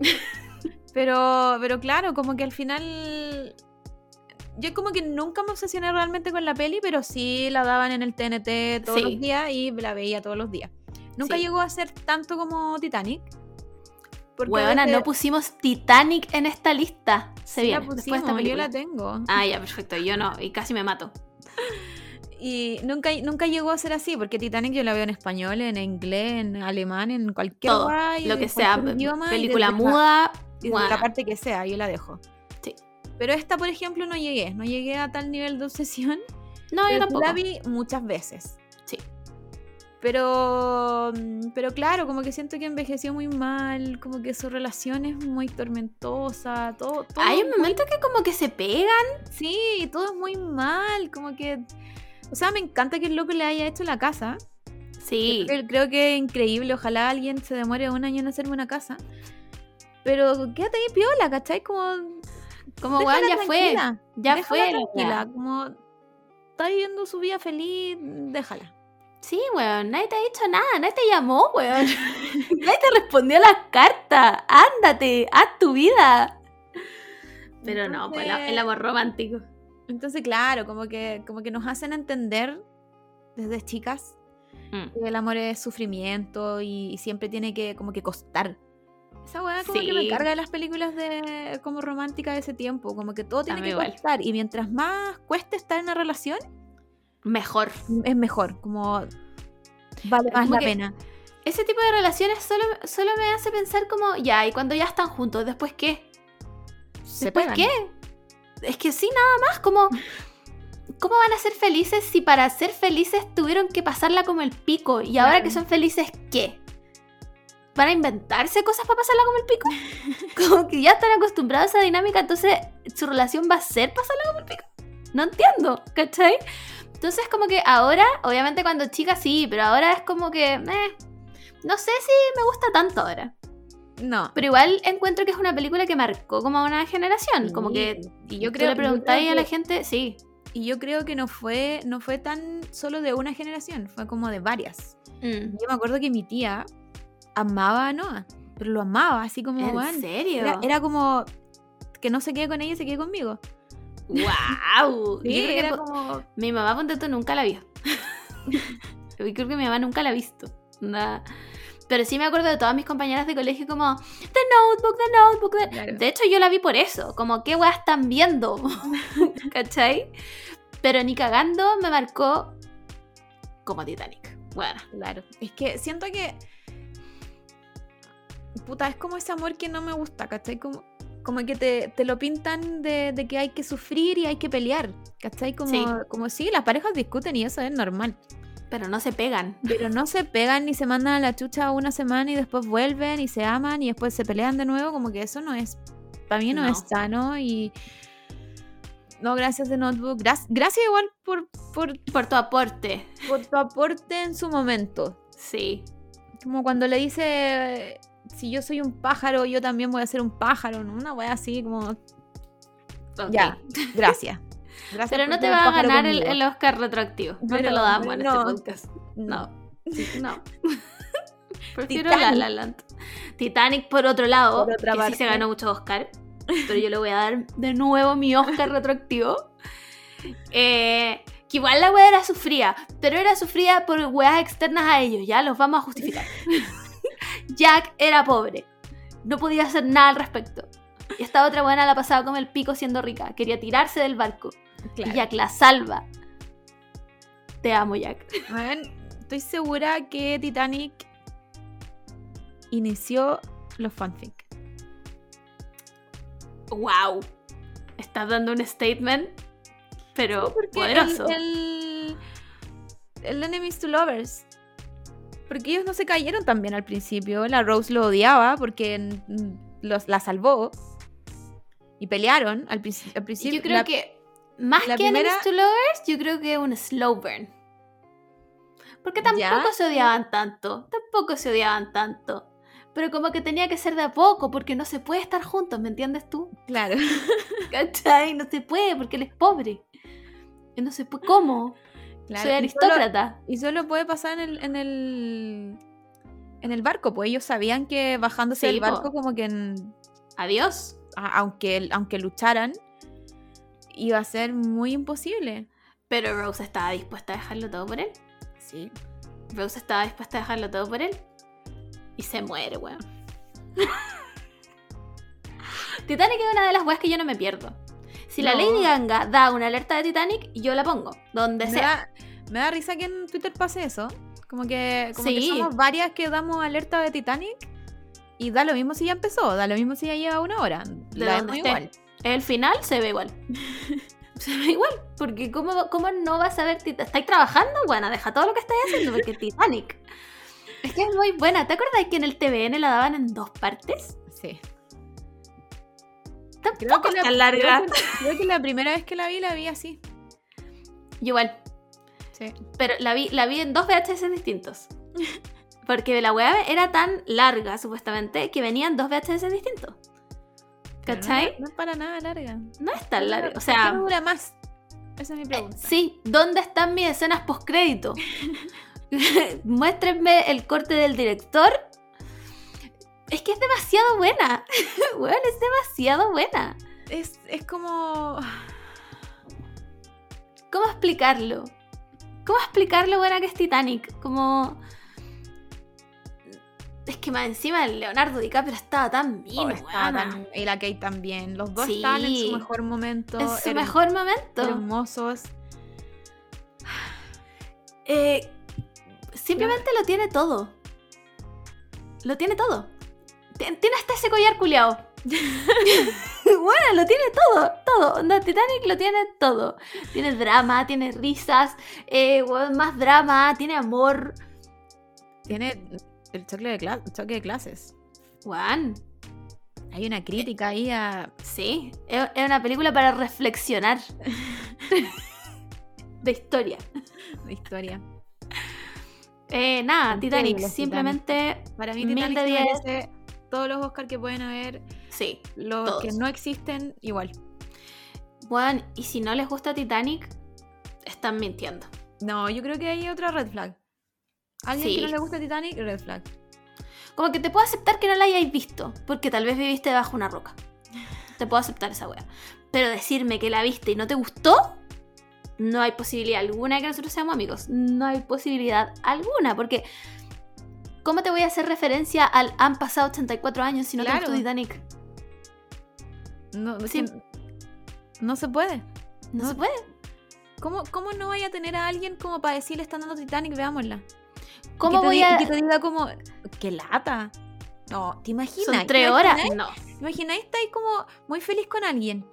[SPEAKER 2] [LAUGHS]
[SPEAKER 3] pero, pero claro, como que al final... Yo como que nunca me obsesioné realmente con la peli, pero sí la daban en el TNT todos
[SPEAKER 2] Sí.
[SPEAKER 3] los días y la veía todos los días. Nunca
[SPEAKER 2] Sí.
[SPEAKER 3] llegó a ser tanto como Titanic. porque
[SPEAKER 2] Huevona, no pusimos Titanic en esta lista. Se
[SPEAKER 3] sí
[SPEAKER 2] viene.
[SPEAKER 3] la
[SPEAKER 2] después de
[SPEAKER 3] pusimos,
[SPEAKER 2] esta
[SPEAKER 3] yo la tengo.
[SPEAKER 2] Ah, ya, perfecto. Yo no, y casi me mato. [LAUGHS]
[SPEAKER 3] Y nunca, nunca llegó a ser así, porque Titanic yo la veo en español, en inglés, en alemán, en cualquier
[SPEAKER 2] Todo.
[SPEAKER 3] guay,
[SPEAKER 2] Lo que sea,
[SPEAKER 3] idioma, y
[SPEAKER 2] película
[SPEAKER 3] desde
[SPEAKER 2] muda.
[SPEAKER 3] y desde
[SPEAKER 2] buena.
[SPEAKER 3] la parte que sea, yo la dejo.
[SPEAKER 2] Sí.
[SPEAKER 3] Pero esta, por ejemplo, no llegué. No llegué a tal nivel de obsesión.
[SPEAKER 2] No, yo
[SPEAKER 3] pero sí
[SPEAKER 2] tampoco.
[SPEAKER 3] la vi muchas veces.
[SPEAKER 2] Sí.
[SPEAKER 3] Pero, mm, pero claro, como que siento que envejeció muy mal, como que su relación es muy tormentosa, todo, todo
[SPEAKER 2] Hay un
[SPEAKER 3] muy-
[SPEAKER 2] momento que como que se pegan.
[SPEAKER 3] Sí, todo es muy mal, como que... O sea, me encanta que el loco le haya hecho la casa.
[SPEAKER 2] Sí.
[SPEAKER 3] Creo, creo que es increíble, ojalá alguien se demore un año en hacerme una casa. Pero quédate ahí piola, ¿cachai? Como...
[SPEAKER 2] Como weón, ya fue. Ya fue. la
[SPEAKER 3] tranquila, como... Está viviendo su vida feliz, déjala.
[SPEAKER 2] Sí, weón, nadie te ha dicho nada, nadie te llamó, weón. [LAUGHS] nadie te respondió a las cartas. Ándate, haz tu vida. Pero no, pues el amor romántico.
[SPEAKER 3] Entonces, claro, como que, como que nos hacen entender desde chicas
[SPEAKER 2] Mm.
[SPEAKER 3] que el amor es sufrimiento y, y siempre tiene que como que costar. Esa weá como que me carga de las películas de como romántica de ese tiempo, como que todo tiene que
[SPEAKER 2] igual.
[SPEAKER 3] costar y mientras más cueste estar en una relación
[SPEAKER 2] Mejor.
[SPEAKER 3] es mejor, como vale más
[SPEAKER 2] Como
[SPEAKER 3] la pena.
[SPEAKER 2] Ese tipo de relaciones solo, solo me hace pensar como, ya, y cuando ya están juntos, ¿después qué? ¿Después qué? Es que sí, nada más, como... ¿Cómo van a ser felices si para ser felices tuvieron que pasarla como el pico? Y ahora
[SPEAKER 3] Claro.
[SPEAKER 2] que son felices, ¿qué? ¿Van a inventarse cosas para pasarla como el pico? [LAUGHS] Como que ya están acostumbrados a esa dinámica, entonces su relación va a ser pasarla como el pico. No entiendo, ¿cachai? Entonces como que ahora, obviamente cuando chica sí, pero ahora es como que... eh, no sé si me gusta tanto ahora.
[SPEAKER 3] No.
[SPEAKER 2] Pero igual encuentro que es una película que marcó como a una generación. Como que
[SPEAKER 3] y yo
[SPEAKER 2] tú
[SPEAKER 3] creo,
[SPEAKER 2] le preguntáis
[SPEAKER 3] creo
[SPEAKER 2] a la
[SPEAKER 3] que-
[SPEAKER 2] gente, sí.
[SPEAKER 3] y yo creo que no fue no fue tan solo de una generación, fue como de varias.
[SPEAKER 2] Mm.
[SPEAKER 3] Yo me acuerdo que mi tía amaba a Noah, pero lo amaba, así como,
[SPEAKER 2] ¿En serio?
[SPEAKER 3] Era, era como que no se quede con ella y se quede conmigo.
[SPEAKER 2] ¡Wow! [LAUGHS]
[SPEAKER 3] Sí,
[SPEAKER 2] Yo creo que
[SPEAKER 3] era como...
[SPEAKER 2] Mi mamá, ponte nunca la vio. [LAUGHS] Yo creo que mi mamá nunca la ha visto. Onda. Pero sí me acuerdo de todas mis compañeras de colegio como The Notebook, The Notebook. The-".
[SPEAKER 3] Claro.
[SPEAKER 2] De hecho, yo la vi por eso. Como, ¿qué weas están viendo? [LAUGHS] ¿Cachai? Pero ni cagando me marcó como Titanic. Bueno.
[SPEAKER 3] Claro. Es que siento que... Puta, es como ese amor que no me gusta, ¿cachai? Como, como que te, te lo pintan de, de que hay que sufrir y hay que pelear, ¿cachai? Como
[SPEAKER 2] Sí.
[SPEAKER 3] como sí, las parejas discuten y eso es normal.
[SPEAKER 2] Pero no se pegan. [LAUGHS]
[SPEAKER 3] Pero no se pegan ni se mandan a la chucha una semana y después vuelven y se aman y después se pelean de nuevo. Como que eso no es. Para mí no,
[SPEAKER 2] No.
[SPEAKER 3] es sano y. No, gracias de Notebook. Gra- gracias igual por, por,
[SPEAKER 2] Por tu aporte.
[SPEAKER 3] por tu aporte en su momento.
[SPEAKER 2] Sí.
[SPEAKER 3] Como cuando le dice. Si yo soy un pájaro, yo también voy a ser un pájaro. ¿no? Una wea así como. Ya, gracias. Gracias
[SPEAKER 2] Pero no te va a ganar el, Oscar retroactivo. No te lo damos en
[SPEAKER 3] no.
[SPEAKER 2] este podcast. No. [LAUGHS] No. [LAUGHS] Prefiero
[SPEAKER 3] Titanic.
[SPEAKER 2] La La Land. Titanic, por otro lado,
[SPEAKER 3] Por otra
[SPEAKER 2] que sí se ganó mucho Oscar. Pero yo le voy a dar de nuevo mi Oscar retroactivo. [LAUGHS] Eh, que igual la wea era sufrida, pero era sufrida por weas externas a ellos, ya los vamos a justificar. Jack era pobre, no podía hacer nada al respecto. Y esta otra buena la pasaba como el pico siendo rica, quería tirarse del barco.
[SPEAKER 3] Claro.
[SPEAKER 2] Y Jack la salva. Te amo, Jack.
[SPEAKER 3] Estoy segura que Titanic inició los fanfic.
[SPEAKER 2] ¡Wow! Estás dando un statement, pero
[SPEAKER 3] Porque
[SPEAKER 2] poderoso.
[SPEAKER 3] El, el, el Enemies to Lovers. Porque ellos no se cayeron tan bien al principio. La Rose lo odiaba porque los, la salvó. Y pelearon al, princi- al principio.
[SPEAKER 2] yo creo
[SPEAKER 3] la-
[SPEAKER 2] que más
[SPEAKER 3] la
[SPEAKER 2] que Enemies
[SPEAKER 3] primera-
[SPEAKER 2] to Lovers, yo creo que un slow burn. Porque tampoco
[SPEAKER 3] ¿Ya?
[SPEAKER 2] se odiaban tanto. Tampoco se odiaban tanto. Pero como que tenía que ser de a poco, porque no se puede estar juntos, ¿me entiendes tú?
[SPEAKER 3] Claro. [LAUGHS]
[SPEAKER 2] ¿Cachai? No se puede, porque él es pobre. Y no se puede. ¿Cómo?
[SPEAKER 3] claro.
[SPEAKER 2] Soy
[SPEAKER 3] Y solo-
[SPEAKER 2] aristócrata.
[SPEAKER 3] Y solo puede pasar en el, en el, en el barco, pues ellos sabían que bajándose
[SPEAKER 2] Sí,
[SPEAKER 3] del
[SPEAKER 2] po.
[SPEAKER 3] barco como que en-
[SPEAKER 2] Adiós.
[SPEAKER 3] a- aunque, aunque lucharan, iba a ser muy imposible.
[SPEAKER 2] Pero Rose estaba dispuesta a dejarlo todo por él.
[SPEAKER 3] Sí.
[SPEAKER 2] Rose estaba dispuesta a dejarlo todo por él. Y se muere, weón. [LAUGHS] Titanic es una de las weas que yo no me pierdo. Si la
[SPEAKER 3] No.
[SPEAKER 2] Lady Ganga da una alerta de Titanic, yo la pongo. Donde
[SPEAKER 3] Me
[SPEAKER 2] sea.
[SPEAKER 3] da, me da risa que en Twitter pase eso. Como que, como que somos varias que damos alerta de Titanic. Y da lo mismo si ya empezó, da lo mismo si ya lleva una hora.
[SPEAKER 2] De
[SPEAKER 3] La igual.
[SPEAKER 2] El final se ve igual. [LAUGHS] Se da igual, porque ¿cómo, cómo no vas a ver Titanic? ¿Estáis trabajando? Bueno, deja todo lo que estáis haciendo, porque [LAUGHS] Titanic. Es que es muy buena. ¿Te acuerdas que en el TVN la daban en dos partes?
[SPEAKER 3] Sí.
[SPEAKER 2] Tampoco
[SPEAKER 3] Creo que,
[SPEAKER 2] es
[SPEAKER 3] la,
[SPEAKER 2] larga.
[SPEAKER 3] creo que- creo que la primera vez que la vi, la vi así.
[SPEAKER 2] Igual,
[SPEAKER 3] Sí.
[SPEAKER 2] pero la vi, la vi en dos VHS distintos. [LAUGHS] Porque la weá era tan larga, supuestamente, que venían dos VHS distintos. ¿Cachai?
[SPEAKER 3] No, no es para nada larga.
[SPEAKER 2] No es tan larga. O
[SPEAKER 3] ¿Por qué
[SPEAKER 2] sea,
[SPEAKER 3] no dura más? Esa es mi
[SPEAKER 2] eh,
[SPEAKER 3] pregunta.
[SPEAKER 2] sí, ¿dónde están mis escenas postcrédito? [LAUGHS] Muéstrenme el corte del director. Es que es demasiado buena. [LAUGHS] Weón, es demasiado buena.
[SPEAKER 3] Es, es como.
[SPEAKER 2] ¿Cómo explicarlo? ¿Cómo explicar lo buena que es Titanic? Como. Es que más encima el Leonardo DiCaprio estaba tan bien,
[SPEAKER 3] Oh,
[SPEAKER 2] weona.
[SPEAKER 3] tan- y la Kate también. Los dos
[SPEAKER 2] Sí.
[SPEAKER 3] están en su mejor momento.
[SPEAKER 2] En su mejor momento.
[SPEAKER 3] Hermosos.
[SPEAKER 2] Eh, simplemente lo tiene todo. Lo tiene todo. Tien- Tiene hasta ese collar culiao. [LAUGHS] bueno, lo tiene todo, todo. Onda, Titanic lo tiene todo. Tiene drama, tiene risas, eh, más drama, tiene amor.
[SPEAKER 3] Tiene el choque de, cla- choque de clases.
[SPEAKER 2] Juan,
[SPEAKER 3] Hay una crítica ahí a.
[SPEAKER 2] sí, es una película para reflexionar. [LAUGHS] de historia.
[SPEAKER 3] de historia.
[SPEAKER 2] Eh, nada, Titanic, simplemente,
[SPEAKER 3] Para mí, Titanic
[SPEAKER 2] de
[SPEAKER 3] merece todos los Oscars que pueden haber.
[SPEAKER 2] sí.
[SPEAKER 3] Los
[SPEAKER 2] Todos.
[SPEAKER 3] que no existen, igual.
[SPEAKER 2] Juan, y si no les gusta Titanic, están mintiendo.
[SPEAKER 3] No, yo creo que hay otra red flag. Alguien
[SPEAKER 2] Sí.
[SPEAKER 3] que no le gusta Titanic, red flag.
[SPEAKER 2] Como que te puedo aceptar que no la hayáis visto, porque tal vez viviste debajo una roca. Te puedo aceptar esa wea. Pero decirme que la viste y no te gustó, no hay posibilidad alguna de que nosotros seamos amigos. No hay posibilidad alguna, porque ¿cómo te voy a hacer referencia al han pasado 84 años si no
[SPEAKER 3] Claro.
[SPEAKER 2] te gustó Titanic?
[SPEAKER 3] No,
[SPEAKER 2] Sí.
[SPEAKER 3] no se puede.
[SPEAKER 2] No,
[SPEAKER 3] No.
[SPEAKER 2] se puede.
[SPEAKER 3] ¿Cómo, ¿Cómo no vaya a tener a alguien como para decirle están dando Titanic, veámosla?
[SPEAKER 2] ¿Cómo voy
[SPEAKER 3] di-
[SPEAKER 2] a...?
[SPEAKER 3] que te diga como, qué lata. No, ¿te imaginas?
[SPEAKER 2] Son
[SPEAKER 3] ¿Te
[SPEAKER 2] tres horas. No.
[SPEAKER 3] ¿Te imaginas? Está ahí como muy feliz con alguien.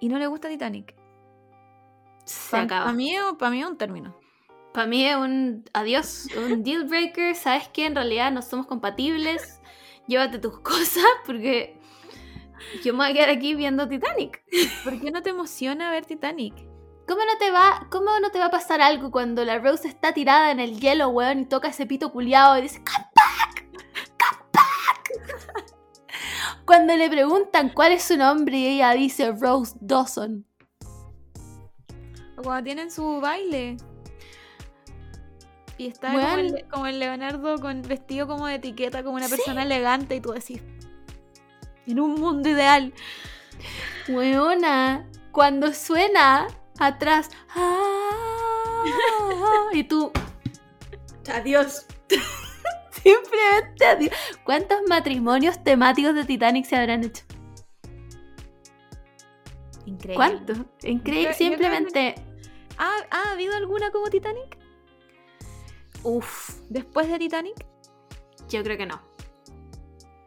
[SPEAKER 3] Y no le gusta Titanic.
[SPEAKER 2] Se
[SPEAKER 3] Para
[SPEAKER 2] acaba.
[SPEAKER 3] mí, pa' mí es un término.
[SPEAKER 2] Para mí es un adiós, un deal breaker. [LAUGHS] Sabes que en realidad no somos compatibles. Llévate tus [LAUGHS] cosas porque yo me voy a quedar aquí viendo Titanic.
[SPEAKER 3] ¿Por qué no te emociona ver Titanic?
[SPEAKER 2] ¿Cómo no te va, cómo no te va a pasar algo cuando la Rose está tirada en el hielo, weón, y toca ese pito culiado y dice ¡Come back! ¡Come back! [LAUGHS] Cuando le preguntan cuál es su nombre y ella dice Rose Dawson.
[SPEAKER 3] O cuando tienen su baile. Y está como, el, como el Leonardo con vestido como de etiqueta, como una
[SPEAKER 2] Sí.
[SPEAKER 3] persona elegante, y tú decís. En un mundo ideal.
[SPEAKER 2] Weona, cuando suena atrás, ah, y tú, adiós. [LAUGHS] Simplemente adiós. ¿Cuántos matrimonios temáticos de Titanic se habrán hecho?
[SPEAKER 3] Increíble.
[SPEAKER 2] ¿Cuántos? Increíble. Simplemente,
[SPEAKER 3] ¿Ha, ha habido alguna como Titanic?
[SPEAKER 2] uff,
[SPEAKER 3] Después de Titanic.
[SPEAKER 2] yo creo que no.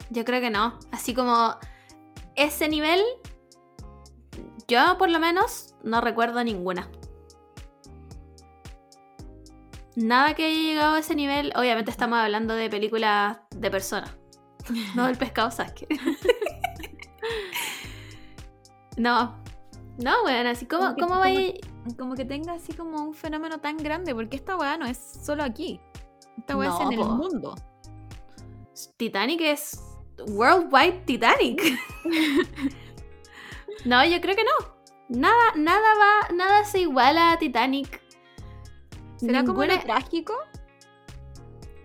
[SPEAKER 2] Yo creo que no. Así como ese nivel, yo por lo menos no recuerdo ninguna. Nada que haya llegado a ese nivel. Obviamente estamos hablando de películas de personas. No del pescado Sasuke. [LAUGHS] no. No, bueno, así como,
[SPEAKER 3] Como que- que tenga así como un fenómeno tan grande, porque esta weá no es solo aquí. Esta weá
[SPEAKER 2] No,
[SPEAKER 3] es en el mundo.
[SPEAKER 2] Titanic es Worldwide Titanic. [LAUGHS] no, yo creo que no. Nada, nada va, nada se iguala a Titanic.
[SPEAKER 3] ¿Será como
[SPEAKER 2] Ninguna-
[SPEAKER 3] lo trágico?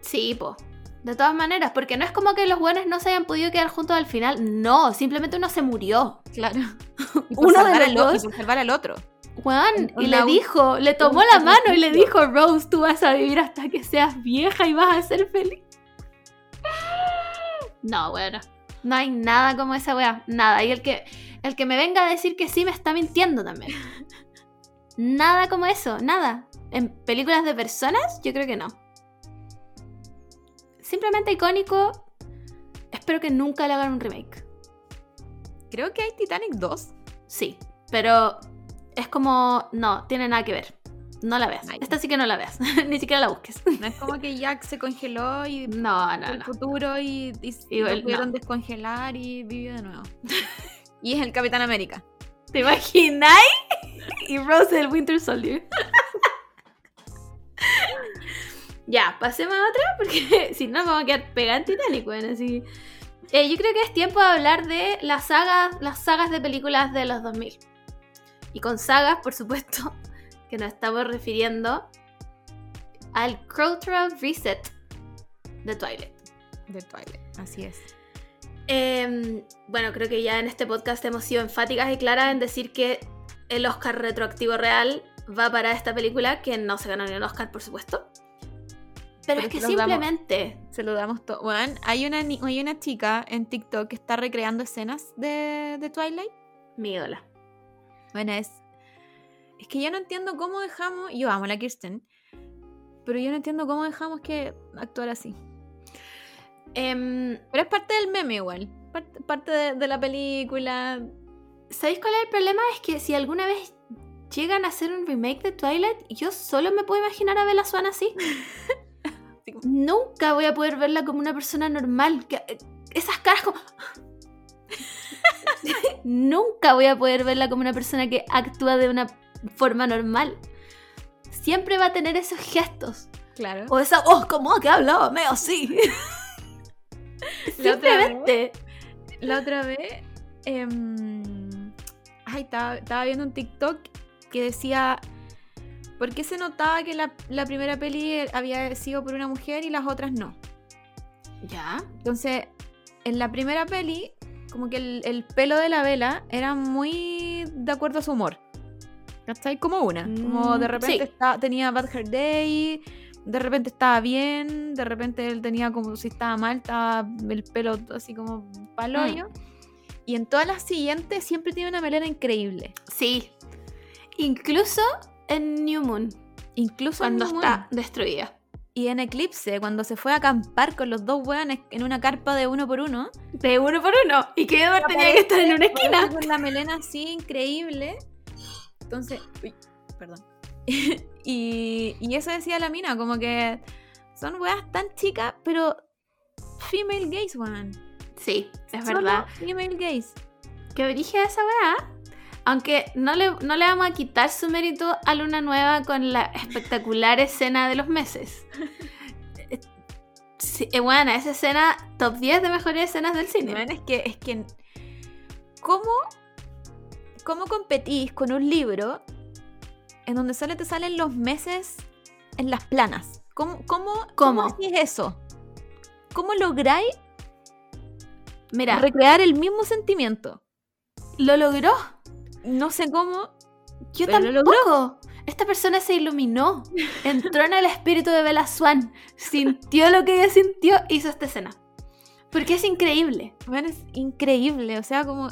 [SPEAKER 2] Sí, po. De todas maneras, porque no es como que los buenos no se hayan podido quedar juntos al final. No, simplemente uno se murió.
[SPEAKER 3] Claro. [LAUGHS]
[SPEAKER 2] Uno de los dos.
[SPEAKER 3] Y por salvar al otro.
[SPEAKER 2] Juan, y le dijo, le tomó la mano y le dijo, Rose, tú vas a vivir hasta que seas vieja y vas a ser feliz. [LAUGHS] No, bueno. No hay nada como esa weá. Nada. Y el que, el que me venga a decir que sí me está mintiendo también. Nada como eso, nada. En películas de personas, yo creo que no. Simplemente icónico. Espero que nunca le hagan un remake.
[SPEAKER 3] Creo que hay Titanic 2.
[SPEAKER 2] Sí. Pero es como, no, tiene nada que ver. No la veas.
[SPEAKER 3] Ay.
[SPEAKER 2] Esta sí que no la veas. [LAUGHS] Ni siquiera la busques.
[SPEAKER 3] No es como que Jack se congeló y
[SPEAKER 2] No, no,
[SPEAKER 3] el
[SPEAKER 2] no.
[SPEAKER 3] futuro y, y, y
[SPEAKER 2] Igual,
[SPEAKER 3] lo pudieron
[SPEAKER 2] no.
[SPEAKER 3] descongelar y vivió de nuevo. [LAUGHS] y es el Capitán América.
[SPEAKER 2] ¿Te imagináis? y Rose el Winter Soldier. [LAUGHS] ya, pasemos a otra porque [LAUGHS] si no vamos a quedar pegados Titanic, bueno, así. Eh, yo creo que es tiempo de hablar de las sagas, las sagas de películas de los 2000. Y con sagas, por supuesto, [LAUGHS] que nos estamos refiriendo al Cultural Reset de Twilight.
[SPEAKER 3] De Twilight. Así es.
[SPEAKER 2] Eh, bueno, creo que ya en este podcast hemos sido enfáticas y claras en decir que el Oscar retroactivo real va para esta película, que no se ganó ni un Oscar, por supuesto. Pero,
[SPEAKER 3] Pero
[SPEAKER 2] es que
[SPEAKER 3] damos.
[SPEAKER 2] simplemente.
[SPEAKER 3] Se lo damos todo. Bueno, hay una, hay una chica en TikTok que está recreando escenas de, de Twilight.
[SPEAKER 2] Mi ídola.
[SPEAKER 3] Bueno, es. Es que yo no entiendo cómo dejamos. Yo amo a la Kirsten. Pero yo no entiendo cómo dejamos que actuar así.
[SPEAKER 2] Em,
[SPEAKER 3] Pero es parte del meme igual. Parte, parte de, de la película.
[SPEAKER 2] ¿Sabéis cuál es el problema? Es que si alguna vez llegan a hacer un remake de Twilight, yo solo me puedo imaginar a Bella Swan así. [LAUGHS] Nunca voy a poder verla como una persona normal. que- eh, esas caras como... [LAUGHS] Nunca voy a poder verla como una persona que actúa de una forma normal. Siempre va a tener esos gestos.
[SPEAKER 3] Claro.
[SPEAKER 2] O esa voz como que hablaba medio así. [LAUGHS]
[SPEAKER 3] La otra vez-. La otra vez. ay, estaba, estaba viendo un TikTok que decía. ¿Por qué se notaba que la, la primera peli había sido por una mujer y las otras no?
[SPEAKER 2] Ya.
[SPEAKER 3] Entonces, en la primera peli, como que el, el pelo de la vela era muy de acuerdo a su humor. ¿Cachai? Como una. Como de
[SPEAKER 2] Mm,
[SPEAKER 3] repente
[SPEAKER 2] sí.
[SPEAKER 3] está- tenía Bad Hair Day, de repente estaba bien, de repente él tenía como si estaba mal, estaba el pelo así como paloyo.
[SPEAKER 2] Mm.
[SPEAKER 3] Y en todas las siguientes siempre tiene una melena increíble.
[SPEAKER 2] Sí. Incluso en New Moon,
[SPEAKER 3] Incluso en
[SPEAKER 2] cuando
[SPEAKER 3] New Moon.
[SPEAKER 2] está destruida.
[SPEAKER 3] Y en Eclipse, cuando se fue a acampar con los dos weones en una carpa de uno por uno.
[SPEAKER 2] De uno por uno. Y que Edward tenía que estar en una esquina.
[SPEAKER 3] Con la melena así, increíble. Entonces, uy, perdón. [LAUGHS] y, y eso decía la mina, como que son weas tan chicas, pero female gaze, weón.
[SPEAKER 2] Sí, es
[SPEAKER 3] Solo
[SPEAKER 2] verdad.
[SPEAKER 3] Female gaze.
[SPEAKER 2] Que dirige esa weá. Aunque no le, no le vamos a quitar su mérito a Luna Nueva con la espectacular escena de los meses. [LAUGHS] Sí, eh, bueno, esa escena, top 10 de mejores escenas del cine.
[SPEAKER 3] Weón, es que, es que. ¿Cómo, ¿Cómo competís con un libro en donde solo te salen los meses en las planas? ¿Cómo, cómo,
[SPEAKER 2] ¿Cómo?
[SPEAKER 3] hacís eso? ¿Cómo lográis
[SPEAKER 2] Mira,
[SPEAKER 3] recrear el mismo sentimiento?
[SPEAKER 2] lo logró.
[SPEAKER 3] No sé cómo.
[SPEAKER 2] Yo
[SPEAKER 3] Pero lo
[SPEAKER 2] tampoco. Esta persona se iluminó, [LAUGHS] entró en el espíritu de Bella Swan, sintió lo que ella sintió, hizo esta escena. Porque es increíble.
[SPEAKER 3] Weón, es increíble. O sea, como.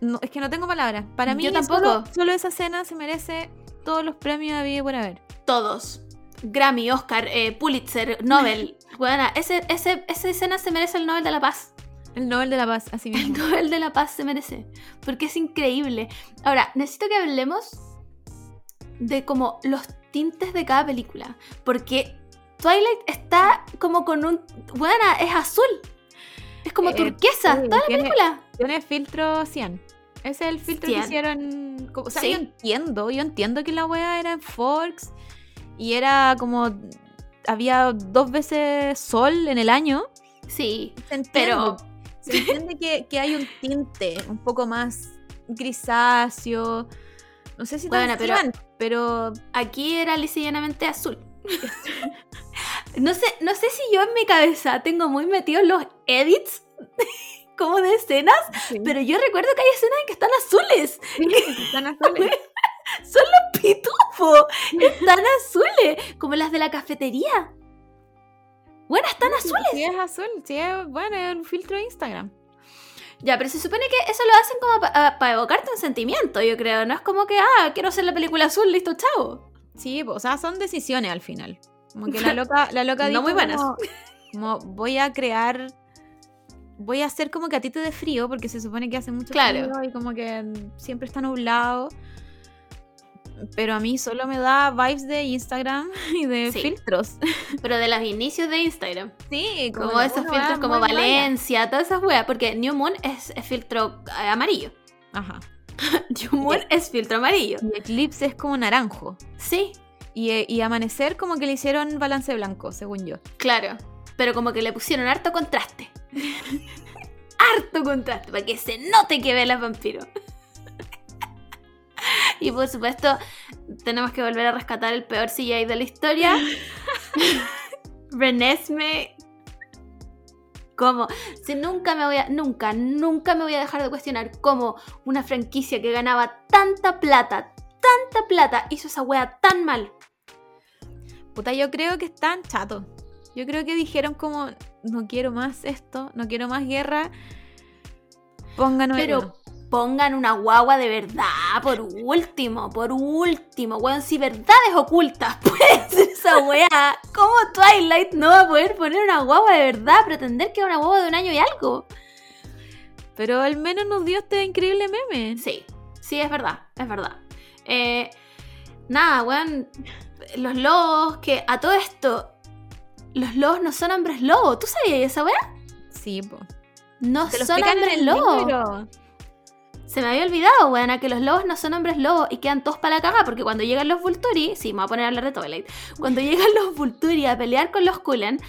[SPEAKER 3] No, es que no tengo palabras. Para mí,
[SPEAKER 2] Yo tampoco.
[SPEAKER 3] Solo, solo esa escena se merece todos los premios de vida por haber.
[SPEAKER 2] Todos. Grammy, Oscar, eh, Pulitzer, Nobel. [LAUGHS] Buena, ese, ese, esa escena se merece el Nobel de la Paz.
[SPEAKER 3] El Nobel de la Paz, así
[SPEAKER 2] El
[SPEAKER 3] mismo.
[SPEAKER 2] Nobel de la Paz se merece. Porque es increíble. Ahora, necesito que hablemos de como los tintes de cada película. Porque Twilight está como con un... Buena, es azul. Es como
[SPEAKER 3] Eh,
[SPEAKER 2] turquesa. toda la película.
[SPEAKER 3] Tiene filtro 100. Ese es el filtro
[SPEAKER 2] 100.
[SPEAKER 3] que hicieron. O sea,
[SPEAKER 2] Sí.
[SPEAKER 3] yo entiendo. Yo entiendo que la wea era en Forks. Y era como. Había dos veces sol en el año.
[SPEAKER 2] Sí.
[SPEAKER 3] Se.
[SPEAKER 2] Pero
[SPEAKER 3] Se entiende que, que hay un tinte un poco más grisáceo. No sé si
[SPEAKER 2] Bueno, pero-
[SPEAKER 3] cyan, pero
[SPEAKER 2] aquí era lisa y llanamente azul. [LAUGHS] no, sé, no sé si yo en mi cabeza tengo muy metidos los edits como de escenas, pero yo recuerdo que hay escenas en que están azules.
[SPEAKER 3] están [LAUGHS] azules.
[SPEAKER 2] Son los pitufos. Están azules. Como las de la cafetería. Bueno, están azules.
[SPEAKER 3] Sí, es azul. Sí, es, bueno, es un filtro de Instagram.
[SPEAKER 2] Ya, pero se supone que eso lo hacen como para evocarte un sentimiento, yo creo. No es como que, ah, quiero hacer la película azul, listo, chavo.
[SPEAKER 3] Sí, o sea, son decisiones al final. Como que la loca, la loca [LAUGHS]
[SPEAKER 2] No
[SPEAKER 3] dijo
[SPEAKER 2] muy buenas.
[SPEAKER 3] Como, como, voy a crear voy a hacer como que a ti te dé frío, porque se supone que hace mucho
[SPEAKER 2] Claro.
[SPEAKER 3] frío y como que siempre está nublado. Pero a mí solo me da vibes de Instagram [LAUGHS] y de
[SPEAKER 2] Sí.
[SPEAKER 3] filtros. [LAUGHS]
[SPEAKER 2] Pero de los inicios de Instagram.
[SPEAKER 3] Sí,
[SPEAKER 2] Como, esos filtros como Valencia, todas esas weas. Porque New Moon es, es filtro eh, amarillo.
[SPEAKER 3] Ajá. [LAUGHS]
[SPEAKER 2] New Moon es filtro amarillo.
[SPEAKER 3] Y Eclipse es como naranjo.
[SPEAKER 2] Sí,
[SPEAKER 3] Y, eh, y Amanecer como que le hicieron balance blanco, según yo.
[SPEAKER 2] claro. Pero como que le pusieron harto contraste. [LAUGHS] harto contraste, para que se note que Bella es vampiro. [LAUGHS] y por supuesto, tenemos que volver a rescatar el peor CGI de la historia. [LAUGHS] Renesme. ¿Cómo? Si nunca me voy a. Nunca, nunca me voy a dejar de cuestionar cómo una franquicia que ganaba tanta plata, tanta plata, hizo esa wea tan mal.
[SPEAKER 3] Puta, yo creo que están chatos. Yo creo que dijeron como, no quiero más esto, no quiero más guerra. Pónganos
[SPEAKER 2] Pero pongan una guagua de verdad, por último, por último, weón, si verdades ocultas [LAUGHS] puede ser esa weá, ¿cómo Twilight no va a poder poner una guagua de verdad, pretender que es una guagua de un año y algo?
[SPEAKER 3] Pero al menos nos dio este increíble meme.
[SPEAKER 2] Sí, sí, es verdad, es verdad. Eh, nada, weón, los lobos, que a todo esto, los lobos no son hombres lobos, ¿tú sabías esa weá?
[SPEAKER 3] Sí, po.
[SPEAKER 2] No
[SPEAKER 3] Te
[SPEAKER 2] son hombres
[SPEAKER 3] libro.
[SPEAKER 2] Se me había olvidado, weón, que los lobos no son hombres lobos y quedan todos para la caga, porque cuando llegan los Vulturi, sí, me voy a poner a hablar de Twilight, cuando llegan los Vulturi a pelear con los Kulen,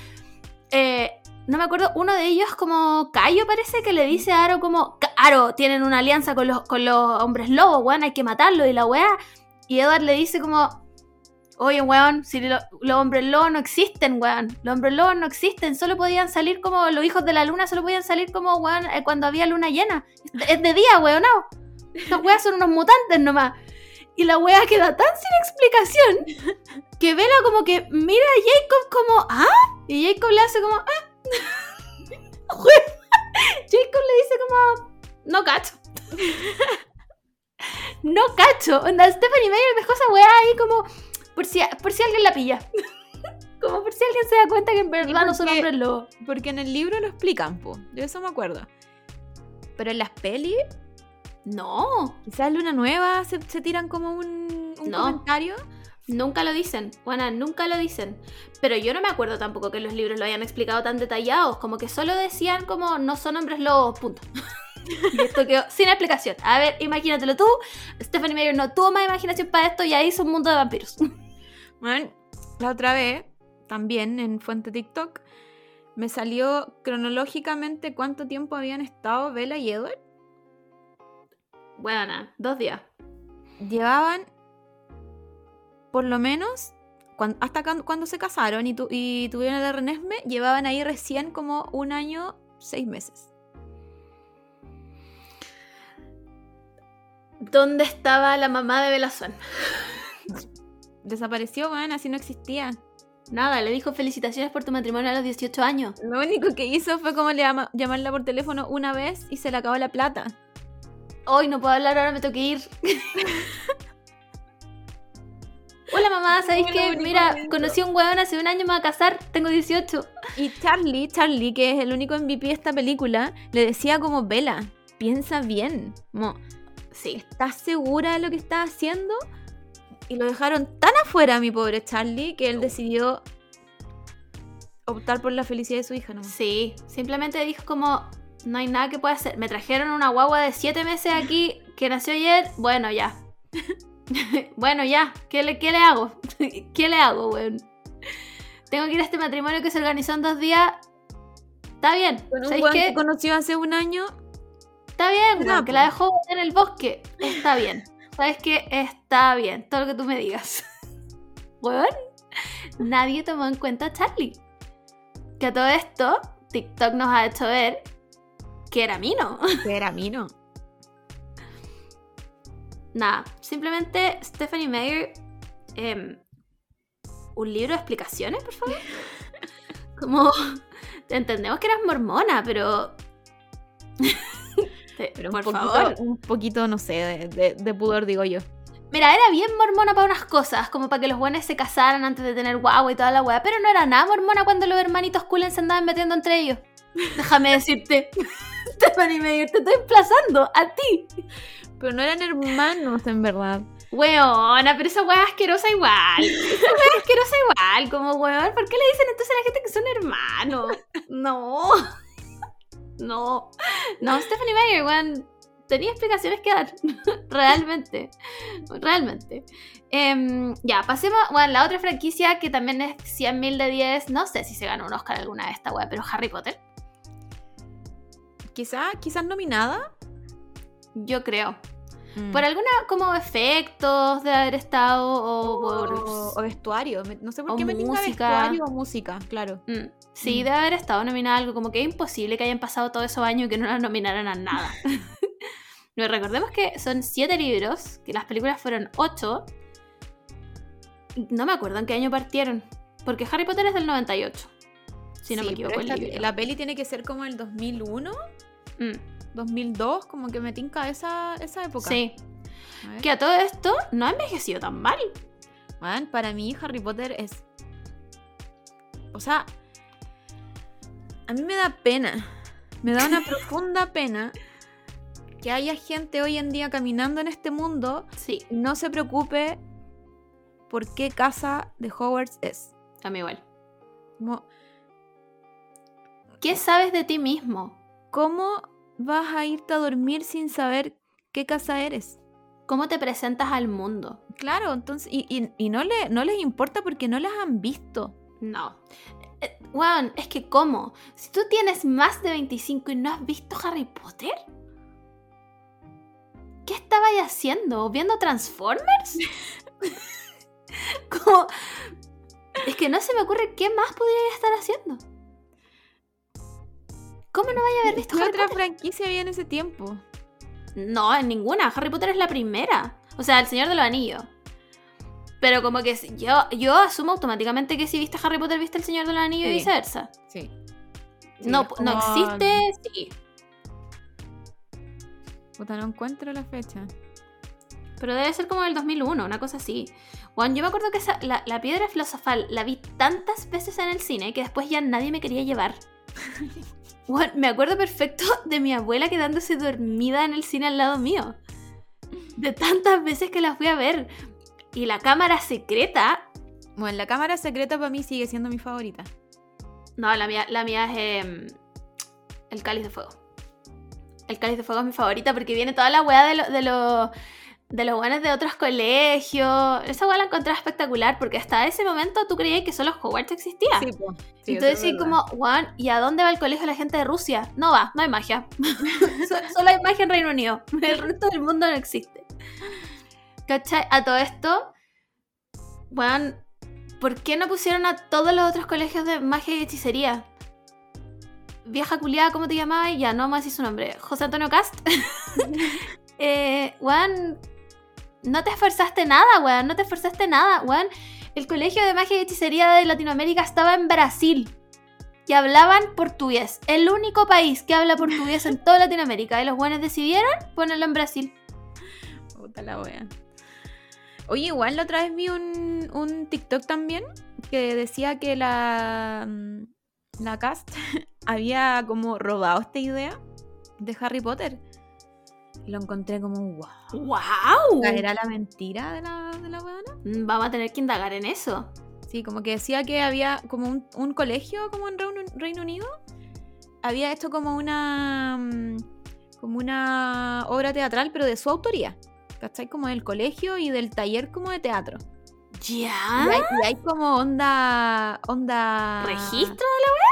[SPEAKER 2] eh, no me acuerdo, uno de ellos como Cayo parece que le dice a Aro como, "Ca- Aro, tienen una alianza con los, con los hombres lobos, weón, hay que matarlo y la weá, y Edward le dice como, oye, weón, si lo- los hombres lobos no existen, weón, los hombres lobos no existen, solo podían salir como los hijos de la luna, solo podían salir como, weón, eh, cuando había luna llena, es de día, weón, no. Estos weas son unos mutantes nomás. Y la wea queda tan sin explicación que Vela como que mira a Jacob como, ¿ah? Y Jacob le hace como, ¿ah? [LAUGHS] Jacob le dice como, no cacho. [LAUGHS] no cacho. Onda, Stephanie Meyer dejó esa wea ahí como, por si, por si alguien la pilla. [LAUGHS] como por si alguien se da cuenta que en verdad no son hombres lobos.
[SPEAKER 3] Porque en el libro lo explican, po. De eso me acuerdo. Pero en las pelis,
[SPEAKER 2] No,
[SPEAKER 3] quizás Luna Nueva se, se tiran como un, un
[SPEAKER 2] No.
[SPEAKER 3] comentario.
[SPEAKER 2] Nunca lo dicen, bueno, nunca lo dicen. Pero yo no me acuerdo tampoco que los libros lo hayan explicado tan detallados, como que solo decían como no son hombres lobos, punto. [LAUGHS] y esto quedó sin explicación. A ver, imagínatelo tú, Stephanie Meyer no tuvo más imaginación para esto y ahí hizo un mundo de vampiros. [LAUGHS]
[SPEAKER 3] Bueno, la otra vez, también en Fuente TikTok, me salió cronológicamente cuánto tiempo habían estado Bella y Edward.
[SPEAKER 2] bueno, dos días.
[SPEAKER 3] Llevaban, por lo menos, hasta cuan- cuando se casaron y, tu- y tuvieron el Renesme, llevaban ahí recién como un año, seis meses.
[SPEAKER 2] ¿Dónde estaba la mamá de Bella Swan?
[SPEAKER 3] Desapareció, man, así no existía.
[SPEAKER 2] Nada, le dijo felicitaciones por tu matrimonio a los 18 años.
[SPEAKER 3] Lo único que hizo fue como le llama- llamarla por teléfono una vez y se le acabó la plata.
[SPEAKER 2] Hoy no puedo hablar, ahora me tengo que ir. [LAUGHS] Hola mamá, ¿sabéis qué? Mira, conocí a un weón hace un año, me voy a casar, tengo 18.
[SPEAKER 3] Y Charlie, Charlie, que es el único MVP de esta película, le decía como, Vela, piensa bien. Como,
[SPEAKER 2] Sí.
[SPEAKER 3] ¿estás segura de lo que estás haciendo? Y lo dejaron tan afuera, mi pobre Charlie, que él decidió optar por la felicidad de su hija, ¿no?
[SPEAKER 2] Sí, simplemente dijo como, no hay nada que pueda hacer. Me trajeron una guagua de 7 meses aquí que nació ayer, bueno, ya. [LAUGHS] bueno, ya, ¿qué le, qué le hago? [LAUGHS] ¿Qué le hago, weón? Tengo que ir a este matrimonio que se organizó en dos días. Está bien,
[SPEAKER 3] Con un
[SPEAKER 2] ¿sabéis
[SPEAKER 3] weón que conoció hace un año.
[SPEAKER 2] Está bien, weón, que la dejó en el bosque. Está bien. ¿Sabes qué? Está bien, todo lo que tú me digas. [LAUGHS] Weón, nadie tomó en cuenta a Charlie. Que a todo esto, TikTok nos ha hecho ver que era Mino. [LAUGHS]
[SPEAKER 3] Que era Mino.
[SPEAKER 2] Nada, simplemente Stephanie Meyer. em, un libro de explicaciones, por favor. [LAUGHS] Como. Entendemos que eras mormona, pero.
[SPEAKER 3] Pero un poquito,
[SPEAKER 2] favor.
[SPEAKER 3] un poquito, no sé, de, de- de pudor, digo yo.
[SPEAKER 2] Mira, era bien mormona para unas cosas, como para que los buenos se casaran antes de tener guagua y toda la weá, pero no era nada mormona cuando los hermanitos Cullen se andaban metiendo entre ellos. Déjame decirte. [LAUGHS] Stephanie Meyer, te estoy emplazando a ti.
[SPEAKER 3] Pero no eran hermanos, en verdad.
[SPEAKER 2] Weona, pero esa weá es asquerosa igual. Esa weá es asquerosa igual. Como weón, ¿por qué le dicen entonces a la gente que son hermanos? No. No. No, Stephanie Meyer, weón. Tenía explicaciones que dar. [LAUGHS] realmente. Realmente. Em, ya, pasemos. Bueno, la otra franquicia que también es 100.000 de 10. No sé si se ganó un Oscar alguna de esta weá, pero Harry Potter.
[SPEAKER 3] Quizás, quizás nominada.
[SPEAKER 2] Yo creo.
[SPEAKER 3] Mm.
[SPEAKER 2] Por alguna como efectos de haber estado o por...
[SPEAKER 3] o, o vestuario. No sé por qué me
[SPEAKER 2] música.
[SPEAKER 3] vestuario o música, claro.
[SPEAKER 2] Mm, Sí,
[SPEAKER 3] Mm.
[SPEAKER 2] debe haber estado nominada algo. Como que es imposible que hayan pasado todos esos años y que no la nominaran a nada. [LAUGHS] [LAUGHS] Pero recordemos que son siete libros, que las películas fueron ocho. No me acuerdo en qué año partieron. Porque Harry Potter es del 98. Si no
[SPEAKER 3] Sí,
[SPEAKER 2] me equivoco. el libro.
[SPEAKER 3] la peli tiene que ser como el 2001,
[SPEAKER 2] Mm,
[SPEAKER 3] 2002, como que me tinca esa, esa época.
[SPEAKER 2] sí.
[SPEAKER 3] A.
[SPEAKER 2] Que a todo esto no ha envejecido tan mal.
[SPEAKER 3] Man, para mí Harry Potter es... O sea, a mí me da pena, me da una [LAUGHS] profunda pena que haya gente hoy en día caminando en este mundo
[SPEAKER 2] Sí,
[SPEAKER 3] y no se preocupe por qué casa de Hogwarts es.
[SPEAKER 2] a mí igual.
[SPEAKER 3] Como,
[SPEAKER 2] ¿Qué sabes de ti mismo?
[SPEAKER 3] ¿Cómo vas a irte a dormir sin saber qué casa eres?
[SPEAKER 2] ¿Cómo te presentas al mundo?
[SPEAKER 3] Claro, entonces, y, y- y no, le, no les importa porque no las han visto.
[SPEAKER 2] No. Eh, es que ¿cómo? Si tú tienes más de 25 y no has visto Harry Potter, ¿qué estabas haciendo? ¿Viendo Transformers? [LAUGHS] Como... Es que no se me ocurre qué más podría estar haciendo. ¿Cómo no vaya a haber visto
[SPEAKER 3] ¿Qué
[SPEAKER 2] Harry
[SPEAKER 3] otra
[SPEAKER 2] Potter?
[SPEAKER 3] franquicia había en ese tiempo?
[SPEAKER 2] No, en ninguna. Harry Potter es la primera. O sea, el Señor de los Anillos. Pero como que yo, yo asumo automáticamente que si viste Harry Potter, viste el Señor de los Anillos y
[SPEAKER 3] Sí.
[SPEAKER 2] viceversa.
[SPEAKER 3] Sí.
[SPEAKER 2] no, no existe, sí.
[SPEAKER 3] Puta, no encuentro la fecha.
[SPEAKER 2] Pero debe ser como del 2001, una cosa así. Bueno, yo me acuerdo que esa- la, la piedra filosofal la vi tantas veces en el cine que después ya nadie me quería llevar. [LAUGHS] Bueno, me acuerdo perfecto [LAUGHS] de mi abuela quedándose dormida en el cine al lado mío. De tantas veces que la fui a ver. Y la cámara secreta.
[SPEAKER 3] Bueno, la cámara secreta para mí sigue siendo mi favorita.
[SPEAKER 2] No, la mía, la mía es em, El Cáliz de Fuego. El Cáliz de Fuego es mi favorita porque viene toda la weá de los de lo- de los buenos de otros colegios. Esa weá la encontré espectacular porque hasta ese momento tú creías que solo Hogwarts existía. y tú decís como, Juan, ¿y a dónde va el colegio la gente de Rusia? No va, no hay magia. [LAUGHS] So- solo hay magia en Reino Unido. [LAUGHS] El resto del mundo no existe. ¿Cachai? A todo esto, Juan, ¿por qué no pusieron a todos los otros colegios de magia y hechicería? Vieja culiada, ¿cómo te llamabas? Ya, no más su nombre. José Antonio Cast. [LAUGHS] eh, Juan, no te esforzaste nada, weón. No te esforzaste nada, weón. El colegio de magia y hechicería de Latinoamérica estaba en Brasil. Y hablaban portugués. El único país que habla portugués en toda Latinoamérica. Y los buenos decidieron ponerlo en Brasil.
[SPEAKER 3] Puta la wea. Oye, igual la otra vez vi un, un TikTok también que decía que la, mm, la cast [LAUGHS] había como robado esta idea de Harry Potter. Lo encontré como, wow.
[SPEAKER 2] ¡Wow!
[SPEAKER 3] ¿Era la mentira de la, de la?
[SPEAKER 2] Mm, Vamos a tener que indagar en eso.
[SPEAKER 3] Sí, como que decía que había como un, un colegio como en Reino, Reino Unido. Había hecho como una mm, como una obra teatral, pero de su autoría. ¿Cachai? Como del colegio y del taller como de teatro.
[SPEAKER 2] ¿Ya?
[SPEAKER 3] Y, hay, y hay como onda. onda.
[SPEAKER 2] ¿Registro?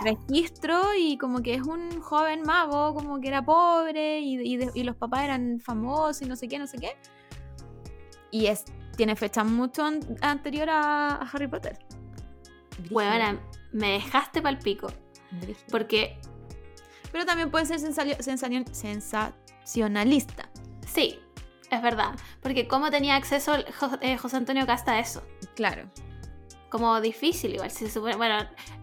[SPEAKER 3] Registro y como que es un joven mago, como que era pobre y, y de- y los papás eran famosos y no sé qué, no sé qué. Y es, tiene fecha mucho an- anterior a, a Harry Potter.
[SPEAKER 2] Weona, me dejaste pal pico.
[SPEAKER 3] brígido.
[SPEAKER 2] Porque,
[SPEAKER 3] Pero también puede ser sensacio- sensacio- sensacionalista.
[SPEAKER 2] sí, es verdad. Porque cómo tenía acceso eh, José Antonio Casta a eso.
[SPEAKER 3] Claro.
[SPEAKER 2] Como difícil igual. Si se supone, bueno,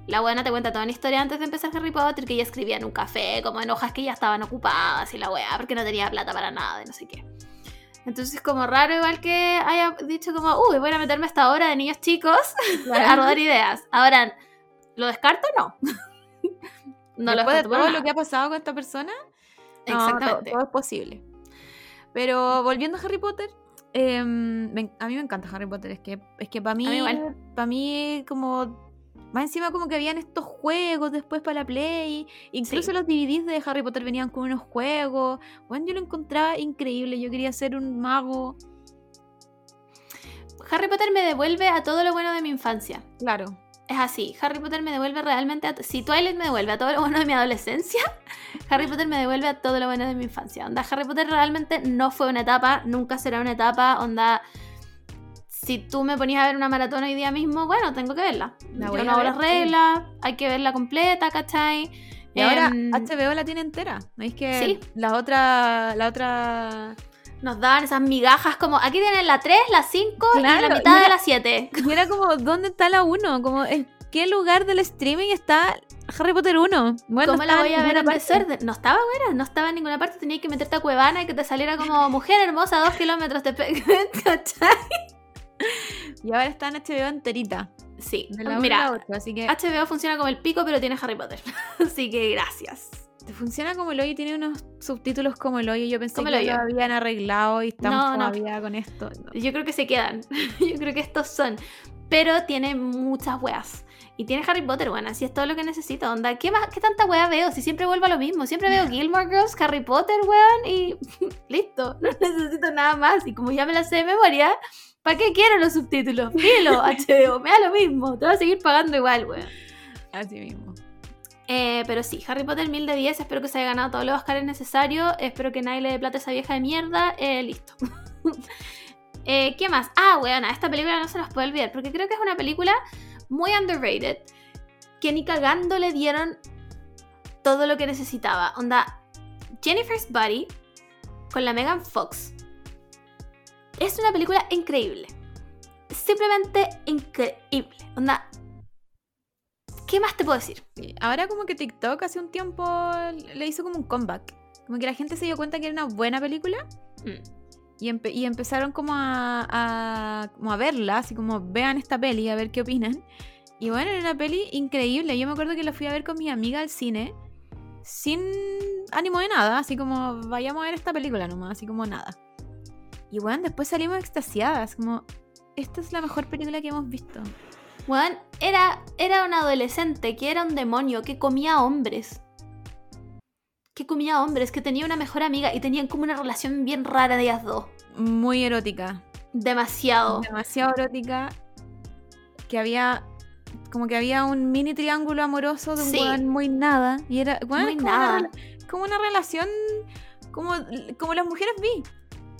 [SPEAKER 2] la buena te cuenta toda una historia antes de empezar Harry Potter que ella escribía en un café, como en hojas que ya estaban ocupadas y la weá, porque no tenía plata para nada y no sé qué. Entonces como raro igual que haya dicho como, uy, voy a meterme a esta hora de niños chicos [LAUGHS] a rodar ideas. Ahora, ¿lo descarto? No. [LAUGHS] No lo
[SPEAKER 3] Después de
[SPEAKER 2] descarto por
[SPEAKER 3] todo
[SPEAKER 2] nada.
[SPEAKER 3] lo que ha pasado con esta persona, no, todo-
[SPEAKER 2] Exactamente.
[SPEAKER 3] todo, es posible. Pero volviendo a Harry Potter, em, me- a mí me encanta Harry Potter. Es que, es que para mí, para mí, como. Más encima, como que habían estos juegos después para la Play. Incluso
[SPEAKER 2] Sí.
[SPEAKER 3] los DVDs de Harry Potter venían con unos juegos. Bueno, yo lo encontraba increíble. Yo quería ser un mago.
[SPEAKER 2] Harry Potter me devuelve a todo lo bueno de mi infancia.
[SPEAKER 3] Claro.
[SPEAKER 2] Es así, Harry Potter me devuelve realmente a... Si Twilight me devuelve a todo lo bueno de mi adolescencia, [LAUGHS] Harry Potter me devuelve a todo lo bueno de mi infancia. Onda, Harry Potter realmente no fue una etapa, nunca será una etapa. Onda, si tú me ponías a ver una maratón hoy día mismo, bueno, tengo que verla.
[SPEAKER 3] La
[SPEAKER 2] Yo no hago las
[SPEAKER 3] sí.
[SPEAKER 2] reglas, hay que verla completa, ¿cachai?
[SPEAKER 3] Y ahora
[SPEAKER 2] Em,
[SPEAKER 3] HBO la tiene entera. ¿No es que
[SPEAKER 2] Sí.
[SPEAKER 3] la otra. La otra.
[SPEAKER 2] Nos daban esas migajas como, aquí tienen la 3, la 5 y
[SPEAKER 3] Claro,
[SPEAKER 2] la mitad
[SPEAKER 3] y
[SPEAKER 2] de la [LAUGHS] 7.
[SPEAKER 3] Y era como, ¿dónde está la 1? Como, ¿en qué lugar del streaming está Harry Potter 1? Bueno,
[SPEAKER 2] ¿Cómo
[SPEAKER 3] no
[SPEAKER 2] la voy a ver
[SPEAKER 3] parte.
[SPEAKER 2] Desert? No estaba buena, no estaba en ninguna parte. Tenías que meterte a Cuevana y que te saliera como [LAUGHS] mujer hermosa a dos kilómetros de. [LAUGHS]
[SPEAKER 3] Y ahora está en HBO enterita.
[SPEAKER 2] Sí, mira,
[SPEAKER 3] así que
[SPEAKER 2] HBO funciona como el pico, pero tiene Harry Potter. Así que gracias.
[SPEAKER 3] Funciona como el hoyo y tiene unos subtítulos como el hoyo. Yo pensé
[SPEAKER 2] Como
[SPEAKER 3] que lo habían arreglado y estamos
[SPEAKER 2] No, no.
[SPEAKER 3] todavía con esto. No.
[SPEAKER 2] Yo creo que se quedan. [LAUGHS] Yo creo que estos son. Pero tiene muchas weas. Y tiene Harry Potter, bueno, así es todo lo que necesito. Onda, ¿qué, más, ¿qué tanta wea veo? Si siempre vuelvo a lo mismo. Siempre veo [LAUGHS] Gilmore Girls, Harry Potter, weón, y [LAUGHS] listo. No necesito nada más. Y como ya me la sé de memoria, ¿para qué quiero los subtítulos? Filo, HBO, me da lo mismo. Te voy a seguir pagando igual, weón.
[SPEAKER 3] Así mismo.
[SPEAKER 2] Eh, pero sí, Harry Potter 1000 de 10. Espero que se haya ganado todos los Oscars necesarios. Espero que nadie le dé plata a esa vieja de mierda. Eh, listo. [LAUGHS] Eh, ¿Qué más? Ah, weona, esta película no se nos puede olvidar. Porque creo que es una película muy underrated. Que ni cagando le dieron todo lo que necesitaba. Onda, Jennifer's Body con la Megan Fox. Es una película increíble. Simplemente increíble. Onda, ¿qué más te puedo decir?
[SPEAKER 3] Ahora como que TikTok hace un tiempo le hizo como un comeback. Como que la gente se dio cuenta que era una buena película
[SPEAKER 2] Mm.
[SPEAKER 3] y, empe- y empezaron como a, a- como a verla, así como vean esta peli, a ver qué opinan. Y bueno, era una peli increíble. Yo me acuerdo que la fui a ver con mi amiga al cine sin ánimo de nada, así como vayamos a ver esta película nomás, así como nada. Y bueno, después salimos extasiadas, como esta es la mejor película que hemos visto.
[SPEAKER 2] Weón, era, era un adolescente que era un demonio, que comía hombres. Que comía hombres, que tenía una mejor amiga y tenían como una relación bien rara de ellas dos.
[SPEAKER 3] Muy erótica.
[SPEAKER 2] Demasiado.
[SPEAKER 3] demasiado erótica que había como que había un mini triángulo amoroso de un
[SPEAKER 2] Sí.
[SPEAKER 3] weón muy nada y era
[SPEAKER 2] Muy
[SPEAKER 3] como,
[SPEAKER 2] nada.
[SPEAKER 3] Una, como una relación como, como las mujeres vi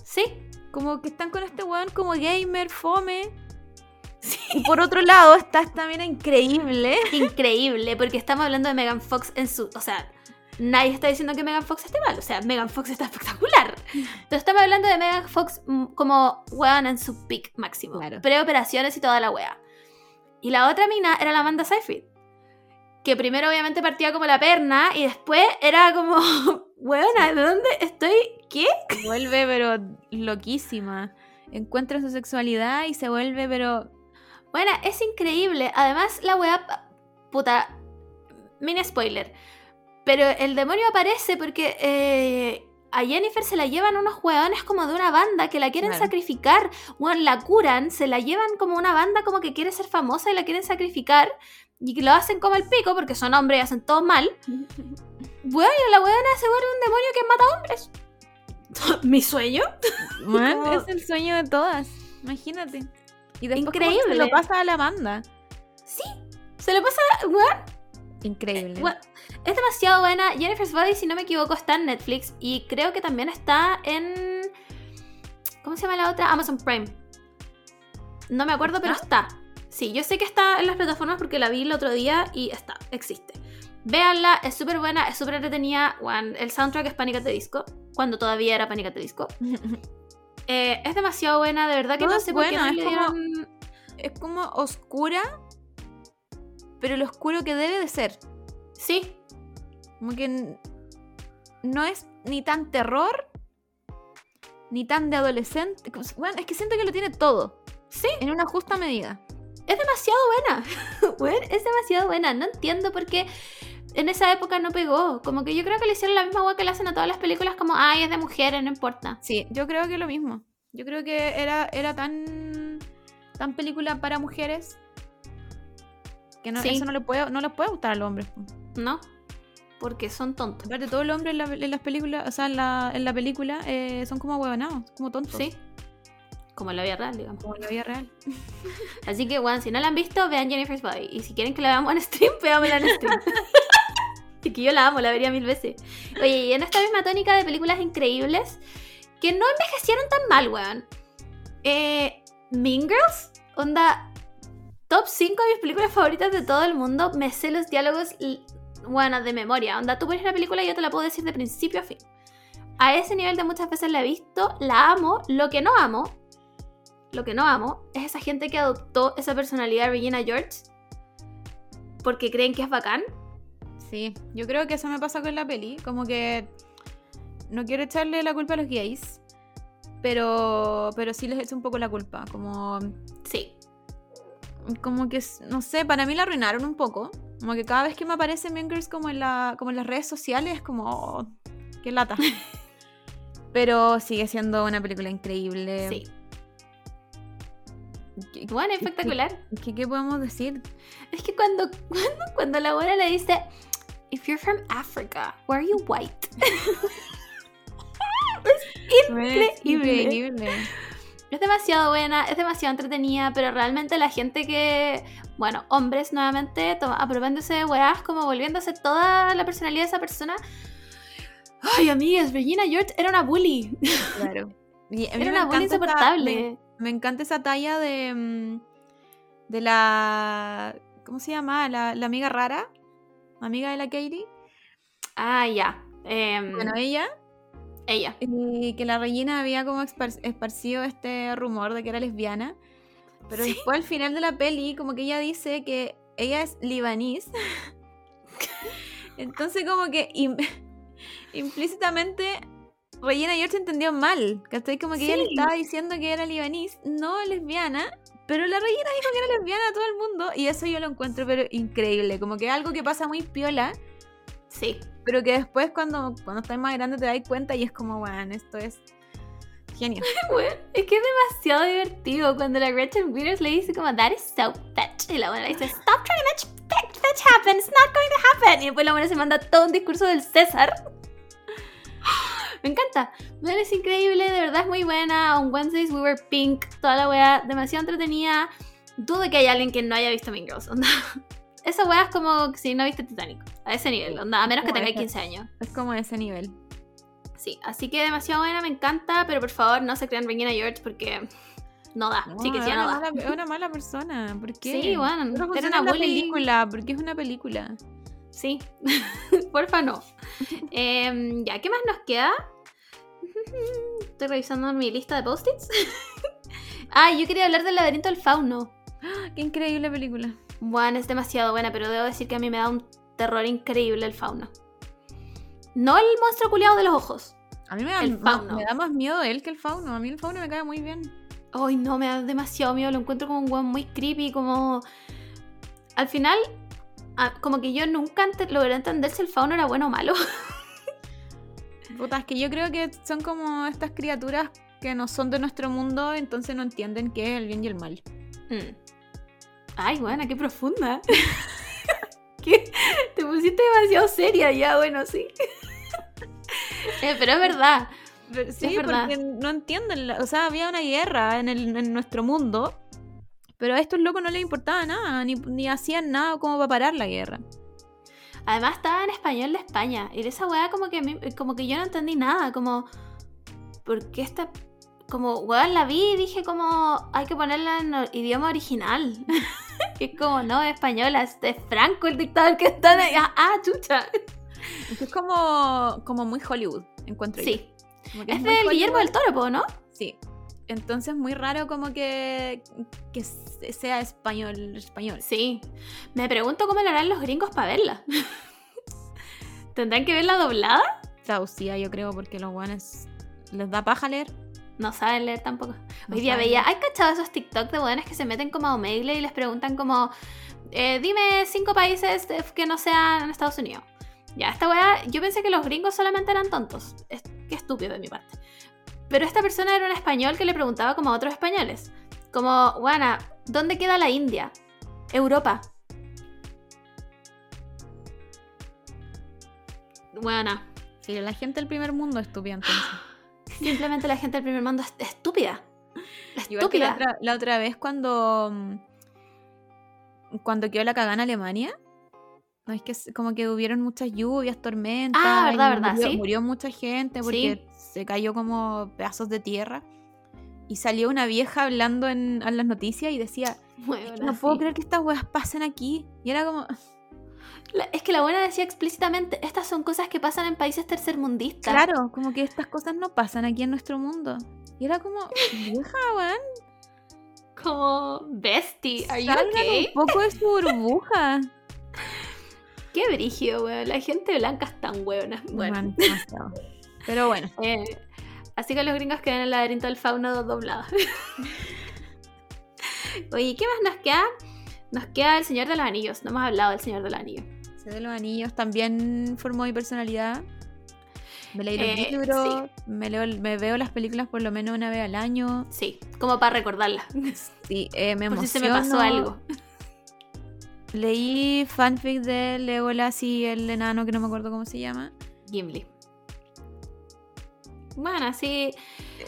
[SPEAKER 2] Sí,
[SPEAKER 3] como que están con este weón como gamer fome y por otro lado está esta mina increíble
[SPEAKER 2] increíble, porque estamos hablando de Megan Fox en su. O sea, nadie está diciendo que Megan Fox esté mal. O sea, Megan Fox está espectacular. Pero estamos hablando de Megan Fox como weón en su peak máximo.
[SPEAKER 3] Claro.
[SPEAKER 2] Preoperaciones y toda la wea. Y la otra mina era la Amanda Seyfried. Que primero obviamente partía como la perna y después era como, [LAUGHS] weona, ¿de dónde estoy? ¿Qué?
[SPEAKER 3] vuelve pero loquísima encuentra su sexualidad y se vuelve pero
[SPEAKER 2] Bueno, es increíble. Además, la weá. Puta. Mini spoiler. Pero el demonio aparece porque eh, a Jennifer se la llevan unos hueones como de una banda que la quieren sacrificar. Bueno, la curan, se la llevan como una banda como que quiere ser famosa y la quieren sacrificar. Y lo hacen como el pico porque son hombres y hacen todo mal. [LAUGHS] Bueno, la weona se vuelve un demonio que mata hombres. [LAUGHS] ¿Mi sueño? [LAUGHS]
[SPEAKER 3] Bueno, es el sueño de todas. Imagínate. Y después como que
[SPEAKER 2] Increíble.
[SPEAKER 3] se lo pasa a la banda.
[SPEAKER 2] Sí. Se le pasa. weón,
[SPEAKER 3] Increíble.
[SPEAKER 2] Bueno, es demasiado buena. Jennifer's Body, si no me equivoco, está en Netflix. Y creo que también está en. ¿Cómo se llama la otra? Amazon Prime. No me acuerdo, pero está. Sí, yo sé que está en las plataformas porque la vi el otro día y está, existe. Véanla, es súper buena, es súper entretenida. El soundtrack es Pánica de Disco, cuando todavía era Pánica de Disco. [LAUGHS] Eh, es demasiado buena, de verdad que no
[SPEAKER 3] es
[SPEAKER 2] sé por qué no
[SPEAKER 3] es como-
[SPEAKER 2] dieron-
[SPEAKER 3] es como oscura, pero lo oscuro que debe de ser.
[SPEAKER 2] Sí,
[SPEAKER 3] Como que no es ni tan terror, ni tan de adolescente. Bueno, es que siento que lo tiene todo,
[SPEAKER 2] sí.
[SPEAKER 3] en una justa medida.
[SPEAKER 2] Es demasiado buena. [LAUGHS] Es demasiado buena. No entiendo por qué en esa época no pegó. Como que yo creo que le hicieron la misma hueá que le hacen a todas las películas, como, ay, es de mujeres, no importa.
[SPEAKER 3] Sí, yo creo que lo mismo. Yo creo que era, era tan, tan película para mujeres que no,
[SPEAKER 2] Sí.
[SPEAKER 3] eso no le, puede, no les puede gustar a los hombres.
[SPEAKER 2] ¿No? Porque son tontos.
[SPEAKER 3] Aparte, todos los hombres en, la- en las películas, o sea, en la, en la película eh, son como huevonados, como tontos.
[SPEAKER 2] Sí. Como en la vida real, digamos.
[SPEAKER 3] Como en la vida real. [LAUGHS]
[SPEAKER 2] Así que, bueno, si no la han visto, vean Jennifer's Body. Y si quieren que la veamos en stream, [LAUGHS] veámosla en stream. [LAUGHS] y [LAUGHS] que yo la amo, la vería mil veces. Oye, y en esta misma tónica de películas increíbles que no envejecieron tan mal, weón. Eh, mean Girls, onda, top 5 de mis películas favoritas de todo el mundo. Me sé los diálogos, l- bueno, de memoria. Onda, tú pones una película y yo te la puedo decir de principio a fin. A ese nivel de muchas veces la he visto, la amo. Lo que no amo, lo que no amo, es esa gente que adoptó esa personalidad de Regina George porque creen que es bacán.
[SPEAKER 3] Sí, yo creo que eso me pasa con la peli. Como que no quiero echarle la culpa a los gays, pero, pero sí les echo un poco la culpa. Como,
[SPEAKER 2] Sí.
[SPEAKER 3] como que, no sé, para mí la arruinaron un poco. Como que cada vez que me aparece Mean Girls como en, la, como en las redes sociales, es como, oh, qué lata. [LAUGHS] pero sigue siendo una película increíble.
[SPEAKER 2] Sí.
[SPEAKER 3] ¿Qué,
[SPEAKER 2] Bueno, espectacular.
[SPEAKER 3] qué- qué podemos decir?
[SPEAKER 2] Es que cuando, [LAUGHS] cuando, cuando la abuela le dice, If you're from Africa, why are you white? [LAUGHS] Increíble.
[SPEAKER 3] Increíble.
[SPEAKER 2] Es demasiado buena, es demasiado entretenida, pero realmente la gente que, bueno, hombres nuevamente, aprovechándose de weás, como volviéndose toda la personalidad de esa persona. Ay, amigas, Regina George era una bully.
[SPEAKER 3] Claro. Y [LAUGHS]
[SPEAKER 2] Era una bully
[SPEAKER 3] esa-
[SPEAKER 2] insoportable.
[SPEAKER 3] me, me encanta esa talla de. mm, de la. ¿Cómo se llama? La, la amiga rara. Amiga de la Katie.
[SPEAKER 2] Ah, ya. Em,
[SPEAKER 3] Bueno, ella.
[SPEAKER 2] ella.
[SPEAKER 3] Y que la Regina había como espar- esparcido este rumor de que era lesbiana. Pero
[SPEAKER 2] Sí.
[SPEAKER 3] después al final de la peli, como que ella dice que ella es libanís. [LAUGHS] Entonces, como que im- [LAUGHS] implícitamente Regina George entendió mal. ¿Cachai? Como que ella le estaba diciendo que era libanís, no lesbiana. Pero la Regina dijo que era lesbiana a todo el mundo. Y eso yo lo encuentro pero increíble. Como que algo que pasa muy piola.
[SPEAKER 2] Sí.
[SPEAKER 3] Pero que después cuando, cuando estás más grande te das cuenta y es como, bueno, esto es genio. [LAUGHS]
[SPEAKER 2] Bueno, es que es demasiado divertido cuando la Gretchen Peters le dice como That is so fetch. Y la buena le dice Stop trying to fetch, fetch happen. It's not going to happen. Y después la buena se manda todo un discurso del César. [GASPS] [GASPS] Me encanta. Bueno, es increíble, de verdad es muy buena. On Wednesdays we were pink. Toda la wea demasiado entretenida. Dudo que haya alguien que no haya visto Mean Girls. Onda. [LAUGHS] Esa wea es como si no viste Titanic. A ese nivel, onda. A menos que
[SPEAKER 3] esa.
[SPEAKER 2] 15 años.
[SPEAKER 3] Es como ese nivel.
[SPEAKER 2] Sí, así que demasiado buena, me encanta, pero por favor no se crean Regina George porque no da. sí que sí,
[SPEAKER 3] es
[SPEAKER 2] no
[SPEAKER 3] una
[SPEAKER 2] da.
[SPEAKER 3] mala, es una mala persona. ¿Por qué?
[SPEAKER 2] Sí, bueno,
[SPEAKER 3] Pero
[SPEAKER 2] era una bully.
[SPEAKER 3] película, porque es una película.
[SPEAKER 2] Sí, [LAUGHS] porfa no. [LAUGHS] Em, ya, ¿qué más nos queda? [LAUGHS] Estoy revisando mi lista de post-its. [LAUGHS] ah, yo quería hablar del laberinto del fauno. [GASPS]
[SPEAKER 3] Qué increíble película.
[SPEAKER 2] Bueno, es demasiado buena, pero debo decir que a mí me da un terror increíble el fauno. No el monstruo culiado de los ojos.
[SPEAKER 3] A mí me da,
[SPEAKER 2] El fauno.
[SPEAKER 3] me da más miedo él que el fauno. A mí el fauno me cae muy bien.
[SPEAKER 2] Ay, no, me da demasiado miedo. Lo encuentro como un weón muy creepy, como... Al final, ah, como que yo nunca logré entender si el fauno era bueno o malo. [LAUGHS]
[SPEAKER 3] Puta, es que yo creo que son como estas criaturas que no son de nuestro mundo, entonces no entienden qué es el bien y el mal.
[SPEAKER 2] Mm. Ay, buena, qué profunda. [LAUGHS] ¿Qué? Te pusiste demasiado seria ya, bueno, sí. [LAUGHS] Eh, pero es verdad.
[SPEAKER 3] Pero- sí,
[SPEAKER 2] Es verdad.
[SPEAKER 3] porque no entienden. o sea, había una guerra en, el- en nuestro mundo, pero a estos locos no les importaba nada, ni, ni hacían nada como para parar la guerra.
[SPEAKER 2] Además estaba en español de España. Y de esa weá como que, mí- como que yo no entendí nada. Como, ¿por qué esta...? Como, weón, la vi y dije como, hay que ponerla en idioma original. [LAUGHS] y es como, no, es española, es, es Franco el dictador que está... en- Ah, ah, chucha.
[SPEAKER 3] Es como, como muy Hollywood, encuentro yo.
[SPEAKER 2] Sí.
[SPEAKER 3] Que
[SPEAKER 2] Es
[SPEAKER 3] muy
[SPEAKER 2] de. Guillermo del Toro, ¿no?
[SPEAKER 3] Sí. Entonces muy raro como que, que se- sea español, español.
[SPEAKER 2] Sí. Me pregunto cómo lo harán los gringos para verla. [LAUGHS] ¿Tendrán que verla doblada?
[SPEAKER 3] Traducida, yo creo, porque los guanes les da paja leer.
[SPEAKER 2] No saben leer tampoco.
[SPEAKER 3] No
[SPEAKER 2] Hoy día veía. ¿hay cachado esos TikTok de buenas que se meten como a Omegle y les preguntan como eh, dime cinco países que no sean Estados Unidos. Ya, esta weá, yo pensé que los gringos solamente eran tontos. Es, qué estúpido de mi parte. Pero esta persona era un español que le preguntaba como a otros españoles. Como, Juana, ¿dónde queda la India? Europa. Buena.
[SPEAKER 3] Sí, la gente del primer mundo es estúpida entonces. [GASPS]
[SPEAKER 2] Simplemente la gente del primer mundo es estúpida.
[SPEAKER 3] La otra, la otra vez cuando. mm, Cuando quedó la cagada en Alemania. No es que como que hubieron muchas lluvias, tormentas.
[SPEAKER 2] Ah, verdad,
[SPEAKER 3] y
[SPEAKER 2] verdad,
[SPEAKER 3] murió,
[SPEAKER 2] sí.
[SPEAKER 3] murió mucha gente porque se cayó como pedazos de tierra. Y salió una vieja hablando en, en las noticias y decía:
[SPEAKER 2] Bueno,
[SPEAKER 3] No
[SPEAKER 2] sí.
[SPEAKER 3] puedo creer que estas weas pasen aquí. Y era como. [LAUGHS]
[SPEAKER 2] La- es que la buena decía explícitamente, estas son cosas que pasan en países tercermundistas.
[SPEAKER 3] Claro, como que estas cosas no pasan aquí en nuestro mundo. Y era como, vieja, [LAUGHS] weón,
[SPEAKER 2] Como, bestie, are you okay?
[SPEAKER 3] un poco de su [LAUGHS] burbuja.
[SPEAKER 2] Qué brígido, weón. La gente blanca es tan weona. Bueno.
[SPEAKER 3] Demasiado. Pero bueno,
[SPEAKER 2] Eh, así que los gringos que ven el laberinto del fauno doblado. [LAUGHS] Oye, ¿qué más nos queda? Nos queda el Señor de los Anillos. No hemos hablado del Señor de los Anillos.
[SPEAKER 3] Sé de los Anillos también formó mi personalidad. Me leí los
[SPEAKER 2] Eh,
[SPEAKER 3] libros, me, leo, me veo las películas por lo menos una vez al año.
[SPEAKER 2] Sí, como para recordarla. [LAUGHS]
[SPEAKER 3] Sí, eh, me
[SPEAKER 2] Por si se
[SPEAKER 3] emociono.
[SPEAKER 2] me pasó algo.
[SPEAKER 3] Leí fanfic de Legolas y el enano que no me acuerdo cómo se llama.
[SPEAKER 2] Gimli. Bueno, sí.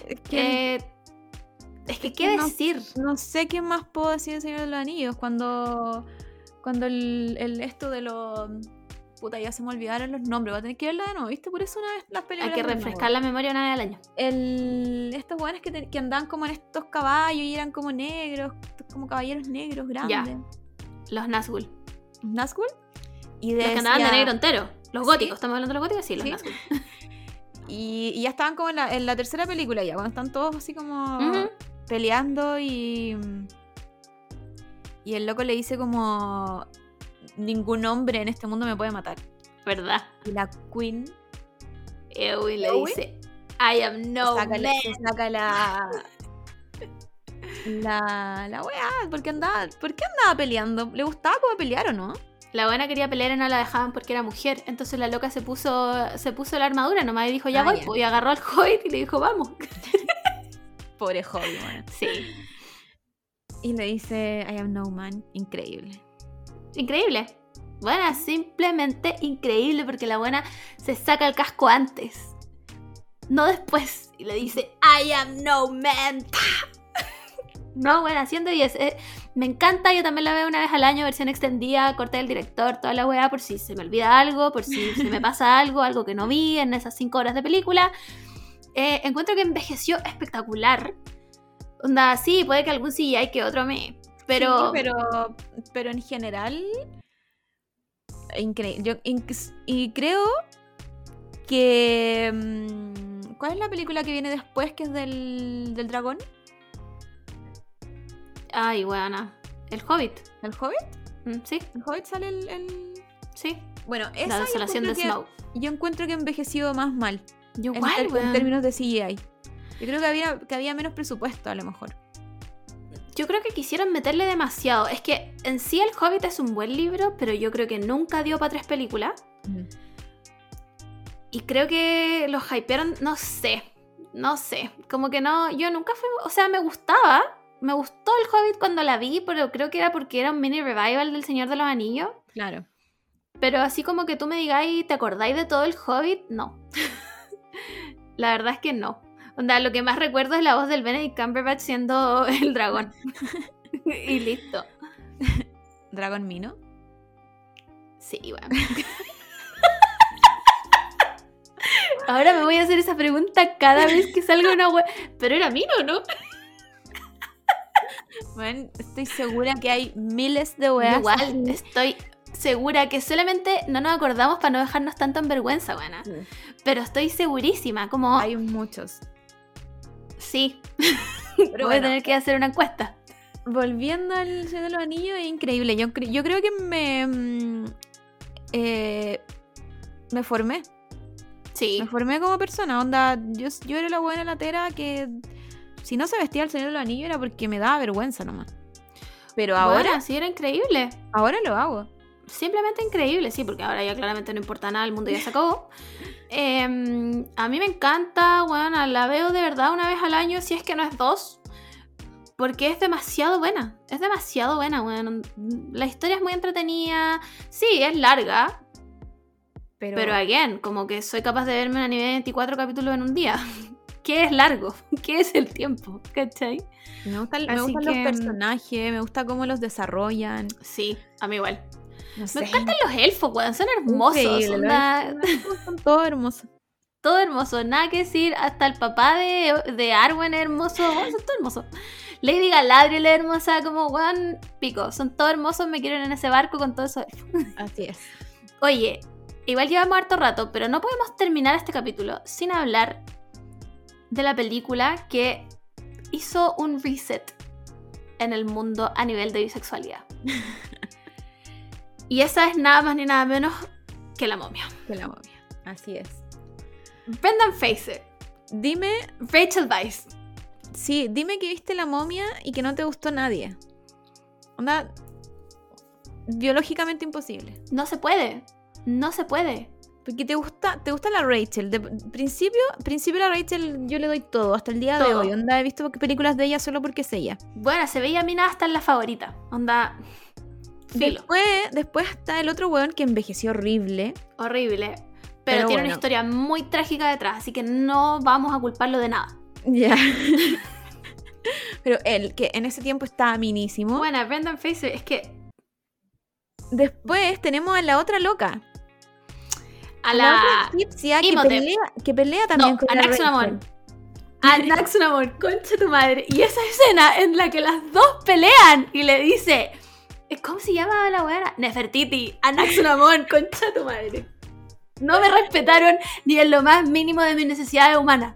[SPEAKER 3] Es que
[SPEAKER 2] eh, es que, ¿qué
[SPEAKER 3] no-
[SPEAKER 2] decir?
[SPEAKER 3] no sé qué más puedo decir del Señor de los Anillos cuando cuando el, el esto de los puta ya se me olvidaron los nombres voy a tener que verla de nuevo viste por eso una vez las
[SPEAKER 2] Hay
[SPEAKER 3] películas
[SPEAKER 2] que
[SPEAKER 3] de nuevo.
[SPEAKER 2] refrescar la memoria una vez al año.
[SPEAKER 3] el estos buenos que, te- que andaban como en estos caballos y eran como negros como caballeros negros grandes
[SPEAKER 2] Los Nazgûl.
[SPEAKER 3] Nazgûl y
[SPEAKER 2] Los que andaban de negro entero. Los
[SPEAKER 3] Sí.
[SPEAKER 2] góticos. ¿Estamos hablando de los góticos? Sí, los
[SPEAKER 3] Sí.
[SPEAKER 2] Nazgûl. [LAUGHS]
[SPEAKER 3] y, y ya estaban como en la, en la tercera película ya cuando están todos así como peleando y. Y el loco le dice como. Ningún hombre en este mundo me puede matar.
[SPEAKER 2] ¿Verdad?
[SPEAKER 3] Y la Queen
[SPEAKER 2] Eowyn le
[SPEAKER 3] ¿Eowyn?
[SPEAKER 2] dice, I am no
[SPEAKER 3] saca, la,
[SPEAKER 2] man.
[SPEAKER 3] saca la. La. La weá. ¿Por qué andaba, ¿Por qué andaba peleando? ¿Le gustaba cómo pelear o no?
[SPEAKER 2] La buena quería pelear y no la dejaban porque era mujer. Entonces la loca se puso se puso la armadura nomás y dijo, ya
[SPEAKER 3] Ah,
[SPEAKER 2] voy. Y agarró al hobbit y le dijo, vamos. [LAUGHS]
[SPEAKER 3] Pobre hobby, weón.
[SPEAKER 2] Sí.
[SPEAKER 3] Y le dice, I am no man. Increíble.
[SPEAKER 2] Increíble. Buena, simplemente increíble porque la buena se saca el casco antes. No después. Y le dice, I am no man. [LAUGHS] No, bueno, haciendo 10. Eh, me encanta, yo también la veo una vez al año, versión extendida, corte del director, toda la weá, por si se me olvida algo, por si se me pasa [LAUGHS] algo, algo que no vi en esas 5 horas de película. Eh, encuentro que envejeció espectacular. Onda, sí, puede que algún CGI que otro me. Pero.
[SPEAKER 3] Sí, pero, pero en general. Increíble. Yo, y creo que. mm, ¿Cuál es la película que viene después que es del, del dragón?
[SPEAKER 2] Ay, buena. El Hobbit.
[SPEAKER 3] ¿El Hobbit?
[SPEAKER 2] Mm, Sí,
[SPEAKER 3] ¿El Hobbit sale el. el-
[SPEAKER 2] sí.
[SPEAKER 3] Bueno, esa
[SPEAKER 2] La desolación de
[SPEAKER 3] encuentro
[SPEAKER 2] Smaug.
[SPEAKER 3] que- Yo encuentro que envejeció más mal.
[SPEAKER 2] Yo
[SPEAKER 3] en,
[SPEAKER 2] igual,
[SPEAKER 3] ter- en términos de CGI. Yo creo que había, que había menos presupuesto, a lo mejor.
[SPEAKER 2] Yo creo que quisieron meterle demasiado. Es que en sí El Hobbit es un buen libro, pero yo creo que nunca dio para tres películas. Y creo que los hypearon, no sé. No sé. Como que no, yo nunca fui. O sea, me gustaba. Me gustó El Hobbit cuando la vi, pero creo que era porque era un mini revival del Señor de los Anillos.
[SPEAKER 3] Claro.
[SPEAKER 2] Pero así como que tú me digáis, ¿te acordáis de todo el Hobbit? No. [LAUGHS] la verdad es que no. Onda, lo que más recuerdo es la voz del Benedict Cumberbatch siendo [LAUGHS] el dragón. [LAUGHS] y listo.
[SPEAKER 3] Dragon Mino.
[SPEAKER 2] Sí, bueno. Ahora me voy a hacer esa pregunta cada vez que salga una web. Pero era Mino, ¿no?
[SPEAKER 3] Bueno, estoy segura que hay miles de weas.
[SPEAKER 2] igual, estoy segura que solamente no nos acordamos para no dejarnos tanto en vergüenza, buena. Pero estoy segurísima, como
[SPEAKER 3] Hay muchos.
[SPEAKER 2] sí. [LAUGHS]
[SPEAKER 3] Pero
[SPEAKER 2] voy a tener que hacer una encuesta.
[SPEAKER 3] volviendo al Señor de los Anillos, es increíble. Yo, cre- yo creo que me. mm, eh, me formé.
[SPEAKER 2] Sí.
[SPEAKER 3] Me formé como persona. Onda, yo, yo era la buena latera que. Si no se vestía el Señor de los Anillos era porque me daba vergüenza nomás. Pero ahora,
[SPEAKER 2] Bueno, sí, era increíble.
[SPEAKER 3] ahora lo hago.
[SPEAKER 2] Simplemente increíble, sí, porque ahora ya claramente no importa nada, el mundo ya se acabó. [LAUGHS] Em, a mí me encanta, bueno, la veo de verdad una vez al año, si es que no es dos, porque es demasiado buena, es demasiado buena, bueno. La historia es muy entretenida, sí, es larga,
[SPEAKER 3] Pero,
[SPEAKER 2] pero again, como que soy capaz de verme un anime de 24 capítulos en un día. [LAUGHS] ¿Qué es largo? [LAUGHS] ¿Qué es el tiempo? ¿Cachai?
[SPEAKER 3] me, gustan, me
[SPEAKER 2] así
[SPEAKER 3] gustan
[SPEAKER 2] que-
[SPEAKER 3] los personajes, me gusta cómo los desarrollan.
[SPEAKER 2] Sí, a mí igual.
[SPEAKER 3] No sé.
[SPEAKER 2] Me encantan los elfos, weón, son hermosos.
[SPEAKER 3] Los elfos Son todos hermosos.
[SPEAKER 2] todo hermoso, nada que decir, hasta el papá de, de Arwen es hermoso, weón, son todos hermosos. Lady Galadriel es hermosa, como weón, pico, son todos hermosos, me quieren en ese barco con todo eso. [LAUGHS]
[SPEAKER 3] Así es.
[SPEAKER 2] Oye, igual llevamos harto rato, pero no podemos terminar este capítulo sin hablar de la película que hizo un reset en el mundo a nivel de bisexualidad. [LAUGHS] y esa es nada más ni nada menos que la momia.
[SPEAKER 3] Que la momia. Así es.
[SPEAKER 2] Brendan Fraser,
[SPEAKER 3] Dime,
[SPEAKER 2] Rachel Weisz.
[SPEAKER 3] sí, dime que viste la momia y que no te gustó nadie. Onda, biológicamente imposible.
[SPEAKER 2] No se puede. No se puede.
[SPEAKER 3] Porque te gusta, te gusta la Rachel. De principio, principio la Rachel yo le doy todo, hasta el día de hoy. Onda, he visto películas de ella solo porque es ella.
[SPEAKER 2] Bueno, se veía mina hasta en la favorita. Onda. Filo.
[SPEAKER 3] Después, después está el otro weón que envejeció horrible.
[SPEAKER 2] Horrible. Pero,
[SPEAKER 3] Pero
[SPEAKER 2] tiene
[SPEAKER 3] bueno.
[SPEAKER 2] una historia muy trágica detrás, así que no vamos a culparlo de nada.
[SPEAKER 3] Ya. [LAUGHS] Pero él, que en ese tiempo estaba minísimo.
[SPEAKER 2] Bueno, Brendan Fraser, es que
[SPEAKER 3] Después tenemos a la otra loca.
[SPEAKER 2] A
[SPEAKER 3] La
[SPEAKER 2] la.
[SPEAKER 3] egipcia que
[SPEAKER 2] Imhotep.
[SPEAKER 3] pelea, que pelea también
[SPEAKER 2] No,
[SPEAKER 3] con
[SPEAKER 2] a.
[SPEAKER 3] Rachel.
[SPEAKER 2] A Naxxraman, concha tu madre. Y esa escena en la que las dos pelean y le dice. ¿Cómo se llama la weá? Nefertiti, a Naxxraman, [LAUGHS] concha tu madre. No me respetaron ni en lo más mínimo de mis necesidades humanas.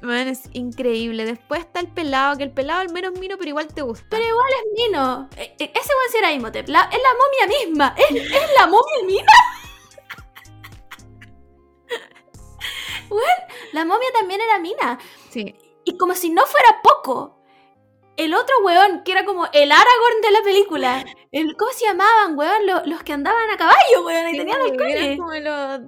[SPEAKER 3] Man, es increíble. Después está el pelado, que el pelado al menos miro, pero igual te gusta.
[SPEAKER 2] Pero igual es Mino. E- ese sí era Imhotep. La- es la momia misma. Es, es la momia Mina. La momia también era Mina.
[SPEAKER 3] Sí.
[SPEAKER 2] Y como si no fuera poco, el otro weón, que era como el Aragorn de la película. El, ¿Cómo se llamaban, weón? Los, los que andaban a caballo, weón. Y tenían
[SPEAKER 3] eran
[SPEAKER 2] halcones.
[SPEAKER 3] como los.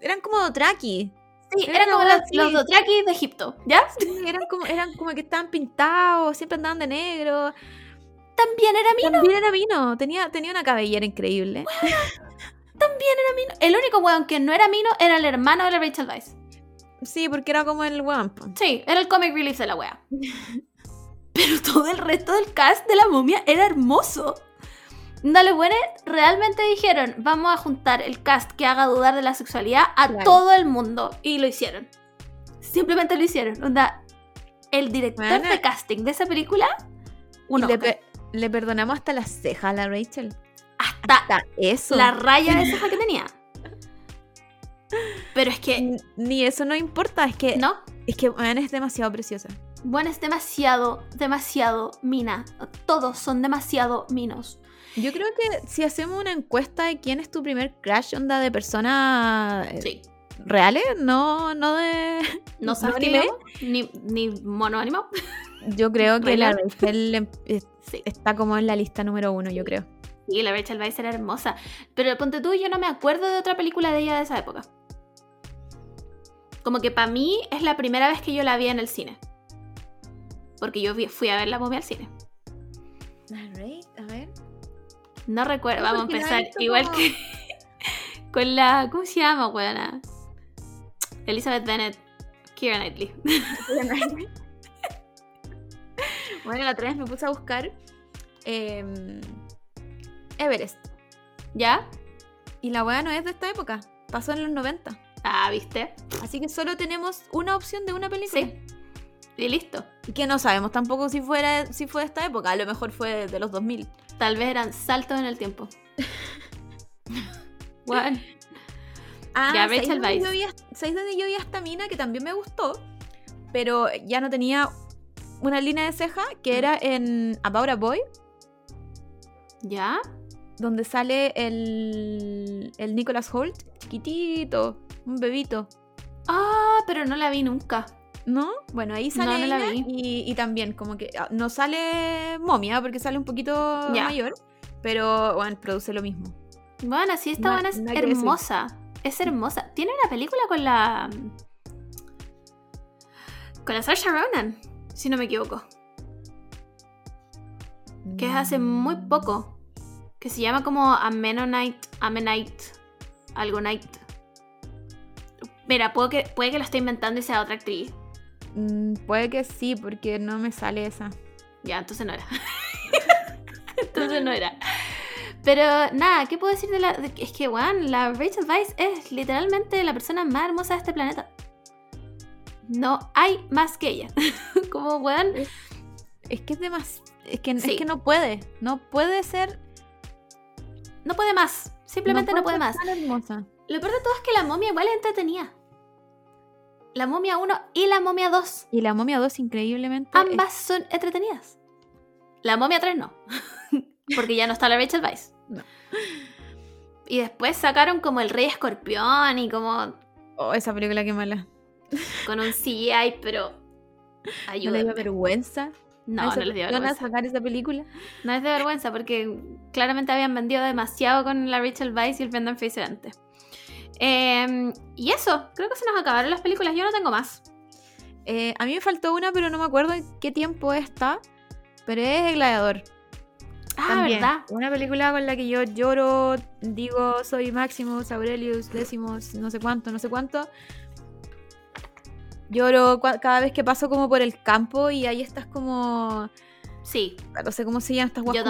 [SPEAKER 3] Eran como Dotraki.
[SPEAKER 2] Sí,
[SPEAKER 3] era
[SPEAKER 2] eran como los,
[SPEAKER 3] así.
[SPEAKER 2] los Dothraki de Egipto, ¿ya?
[SPEAKER 3] Sí, eran como, eran como que estaban pintados, siempre andaban de negro.
[SPEAKER 2] También era Mino.
[SPEAKER 3] También era vino, tenía, tenía una cabellera increíble.
[SPEAKER 2] También era Mino. El único weón que no era Mino era el hermano de la Rachel Weisz.
[SPEAKER 3] Sí, porque era como el weón.
[SPEAKER 2] Sí, era el comic relief de la wea. [LAUGHS] Pero todo el resto del cast de la momia era hermoso. Dale buenas, realmente dijeron, vamos a juntar el cast que haga dudar de la sexualidad a
[SPEAKER 3] Claro.
[SPEAKER 2] todo el mundo. Y lo hicieron. Simplemente lo hicieron. Onda, el director
[SPEAKER 3] Bueno.
[SPEAKER 2] de casting de esa película,
[SPEAKER 3] le, pe- le perdonamos hasta las cejas a la Rachel.
[SPEAKER 2] Hasta
[SPEAKER 3] Hasta eso.
[SPEAKER 2] la raya de ceja que [LAUGHS] tenía. Pero es que,
[SPEAKER 3] Ni eso no importa, es que,
[SPEAKER 2] ¿no?
[SPEAKER 3] es que weón, es demasiado preciosa.
[SPEAKER 2] Bueno, es demasiado, demasiado mina. Todos son demasiado minos.
[SPEAKER 3] Yo creo que si hacemos una encuesta de quién es tu primer crush onda de personas eh,
[SPEAKER 2] Sí.
[SPEAKER 3] reales, no, no de. [LAUGHS]
[SPEAKER 2] No
[SPEAKER 3] ¿No
[SPEAKER 2] anime,
[SPEAKER 3] anime?
[SPEAKER 2] ni, ni mono animado.
[SPEAKER 3] Yo creo que la
[SPEAKER 2] Raylan.
[SPEAKER 3] Rachel [LAUGHS]
[SPEAKER 2] Sí.
[SPEAKER 3] está como en la lista número uno, yo creo.
[SPEAKER 2] Y la Rachel Weisz era hermosa. Pero ponte tú, yo no me acuerdo de otra película de ella de esa época. Como que para mí es la primera vez que yo la vi en el cine. Porque yo fui a ver la momia al cine.
[SPEAKER 3] A ver.
[SPEAKER 2] No recuerdo,
[SPEAKER 3] Sí,
[SPEAKER 2] vamos a empezar igual
[SPEAKER 3] como-
[SPEAKER 2] que [LAUGHS] con la. ¿Cómo se llama, weona? Elizabeth Bennett, Keira Knightley. [LAUGHS]
[SPEAKER 3] bueno, la otra vez me puse a buscar em, Everest.
[SPEAKER 2] ¿Ya?
[SPEAKER 3] Y la weá no es de esta época. Pasó en los 90.
[SPEAKER 2] Ah, ¿viste?
[SPEAKER 3] Así que solo tenemos una opción de una película.
[SPEAKER 2] Sí. Y listo.
[SPEAKER 3] Y que no sabemos tampoco si, fuera, si fue de esta época. A lo mejor fue de los 2000.
[SPEAKER 2] Tal vez eran saltos en el tiempo. [LAUGHS] Bueno,
[SPEAKER 3] Ah,
[SPEAKER 2] Ya,
[SPEAKER 3] ¿sabéis
[SPEAKER 2] Rachel
[SPEAKER 3] dónde
[SPEAKER 2] Weisz.
[SPEAKER 3] yo vi ¿sabéis dónde yo vi a esta mina que también me gustó? Pero ya no tenía una línea de ceja que era en About a Boy,
[SPEAKER 2] ¿ya?
[SPEAKER 3] Donde sale el, el Nicholas Holt, chiquitito, un bebito.
[SPEAKER 2] Ah, pero no la vi nunca.
[SPEAKER 3] ¿No? Bueno, ahí sale
[SPEAKER 2] No, no la vi.
[SPEAKER 3] Y, y también como que ah, no sale momia porque sale un poquito mayor, pero bueno, produce lo mismo.
[SPEAKER 2] Bueno, sí, esta
[SPEAKER 3] Na-
[SPEAKER 2] buena es hermosa. Es hermosa. Tiene una película con la. Con la Saoirse Ronan, si no me equivoco. Que es hace muy
[SPEAKER 3] Mm.
[SPEAKER 2] poco. Que se llama como Amenonite. Amenite. Algo night. Mira, puede que, puede que lo esté inventando y sea otra actriz.
[SPEAKER 3] Mm, puede que sí, porque no me sale esa.
[SPEAKER 2] Ya, entonces no era. [LAUGHS] entonces no era. Pero nada, ¿qué puedo decir de la.? de- es que, weón, la Rachel Weisz es literalmente la persona más hermosa de este planeta. No hay más que ella. [LAUGHS] Como, weón.
[SPEAKER 3] Es que es demasiado. Es que,
[SPEAKER 2] Sí.
[SPEAKER 3] es que no puede. No puede ser.
[SPEAKER 2] No puede más. Simplemente no puede, más.
[SPEAKER 3] hermosa.
[SPEAKER 2] Lo peor de todo es que la momia igual es entretenida. La momia 1 y la momia 2.
[SPEAKER 3] Y la momia 2, increíblemente.
[SPEAKER 2] Ambas son entretenidas. La momia 3 no. [LAUGHS] Porque ya no está la Rachel Weisz.
[SPEAKER 3] No.
[SPEAKER 2] Y después sacaron como el Rey Escorpión y como
[SPEAKER 3] Oh, esa película que mala.
[SPEAKER 2] con un CGI, pero.
[SPEAKER 3] ¿No
[SPEAKER 2] Ayúdame.
[SPEAKER 3] dio vergüenza?
[SPEAKER 2] No,
[SPEAKER 3] ¿A
[SPEAKER 2] no
[SPEAKER 3] esa
[SPEAKER 2] les dio vergüenza.
[SPEAKER 3] sacar esa película?
[SPEAKER 2] No es de vergüenza porque claramente habían vendido demasiado con la Rachel Weisz y el Brendan Fraser antes. Eh, y eso, creo que se nos acabaron las películas. Yo no tengo más.
[SPEAKER 3] Eh, a mí me faltó una, pero no me acuerdo en qué tiempo está. Pero es El Gladiador.
[SPEAKER 2] Ah,
[SPEAKER 3] también.
[SPEAKER 2] ¿verdad?
[SPEAKER 3] Una película con la que yo lloro, digo, soy Maximus, Aurelius, Décimos, no sé cuánto, no sé cuánto. Lloro cada vez que paso como por el campo y ahí estás como...
[SPEAKER 2] Sí,
[SPEAKER 3] No sé cómo se llaman estas guas de-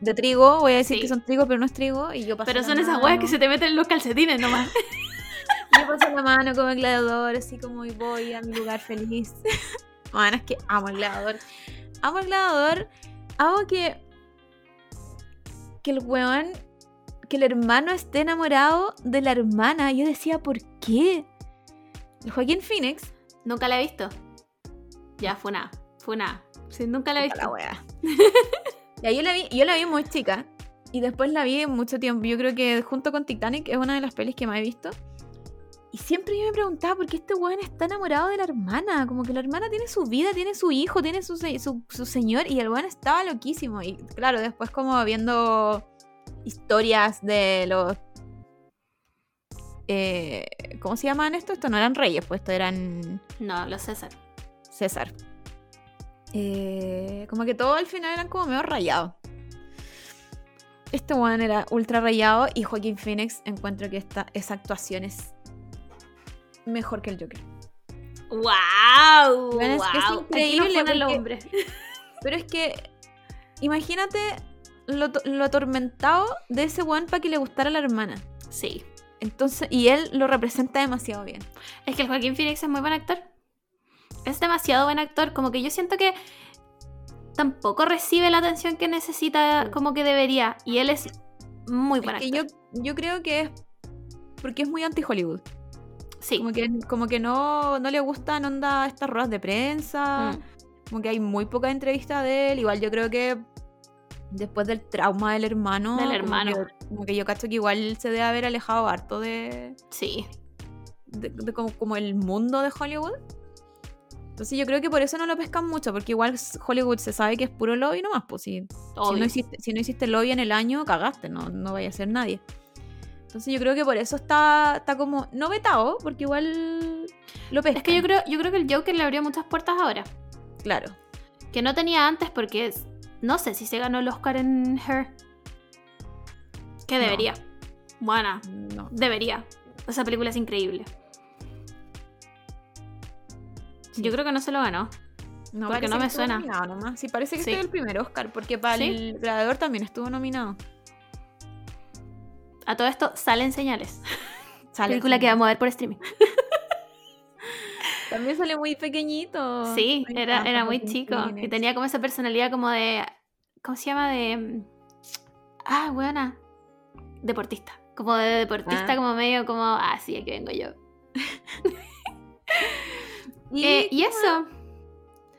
[SPEAKER 3] de, trigo. Voy a decir
[SPEAKER 2] Sí.
[SPEAKER 3] que son trigo, pero no es trigo. Y yo paso
[SPEAKER 2] Pero son esas weas que se te meten en los calcetines nomás. [LAUGHS] [LAUGHS]
[SPEAKER 3] Yo paso la mano como el gladiador, así como y voy a mi lugar feliz. [LAUGHS] Bueno, es que amo el gladiador. Amo el gladiador. Amo que. Que el weón. Que el hermano esté enamorado de la hermana. Yo decía, ¿por qué? Joaquín Phoenix.
[SPEAKER 2] Nunca la he visto. Ya, fue nada. Fue nada. Sí, nunca la he visto.
[SPEAKER 3] La wea. [LAUGHS] Ya, yo la vi, yo la vi muy chica. Y después la vi mucho tiempo. Yo creo que junto con Titanic es una de las pelis que más he visto. Y siempre yo me preguntaba por qué este weón está enamorado de la hermana. Como que la hermana tiene su vida, tiene su hijo, tiene su, su, su señor. Y el weón estaba loquísimo. Y claro, después como viendo historias de los... eh, ¿Cómo se llaman esto? Esto no eran reyes, pues esto eran...
[SPEAKER 2] No, los César.
[SPEAKER 3] César. Eh, como que todo al final eran como medio rayados. Este one era ultra rayado y Joaquín Phoenix encuentro que esta, esa actuación es mejor que el Joker.
[SPEAKER 2] ¡Wow!
[SPEAKER 3] Bueno, es que es increíble
[SPEAKER 2] no el hombre.
[SPEAKER 3] Pero es que imagínate lo, lo atormentado de ese one para que le gustara a la hermana.
[SPEAKER 2] Sí.
[SPEAKER 3] Entonces, y él lo representa demasiado bien.
[SPEAKER 2] Es que el Joaquín Phoenix es muy buen actor. Es demasiado buen actor. Como que yo siento que tampoco recibe la atención que necesita como que debería. Y él es muy buen
[SPEAKER 3] Es que
[SPEAKER 2] actor.
[SPEAKER 3] yo, yo creo que es porque es muy anti-Hollywood.
[SPEAKER 2] Sí.
[SPEAKER 3] Como que, como que no, no le gustan onda estas ruedas de prensa.
[SPEAKER 2] Mm.
[SPEAKER 3] Como que hay muy poca entrevista de él. Igual yo creo que después del trauma del hermano.
[SPEAKER 2] Del
[SPEAKER 3] como
[SPEAKER 2] hermano.
[SPEAKER 3] que- Como que, yo cacho que igual se debe haber alejado harto de,
[SPEAKER 2] Sí.
[SPEAKER 3] de, de como, como el mundo de Hollywood. Entonces yo creo que por eso no lo pescan mucho, porque igual Hollywood se sabe que es puro lobby nomás, pues si, si, no hiciste, si no hiciste lobby en el año, cagaste, no, no vaya a ser nadie. Entonces yo creo que por eso está, está como, no vetado, porque igual lo pescan.
[SPEAKER 2] Es que yo creo, yo creo que el Joker le abrió muchas puertas ahora.
[SPEAKER 3] Claro.
[SPEAKER 2] Que no tenía antes porque es- no sé si se ganó el Oscar en Her. Que
[SPEAKER 3] No.
[SPEAKER 2] debería. Buena.
[SPEAKER 3] No.
[SPEAKER 2] Debería. Esa película es increíble. Yo creo que no se lo ganó.
[SPEAKER 3] No,
[SPEAKER 2] Porque no me suena.
[SPEAKER 3] nomás. Sí, parece que
[SPEAKER 2] Sí.
[SPEAKER 3] este es el primer Oscar, porque para
[SPEAKER 2] ¿Sí?
[SPEAKER 3] el Gladiador también estuvo nominado.
[SPEAKER 2] A todo esto salen señales. [LAUGHS]
[SPEAKER 3] Sale
[SPEAKER 2] película que vamos a ver por streaming. [LAUGHS]
[SPEAKER 3] También sale muy pequeñito.
[SPEAKER 2] Sí, era, era muy chico. Y tenía como esa personalidad como de. ¿Cómo se llama? De. mm, Ah, buena. Deportista. Como de deportista,
[SPEAKER 3] Ah.
[SPEAKER 2] como medio como. Ah, sí, aquí vengo yo. [LAUGHS]
[SPEAKER 3] Y,
[SPEAKER 2] Eh, y eso.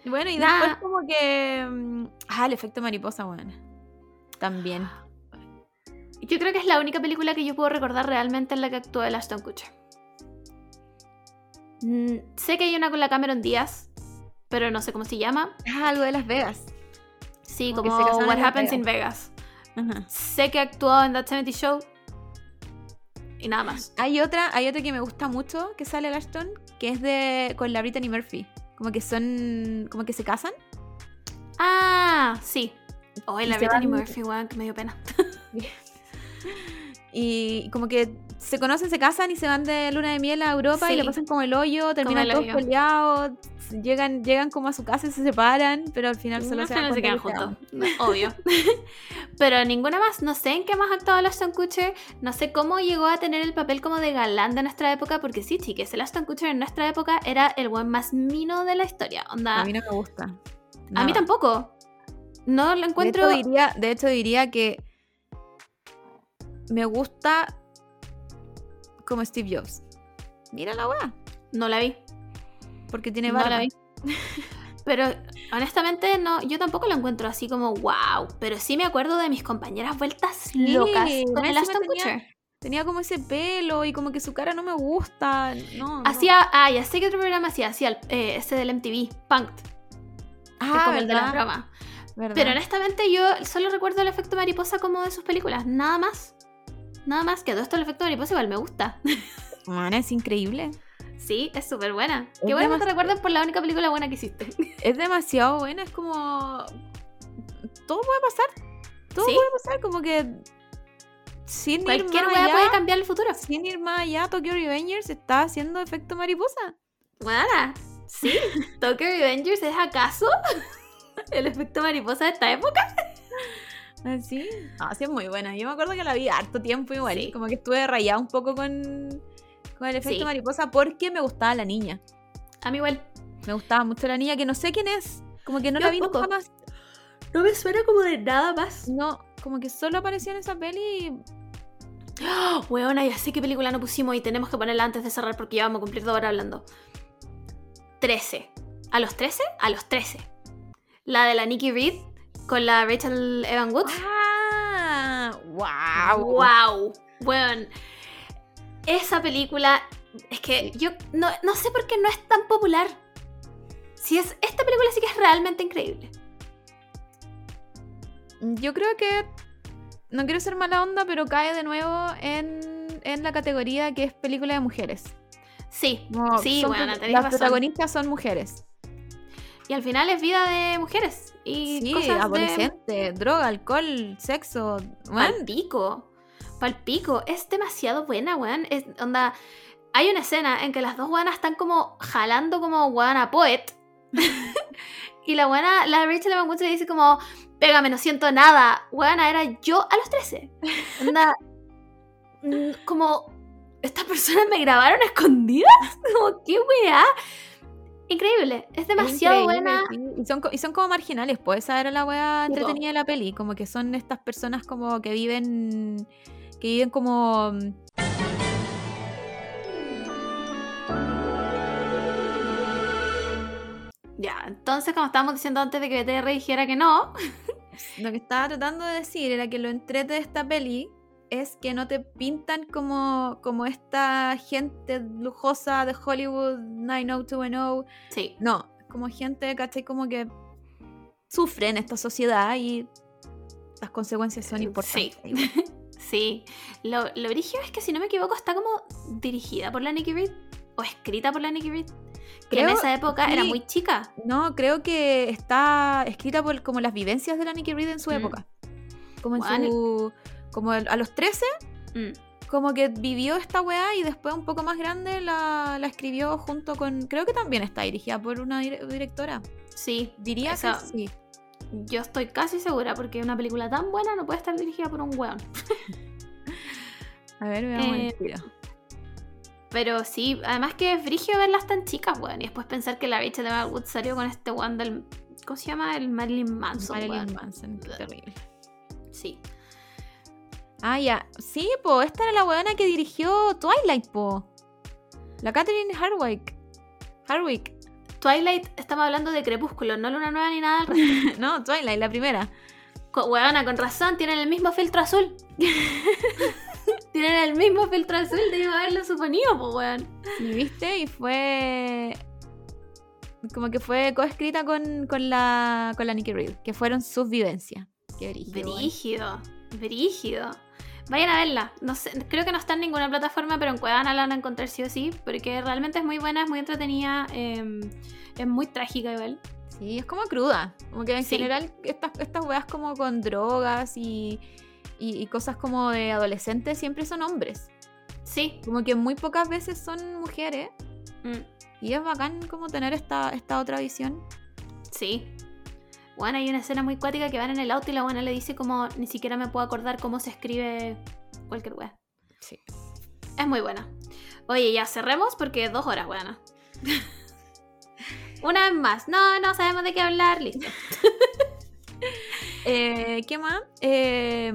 [SPEAKER 3] bueno, y después como que... mm, Ah, el efecto mariposa, bueno. También.
[SPEAKER 2] Yo creo que es la única película que yo puedo recordar realmente en la que actuó el Ashton Kutcher. Mm, sé que hay una con la Cameron Díaz, pero no sé cómo se llama.
[SPEAKER 3] Ah, algo de Las Vegas.
[SPEAKER 2] Sí,
[SPEAKER 3] Como que se
[SPEAKER 2] What Happens in Vegas. Sé que actuó en That 70 Show. Y nada más.
[SPEAKER 3] Hay otra, hay otra que me gusta mucho que sale Ashton, que es de con la Brittany Murphy. Como que son, como que se casan.
[SPEAKER 2] Ah, sí. Oh,
[SPEAKER 3] Y
[SPEAKER 2] la Brittany Murphy, weón, que me dio pena. [LAUGHS]
[SPEAKER 3] Y como que se conocen, se casan y se van de luna de miel a Europa y le pasan como el hoyo, terminan
[SPEAKER 2] el
[SPEAKER 3] todos
[SPEAKER 2] hoyo.
[SPEAKER 3] peleados, llegan, llegan como a su casa y se separan, pero al final solo
[SPEAKER 2] Al
[SPEAKER 3] se,
[SPEAKER 2] se quedan juntos. No, [LAUGHS] Obvio. Pero ninguna más. No sé en qué más ha actuado el Ashton Kutcher. No sé cómo llegó a tener el papel como de galán de nuestra época. Porque sí, chiques, el Ashton Kutcher en nuestra época era el buen más mino de la historia. Onda,
[SPEAKER 3] A mí no me gusta.
[SPEAKER 2] a mí tampoco. No lo encuentro.
[SPEAKER 3] De hecho, diría, de hecho, diría que me gusta como Steve Jobs. Mira la weá.
[SPEAKER 2] No la vi.
[SPEAKER 3] Porque tiene
[SPEAKER 2] No
[SPEAKER 3] barba.
[SPEAKER 2] la vi. [LAUGHS] Pero honestamente, no, yo tampoco lo encuentro así como wow. Pero sí me acuerdo de mis compañeras vueltas locas con el Ashton
[SPEAKER 3] tenía-. Tenía como ese pelo y como que su cara no me gusta. No, no.
[SPEAKER 2] Hacía, ah, ya sé que otro programa hacía, hacía el- eh, ese del MTV, Punked,
[SPEAKER 3] ah,
[SPEAKER 2] como el de la
[SPEAKER 3] ¿verdad?
[SPEAKER 2] broma.
[SPEAKER 3] ¿verdad?
[SPEAKER 2] Pero honestamente yo solo recuerdo el efecto mariposa como de sus películas, nada más. Nada más que todo esto el efecto mariposa igual me gusta. [LAUGHS]
[SPEAKER 3] Man, es increíble.
[SPEAKER 2] Sí, es súper buena.
[SPEAKER 3] Es
[SPEAKER 2] Qué bueno que te recuerdes por la única película buena que hiciste. [LAUGHS]
[SPEAKER 3] Es demasiado buena, es como. Todo puede pasar. Todo
[SPEAKER 2] Sí.
[SPEAKER 3] puede pasar, como que. Sin
[SPEAKER 2] Cualquier
[SPEAKER 3] ir más allá,
[SPEAKER 2] puede cambiar el futuro.
[SPEAKER 3] Sin ir más allá, Tokyo Revengers está haciendo efecto mariposa.
[SPEAKER 2] Buena. Sí, [LAUGHS] Tokyo Revengers es acaso el efecto mariposa de esta época.
[SPEAKER 3] Así. Ah, sí, es muy buena. Yo me acuerdo que la vi harto tiempo igual.
[SPEAKER 2] Sí.
[SPEAKER 3] Como que estuve rayada un poco con, con el efecto
[SPEAKER 2] Sí.
[SPEAKER 3] mariposa porque me gustaba la niña.
[SPEAKER 2] A mí igual.
[SPEAKER 3] Me gustaba mucho la niña, que no sé quién es. Como que no
[SPEAKER 2] Yo
[SPEAKER 3] la vi nunca más.
[SPEAKER 2] No me suena como de nada más.
[SPEAKER 3] No, como que solo apareció en esa peli. y-
[SPEAKER 2] ¡Oh, weona, ya sé qué película no pusimos y tenemos que ponerla antes de cerrar porque ya vamos a cumplir dos horas hablando. 13. ¿A los 13? A los 13. La de la Nikki Reed con la Rachel Evan Woods.
[SPEAKER 3] ¡Ah! ¡Wow!
[SPEAKER 2] ¡Wow! Weón. Esa película. Es que yo no, no sé por qué no es tan popular. Si es. Esta película sí que es realmente increíble.
[SPEAKER 3] Yo creo que. No quiero ser mala onda, pero cae de nuevo en, en la categoría que es película de mujeres.
[SPEAKER 2] Sí, sí, tenés
[SPEAKER 3] Las
[SPEAKER 2] razón.
[SPEAKER 3] protagonistas son mujeres.
[SPEAKER 2] Y al final es vida de mujeres. Y
[SPEAKER 3] Sí,
[SPEAKER 2] cosas de
[SPEAKER 3] adolescente, droga, alcohol, sexo. Weón.
[SPEAKER 2] pico. Pal pico. Es demasiado buena, weón. Es, onda. Hay una escena en que las dos weonas están como jalando como weona poet. [LAUGHS] y la weona, la Rachel Evan le dice como, pégame, no siento nada. Weona, era yo a los 13. Onda. [LAUGHS] mm, como, ¿estas personas me grabaron escondidas? [LAUGHS] Como, ¿qué weá? Increíble. Es demasiado
[SPEAKER 3] increíble,
[SPEAKER 2] buena.
[SPEAKER 3] sí. Y son, y son como marginales, pues esa era la
[SPEAKER 2] po.
[SPEAKER 3] entretenida de la peli. Como que son estas personas como que viven. que viven como. mm,
[SPEAKER 2] Ya, entonces, como estábamos diciendo antes de que BTR dijera que no, [LAUGHS]
[SPEAKER 3] Lo que estaba tratando de decir era que lo entrete de esta peli es que no te pintan como, como esta gente lujosa de Hollywood 90210.
[SPEAKER 2] sí.
[SPEAKER 3] No, como gente, ¿cachai? Como que sufre en esta sociedad y las consecuencias son
[SPEAKER 2] Sí.
[SPEAKER 3] importantes. [LAUGHS]
[SPEAKER 2] Sí, lo, lo brígido es que si no me equivoco está como dirigida por la Nicky Reed o escrita por la Nicky Reed, que en
[SPEAKER 3] Creo-
[SPEAKER 2] esa época era
[SPEAKER 3] sí.
[SPEAKER 2] muy chica.
[SPEAKER 3] No, creo que está escrita por como las vivencias de la Nicky Reed en su
[SPEAKER 2] Mm.
[SPEAKER 3] época. Como en
[SPEAKER 2] Bueno.
[SPEAKER 3] su. Como el- a los 13,
[SPEAKER 2] Mm,
[SPEAKER 3] como que vivió esta weá y después un poco más grande la, la escribió junto con. Creo que también está dirigida por una dire- directora.
[SPEAKER 2] Sí,
[SPEAKER 3] Diría
[SPEAKER 2] Esa-
[SPEAKER 3] que sí.
[SPEAKER 2] yo estoy casi segura porque una película tan buena no puede estar dirigida por un weón. [LAUGHS]
[SPEAKER 3] A ver, veamos
[SPEAKER 2] Eh,
[SPEAKER 3] el.
[SPEAKER 2] Pero sí, además que es brigio verlas tan chicas, weón. Y después pensar que la Rachel Evan Wood salió con este weón del. ¿Cómo se llama? El Marilyn Manson.
[SPEAKER 3] Marilyn
[SPEAKER 2] weón.
[SPEAKER 3] Manson, qué terrible.
[SPEAKER 2] Sí.
[SPEAKER 3] Ah, ya. Sí, po, esta era la weona que dirigió Twilight, po. La Catherine Hardwick. Hardwick.
[SPEAKER 2] Twilight, estamos hablando de Crepúsculo, no Luna Nueva ni nada. [LAUGHS]
[SPEAKER 3] No, Twilight, la primera.
[SPEAKER 2] Co- Weona, con razón, tienen el mismo filtro azul. [LAUGHS] Tienen el mismo filtro azul, debimos haberlo suponido, pues, weón.
[SPEAKER 3] ¿Y viste? Y fue. Como que fue coescrita con, con, la, con la Nikki Reed, que fueron sus vivencias. Qué brígido.
[SPEAKER 2] Brígido, brígido. Vayan a verla. No sé, creo que no está en ninguna plataforma, pero en Cuevana la van a encontrar sí o sí, porque realmente es muy buena, es muy entretenida, eh, es muy trágica igual.
[SPEAKER 3] Sí, es como cruda. Como que en
[SPEAKER 2] Sí.
[SPEAKER 3] general estas, estas weas como con drogas y, y, y cosas como de adolescentes siempre son hombres.
[SPEAKER 2] Sí.
[SPEAKER 3] Como que muy pocas veces son mujeres.
[SPEAKER 2] mm,
[SPEAKER 3] Y es bacán como tener esta, esta otra visión.
[SPEAKER 2] Sí. Bueno, hay una escena muy cuática que van en el auto y la buena le dice como ni siquiera me puedo acordar cómo se escribe cualquier wea.
[SPEAKER 3] Sí.
[SPEAKER 2] Es muy buena. Oye, ya cerremos porque dos horas, buena. [LAUGHS] Una vez más. No, no sabemos de qué hablar. Listo. [LAUGHS]
[SPEAKER 3] Eh, ¿Qué más? Eh,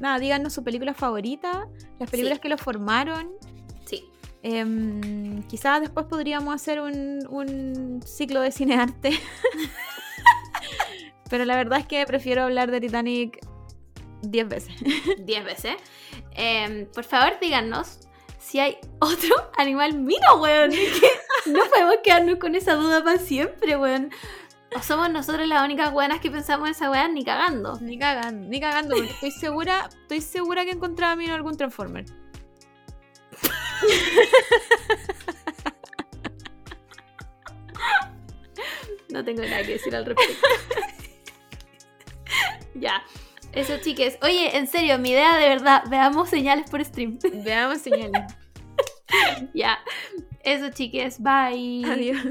[SPEAKER 3] nada, díganos su película favorita, las películas
[SPEAKER 2] Sí.
[SPEAKER 3] que lo formaron.
[SPEAKER 2] Sí.
[SPEAKER 3] Em, quizás después podríamos hacer un, un ciclo de cinearte. [LAUGHS] Pero la verdad es que prefiero hablar de Titanic 10 veces. [LAUGHS]
[SPEAKER 2] Diez veces. Em, por favor, díganos si hay otro [LAUGHS] animal mino, weón. Que no podemos quedarnos con esa duda para siempre, weón. O somos nosotros las únicas weonas que pensamos en esa weá ni cagando.
[SPEAKER 3] Ni cagando, ni cagando, porque estoy segura, estoy segura que encontraba a mí en algún Transformer. [LAUGHS]
[SPEAKER 2] No tengo nada que decir al respecto. [LAUGHS] ya. Eso, chiques. Oye, en serio, mi idea de verdad, veamos señales por stream. [LAUGHS]
[SPEAKER 3] Veamos señales.
[SPEAKER 2] ya. Eso, chiques. Bye.
[SPEAKER 3] Adiós.